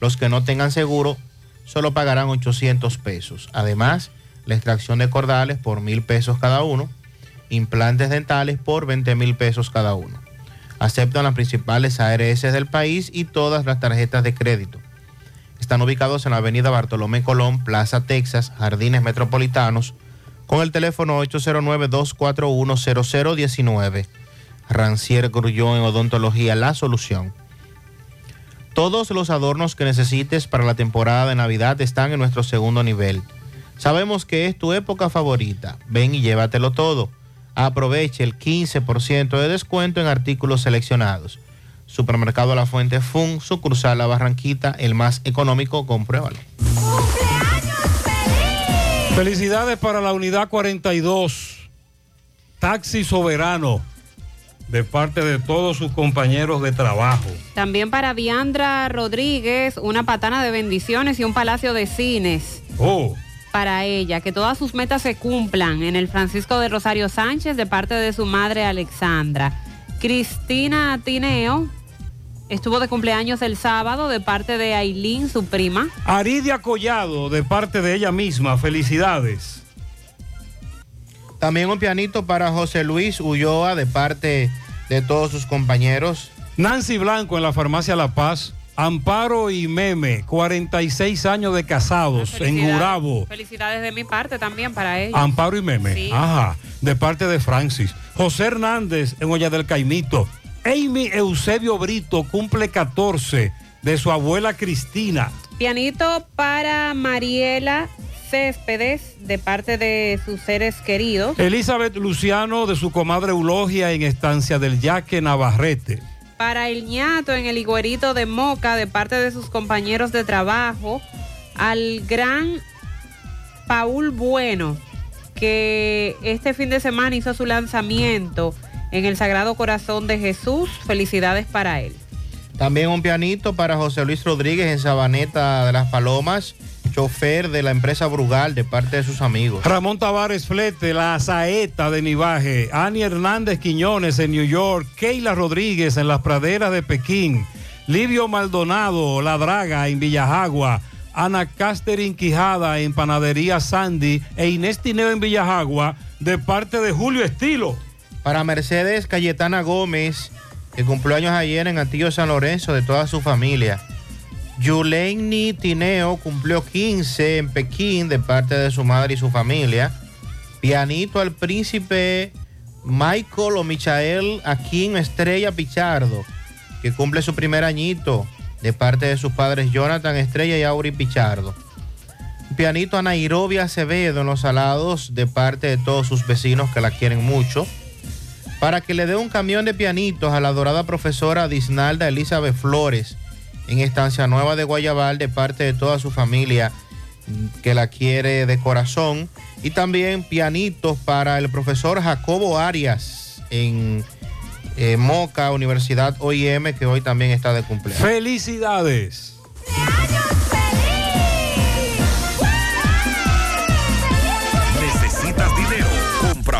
Los que no tengan seguro solo pagarán 800 pesos. Además, la extracción de cordales por mil pesos cada uno, implantes dentales por 20 mil pesos cada uno. Aceptan las principales ARS del país y todas las tarjetas de crédito. Están ubicados en la avenida Bartolomé Colón, Plaza Texas, Jardines Metropolitanos, con el teléfono 809-241-0019. Rancier Grullón en Odontología, la solución. Todos los adornos que necesites para la temporada de Navidad están en nuestro segundo nivel. Sabemos que es tu época favorita. Ven y llévatelo todo. Aproveche el 15% de descuento en artículos seleccionados. Supermercado La Fuente Fun, sucursal La Barranquita, el más económico, compruébalo. Felicidades para la unidad 42, Taxi Soberano, de parte de todos sus compañeros de trabajo. También para Viandra Rodríguez, una patana de bendiciones y un palacio de cines. Oh, Para ella, que todas sus metas se cumplan en el Francisco de Rosario Sánchez de parte de su madre Alexandra. Cristina Tineo estuvo de cumpleaños el sábado de parte de Ailín, su prima. Aridia Collado, de parte de ella misma, felicidades. También un pianito para José Luis Ulloa de parte de todos sus compañeros. Nancy Blanco en la farmacia La Paz. Amparo y Meme, 46 años de casados en. Gurabo. Felicidades de mi parte también para ella. Amparo y Meme. Sí. Ajá. De parte de Francis. José Hernández en Olla del Caimito. Amy Eusebio Brito cumple 14 de su abuela Cristina. Pianito para Mariela Céspedes de parte de sus seres queridos. Elizabeth Luciano de su comadre Eulogia en Estancia del Yaque Navarrete. Para el ñato en el higuerito de Moca de parte de sus compañeros de trabajo. Al gran Paul Bueno que este fin de semana hizo su lanzamiento en el Sagrado Corazón de Jesús. Felicidades para él. También un pianito para José Luis Rodríguez en Sabaneta de las Palomas, chofer de la empresa Brugal de parte de sus amigos. Ramón Tavares Flete, la saeta de Nivaje. Ani Hernández Quiñones en New York. Keila Rodríguez en las praderas de Pekín. Livio Maldonado, La Draga en Villajagua. Ana Casterin Quijada en Panadería Sandy. E Inés Tineo en Villajagua de parte de Julio Estilo. Para Mercedes Cayetana Gómez, que cumplió años ayer en Antillo San Lorenzo, de toda su familia. Yuleini Tineo cumplió 15 en Pekín de parte de su madre y su familia. Pianito al príncipe Michael o Michael Aquín Estrella Pichardo, que cumple su primer añito de parte de sus padres Jonathan Estrella y Auri Pichardo. Pianito a Nairobi Acevedo en los salados de parte de todos sus vecinos que la quieren mucho. Para que le dé un camión de pianitos a la dorada profesora Disnalda Elizabeth Flores en Estancia Nueva de Guayabal de parte de toda su familia que la quiere de corazón. Y también pianitos para el profesor Jacobo Arias en eh, Moca, Universidad OIM, que hoy también está de cumpleaños. Felicidades. ¿Necesitas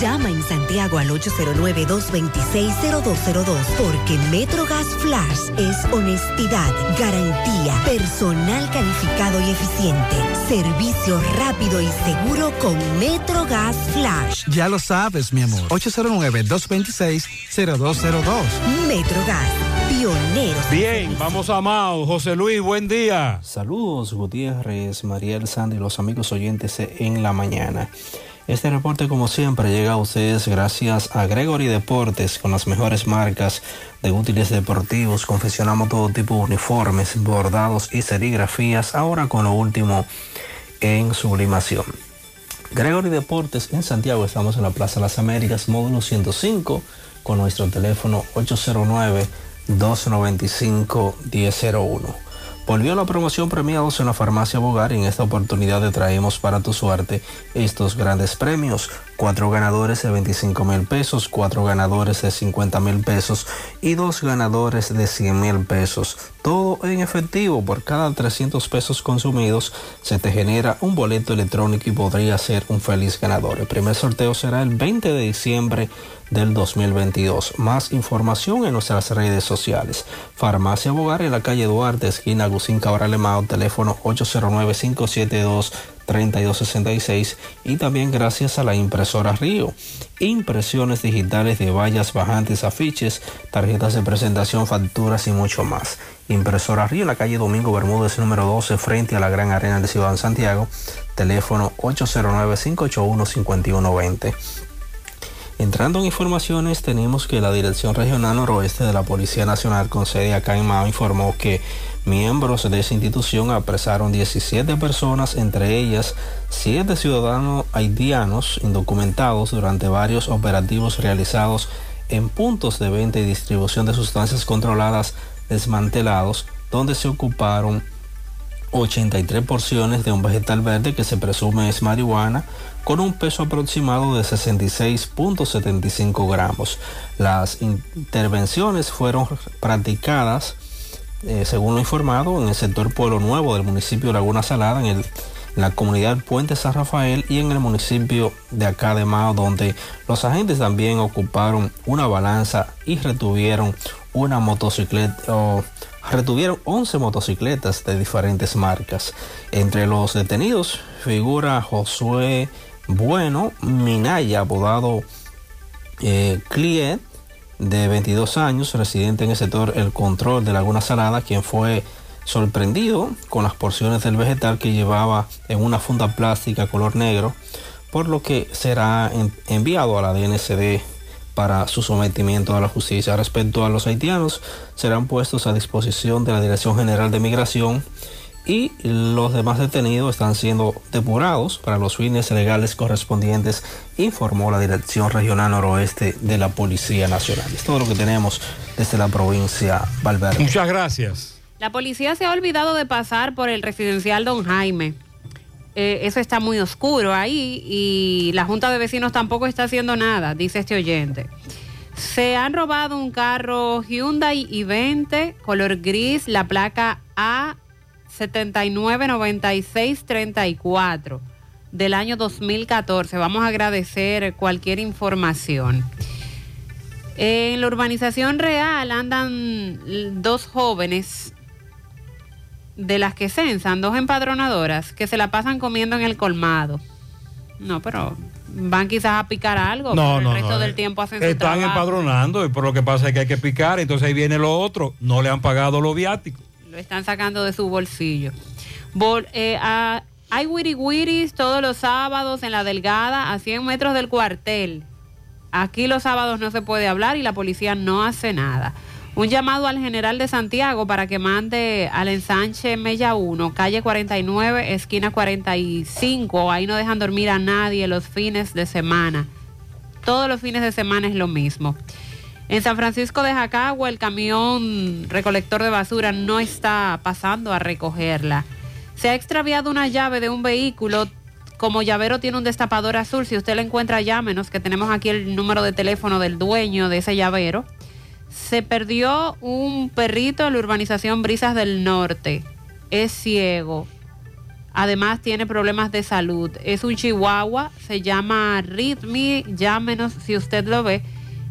Llama en Santiago al 809-226-0202 porque MetroGas Flash es honestidad, garantía, personal calificado y eficiente, servicio rápido y seguro con MetroGas Flash. Ya lo sabes, mi amor. 809-226-0202. MetroGas, pioneros. Bien, vamos a Mao. José Luis, buen día. Saludos, Gutiérrez, Mariel Sandy y los amigos oyentes en la mañana. Este reporte, como siempre, llega a ustedes gracias a Gregory Deportes con las mejores marcas de útiles deportivos. Confeccionamos todo tipo de uniformes, bordados y serigrafías, ahora con lo último en sublimación. Gregory Deportes en Santiago, estamos en la Plaza Las Américas, módulo 105, con nuestro teléfono 809-295-1001. Volvió la promoción premiados en la farmacia Bogar y en esta oportunidad te traemos para tu suerte estos grandes premios. Cuatro ganadores de 25 mil pesos, cuatro ganadores de 50 mil pesos y dos ganadores de 100 mil pesos. Todo en efectivo. Por cada 300 pesos consumidos se te genera un boleto electrónico y podría ser un feliz ganador. El primer sorteo será el 20 de diciembre del 2022. Más información en nuestras redes sociales. Farmacia Bogar en la calle Duarte, esquina Agustín Cabral Mao, teléfono 809-572-3266 y también gracias a la impresora Río. Impresiones digitales de vallas bajantes, afiches, tarjetas de presentación, facturas y mucho más. Impresora Río en la calle Domingo Bermúdez número 12 frente a la Gran Arena de Ciudad de Santiago, teléfono 809-581-5120. Entrando en informaciones, tenemos que la Dirección Regional Noroeste de la Policía Nacional con sede acá en Mao informó que miembros de esa institución apresaron 17 personas, entre ellas 7 ciudadanos haitianos indocumentados durante varios operativos realizados en puntos de venta y distribución de sustancias controladas desmantelados, donde se ocuparon 83 porciones de un vegetal verde que se presume es marihuana con un peso aproximado de 66.75 gramos. Las intervenciones fueron practicadas, eh, según lo informado, en el sector Pueblo Nuevo del municipio de Laguna Salada, en, el, la comunidad Puente San Rafael y en el municipio de acá de Mao, donde los agentes también ocuparon una balanza y retuvieron una motocicleta. Oh, retuvieron 11 motocicletas de diferentes marcas. Entre los detenidos figura Josué Bueno Minaya, apodado eh, Cliet, de 22 años, residente en el sector El Control de Laguna Salada, quien fue sorprendido con las porciones del vegetal que llevaba en una funda plástica color negro, por lo que será en- enviado a la DNCD para su sometimiento a la justicia. Respecto a los haitianos, serán puestos a disposición de la Dirección General de Migración y los demás detenidos están siendo depurados para los fines legales correspondientes, informó la Dirección Regional Noroeste de la Policía Nacional. Es todo lo que tenemos desde la provincia Valverde. Muchas gracias. La policía se ha olvidado de pasar por el residencial Don Jaime. Eh, eso está muy oscuro ahí y la Junta de Vecinos tampoco está haciendo nada, dice este oyente. Se han robado un carro Hyundai i20 color gris, la placa A799634 del año 2014. Vamos a agradecer cualquier información. En la urbanización real andan dos jóvenes de las que censan, dos empadronadoras que se la pasan comiendo en el colmado. No, pero van quizás a picar algo, No, pero no, el resto no, del eh, tiempo hacen su Están trabajo. empadronando y por lo que pasa es que hay que picar, entonces ahí viene lo otro. No le han pagado los viáticos. Están sacando de su bolsillo. Eh, hay wiri wiris todos los sábados en la Delgada, a 100 metros del cuartel. Aquí los sábados no se puede hablar y la policía no hace nada. Un llamado al general de Santiago para que mande al ensanche Mella 1, calle 49, esquina 45. Ahí no dejan dormir a nadie los fines de semana. Todos los fines de semana es lo mismo. En San Francisco de Jacagua el camión recolector de basura no está pasando a recogerla. Se ha extraviado una llave de un vehículo como llavero tiene un destapador azul, si usted lo encuentra, llámenos, que tenemos aquí el número de teléfono del dueño de ese llavero. Se perdió un perrito en la urbanización Brisas del Norte. Es ciego. Además tiene problemas de salud. Es un chihuahua, se llama Rhythmi, llámenos si usted lo ve.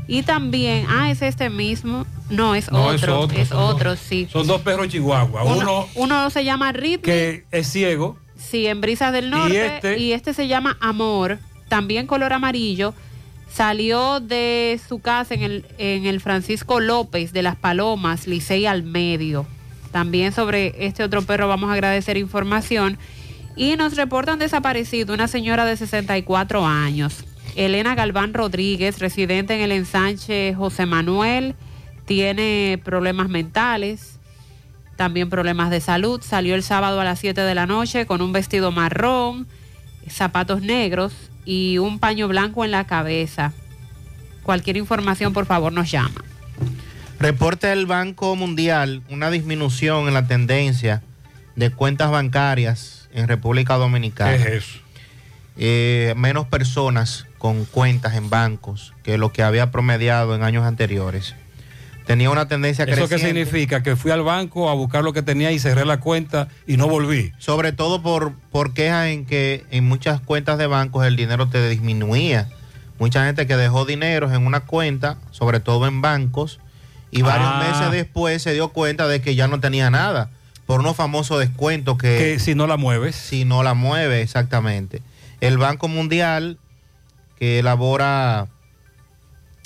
Y también, ah, es este mismo. No, es No, es otro. Es otro, dos. sí. Son dos perros chihuahua. Uno, Uno, uno se llama Rhythmi. que es ciego. Sí, en Brisas del Norte. Y este? este, se llama Amor, también color amarillo. Salió de su casa en el, en el Francisco López de Las Palomas, Licey al medio. También sobre este otro perro vamos a agradecer información. Y nos reportan desaparecido una señora de 64 años. Elena Galván Rodríguez, residente en el ensanche José Manuel, tiene problemas mentales, también problemas de salud. Salió el sábado a las 7 de la noche con un vestido marrón, zapatos negros y un paño blanco en la cabeza. Cualquier información, por favor, nos llama. Reporta el Banco Mundial una disminución en la tendencia de cuentas bancarias en República Dominicana. ¿Qué es eso? Eh, menos personas con cuentas en bancos que lo que había promediado en años anteriores. Tenía una tendencia ¿Eso qué creciente. significa? Que fui al banco a buscar lo que tenía y cerré la cuenta y no volví. Sobre todo por, por quejas en que en muchas cuentas de bancos el dinero te disminuía. Mucha gente que dejó dinero en una cuenta, sobre todo en bancos, y varios Ah. meses después se dio cuenta de que ya no tenía nada. Por unos famosos descuentos que... Que si no la mueves. Si no la mueve, exactamente. El Banco Mundial, que elabora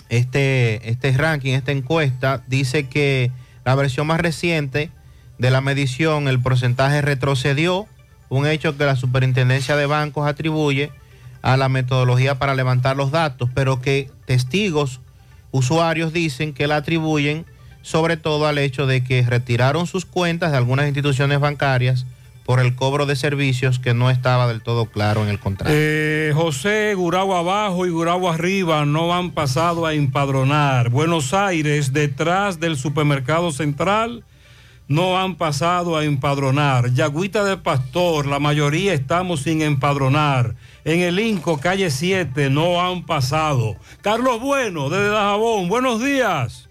este, este ranking, esta encuesta, dice que la versión más reciente de la medición, el porcentaje retrocedió, un hecho que la Superintendencia de Bancos atribuye a la metodología para levantar los datos, pero que testigos, usuarios dicen que la atribuyen sobre todo al hecho de que retiraron sus cuentas de algunas instituciones bancarias por el cobro de servicios que no estaba del todo claro en el contrato. Eh, José, Gurabo abajo y Gurabo arriba no han pasado a empadronar. Buenos Aires, detrás del supermercado central, no han pasado a empadronar. Yagüita de Pastor, la mayoría estamos sin empadronar. En el Inco, calle 7, no han pasado. Carlos Bueno, desde Dajabón, buenos días.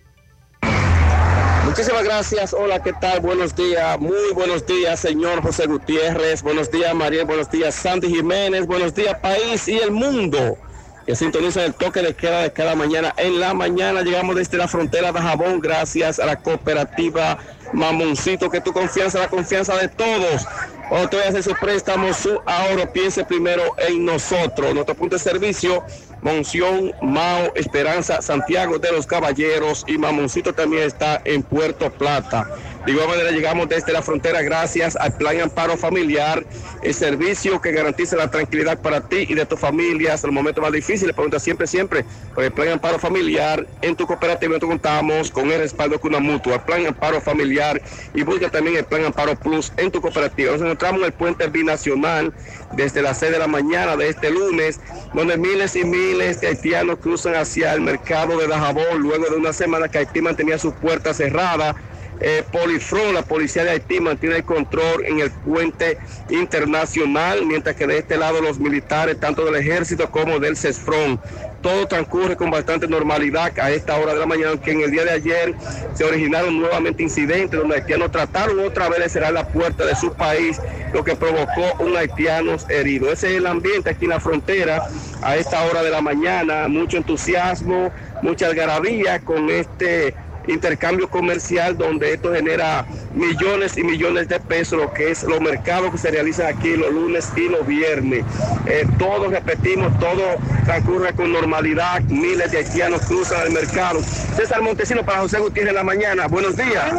Muchísimas gracias. Hola, ¿qué tal? Buenos días. Muy buenos días, señor José Gutiérrez. Buenos días, María. Buenos días, Sandy Jiménez. Buenos días, país y el mundo. Que sintonizan el toque de queda de cada mañana. En la mañana llegamos desde la frontera de Jabón gracias a la cooperativa Mamoncito, que tu confianza, la confianza de todos. Cuando te vayas a hacer su préstamo, su ahorro, piense primero en nosotros. Nuestro punto de servicio, Monción, Mao, Esperanza, Santiago de los Caballeros y Mamoncito también está en Puerto Plata. De igual manera llegamos desde la frontera gracias al Plan Amparo Familiar, el servicio que garantiza la tranquilidad para ti y de tu familia hasta los momentos más difíciles. Pregunta siempre, siempre por el Plan Amparo Familiar. En tu cooperativa nosotros contamos con el respaldo de una mutua, Plan Amparo Familiar y busca también el Plan Amparo Plus en tu cooperativa. Nos encontramos en el puente binacional desde las 6 de la mañana de este lunes, donde miles y miles de haitianos cruzan hacia el mercado de Dajabón luego de una semana que Haití mantenía sus puertas cerradas. Eh, Polifron, la policía de Haití, mantiene el control en el puente internacional, mientras que de este lado los militares, tanto del ejército como del CESFRON. Todo transcurre con bastante normalidad a esta hora de la mañana, aunque en el día de ayer se originaron nuevamente incidentes donde haitianos trataron otra vez de cerrar la puerta de su país, lo que provocó un haitiano herido. Ese es el ambiente aquí en la frontera a esta hora de la mañana, mucho entusiasmo, mucha algarabía con este intercambio comercial donde esto genera millones y millones de pesos, lo que es los mercados que se realizan aquí los lunes y los viernes. Eh, todo, repetimos, todo transcurre con normalidad, miles de haitianos cruzan el mercado. César Montesino para José Gutiérrez en la mañana, buenos días.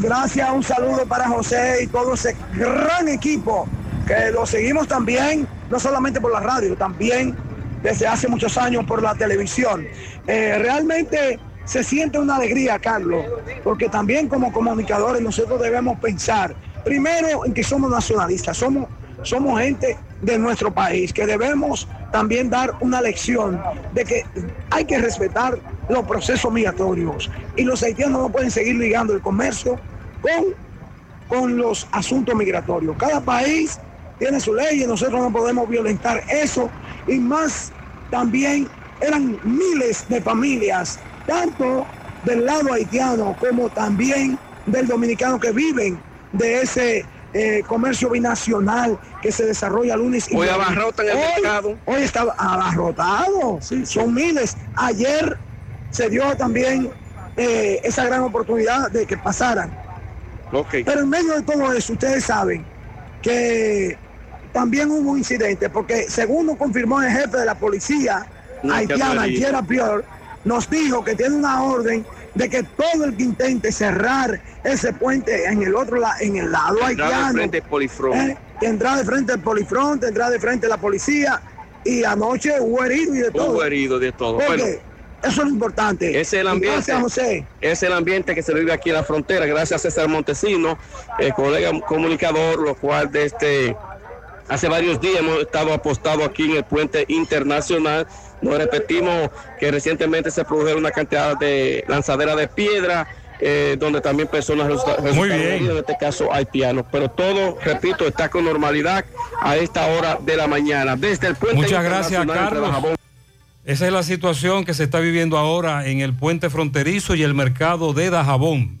Gracias, un saludo para José y todo ese gran equipo que lo seguimos también, no solamente por la radio, también desde hace muchos años por la televisión. Eh, realmente se siente una alegría, Carlos, porque también como comunicadores nosotros debemos pensar, primero en que somos nacionalistas, somos, somos gente de nuestro país, que debemos también dar una lección de que hay que respetar los procesos migratorios y los haitianos no pueden seguir ligando el comercio con, con los asuntos migratorios. Cada país tiene su ley y nosotros no podemos violentar eso. Y más también eran miles de familias, tanto del lado haitiano como también del dominicano que viven de ese eh, comercio binacional que se desarrolla lunes y Hoy abarrotan el Hoy- mercado. Hoy está abarrotado, sí, son miles. Ayer se dio también eh, esa gran oportunidad de que pasaran. Pero en medio de todo eso, ustedes saben que también hubo un incidente, porque según nos confirmó el jefe de la policía No, haitiana, avería. Nos dijo que tiene una orden de que todo el que intente cerrar ese puente en el otro lado, en el lado Tendrá de haitiano, frente el polifrón. eh, tendrá de frente el polifrón, tendrá de frente la policía, y anoche hubo herido y de todo. Hubo herido de todo. Porque Bueno, eso es lo importante. ese es el ambiente. Gracias, José. Es el ambiente que se vive aquí en la frontera, gracias a César Montesino, el colega comunicador, lo cual desde hace varios días hemos estado apostados aquí en el puente internacional. Nos repetimos que recientemente se produjeron una cantidad de lanzaderas de piedra. eh, donde también personas resulta- resultaron bien. heridas, en este caso haitianos. Pero todo, repito, está con normalidad a esta hora de la mañana. Desde el puente Muchas gracias, internacional Carlos. Dajabón Esa es la situación que se está viviendo ahora en el puente fronterizo y el mercado de Dajabón.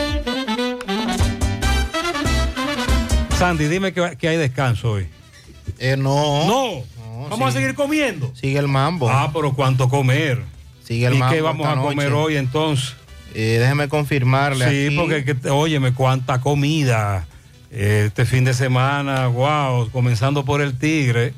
Sandy, dime que, que hay descanso hoy. Eh, no. No. Vamos a seguir comiendo. Sigue el mambo. Ah, pero ¿cuánto comer? Sigue el ¿Y mambo qué vamos a comer noche. hoy entonces? Eh, déjeme confirmarle. Sí, aquí. porque, que- óyeme, cuánta comida eh, este fin de semana, wow, comenzando por el Tigre.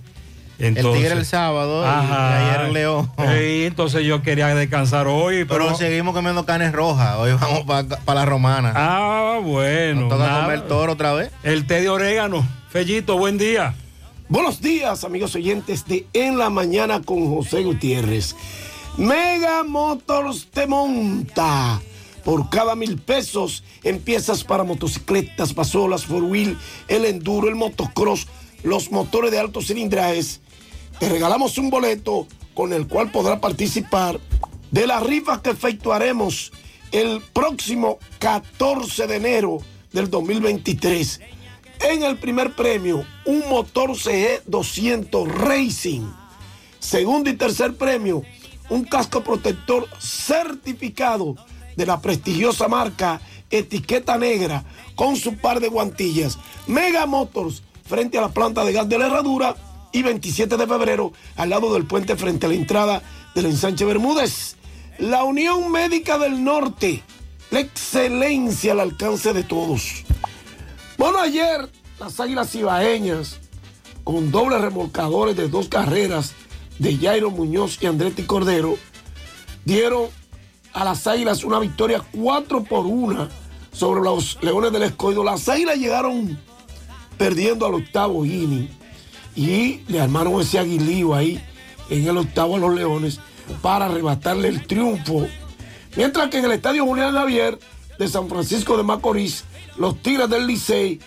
Entonces, Tigre el sábado y- y ayer el León. Sí, entonces yo quería descansar hoy, pero... Pero seguimos comiendo carnes rojas. Hoy vamos para la romana. Ah, bueno. Nos toca nada. comer toro otra vez. El té de orégano. Fellito, buen día. Buenos días, amigos oyentes de En la Mañana con José Gutiérrez. Mega Motors te monta. Por cada mil pesos en piezas para motocicletas, pasolas, four wheel, el enduro, el motocross, los motores de alto cilindrajes. Te regalamos un boleto con el cual podrá participar de la rifa que efectuaremos el próximo 14 de enero del 2023. En el primer premio, un motor CE 200 Racing. Segundo y tercer premio, un casco protector certificado de la prestigiosa marca Etiqueta Negra con su par de guantillas. Mega Motors frente a la planta de gas de la Herradura y 27 de febrero al lado del puente frente a la entrada del ensanche Bermúdez. La Unión Médica del Norte, la excelencia al alcance de todos. Bueno, ayer las Águilas Ibaeñas, con dobles remolcadores de dos carreras de Jairo Muñoz y Andretti Cordero, dieron a las Águilas una victoria 4 por 1 sobre los Leones del Escogido. Las Águilas llegaron perdiendo al octavo inning y le armaron ese aguilío ahí en el octavo a los Leones para arrebatarle el triunfo. Mientras que en el estadio Julián Javier de San Francisco de Macorís, los Tigres del Licey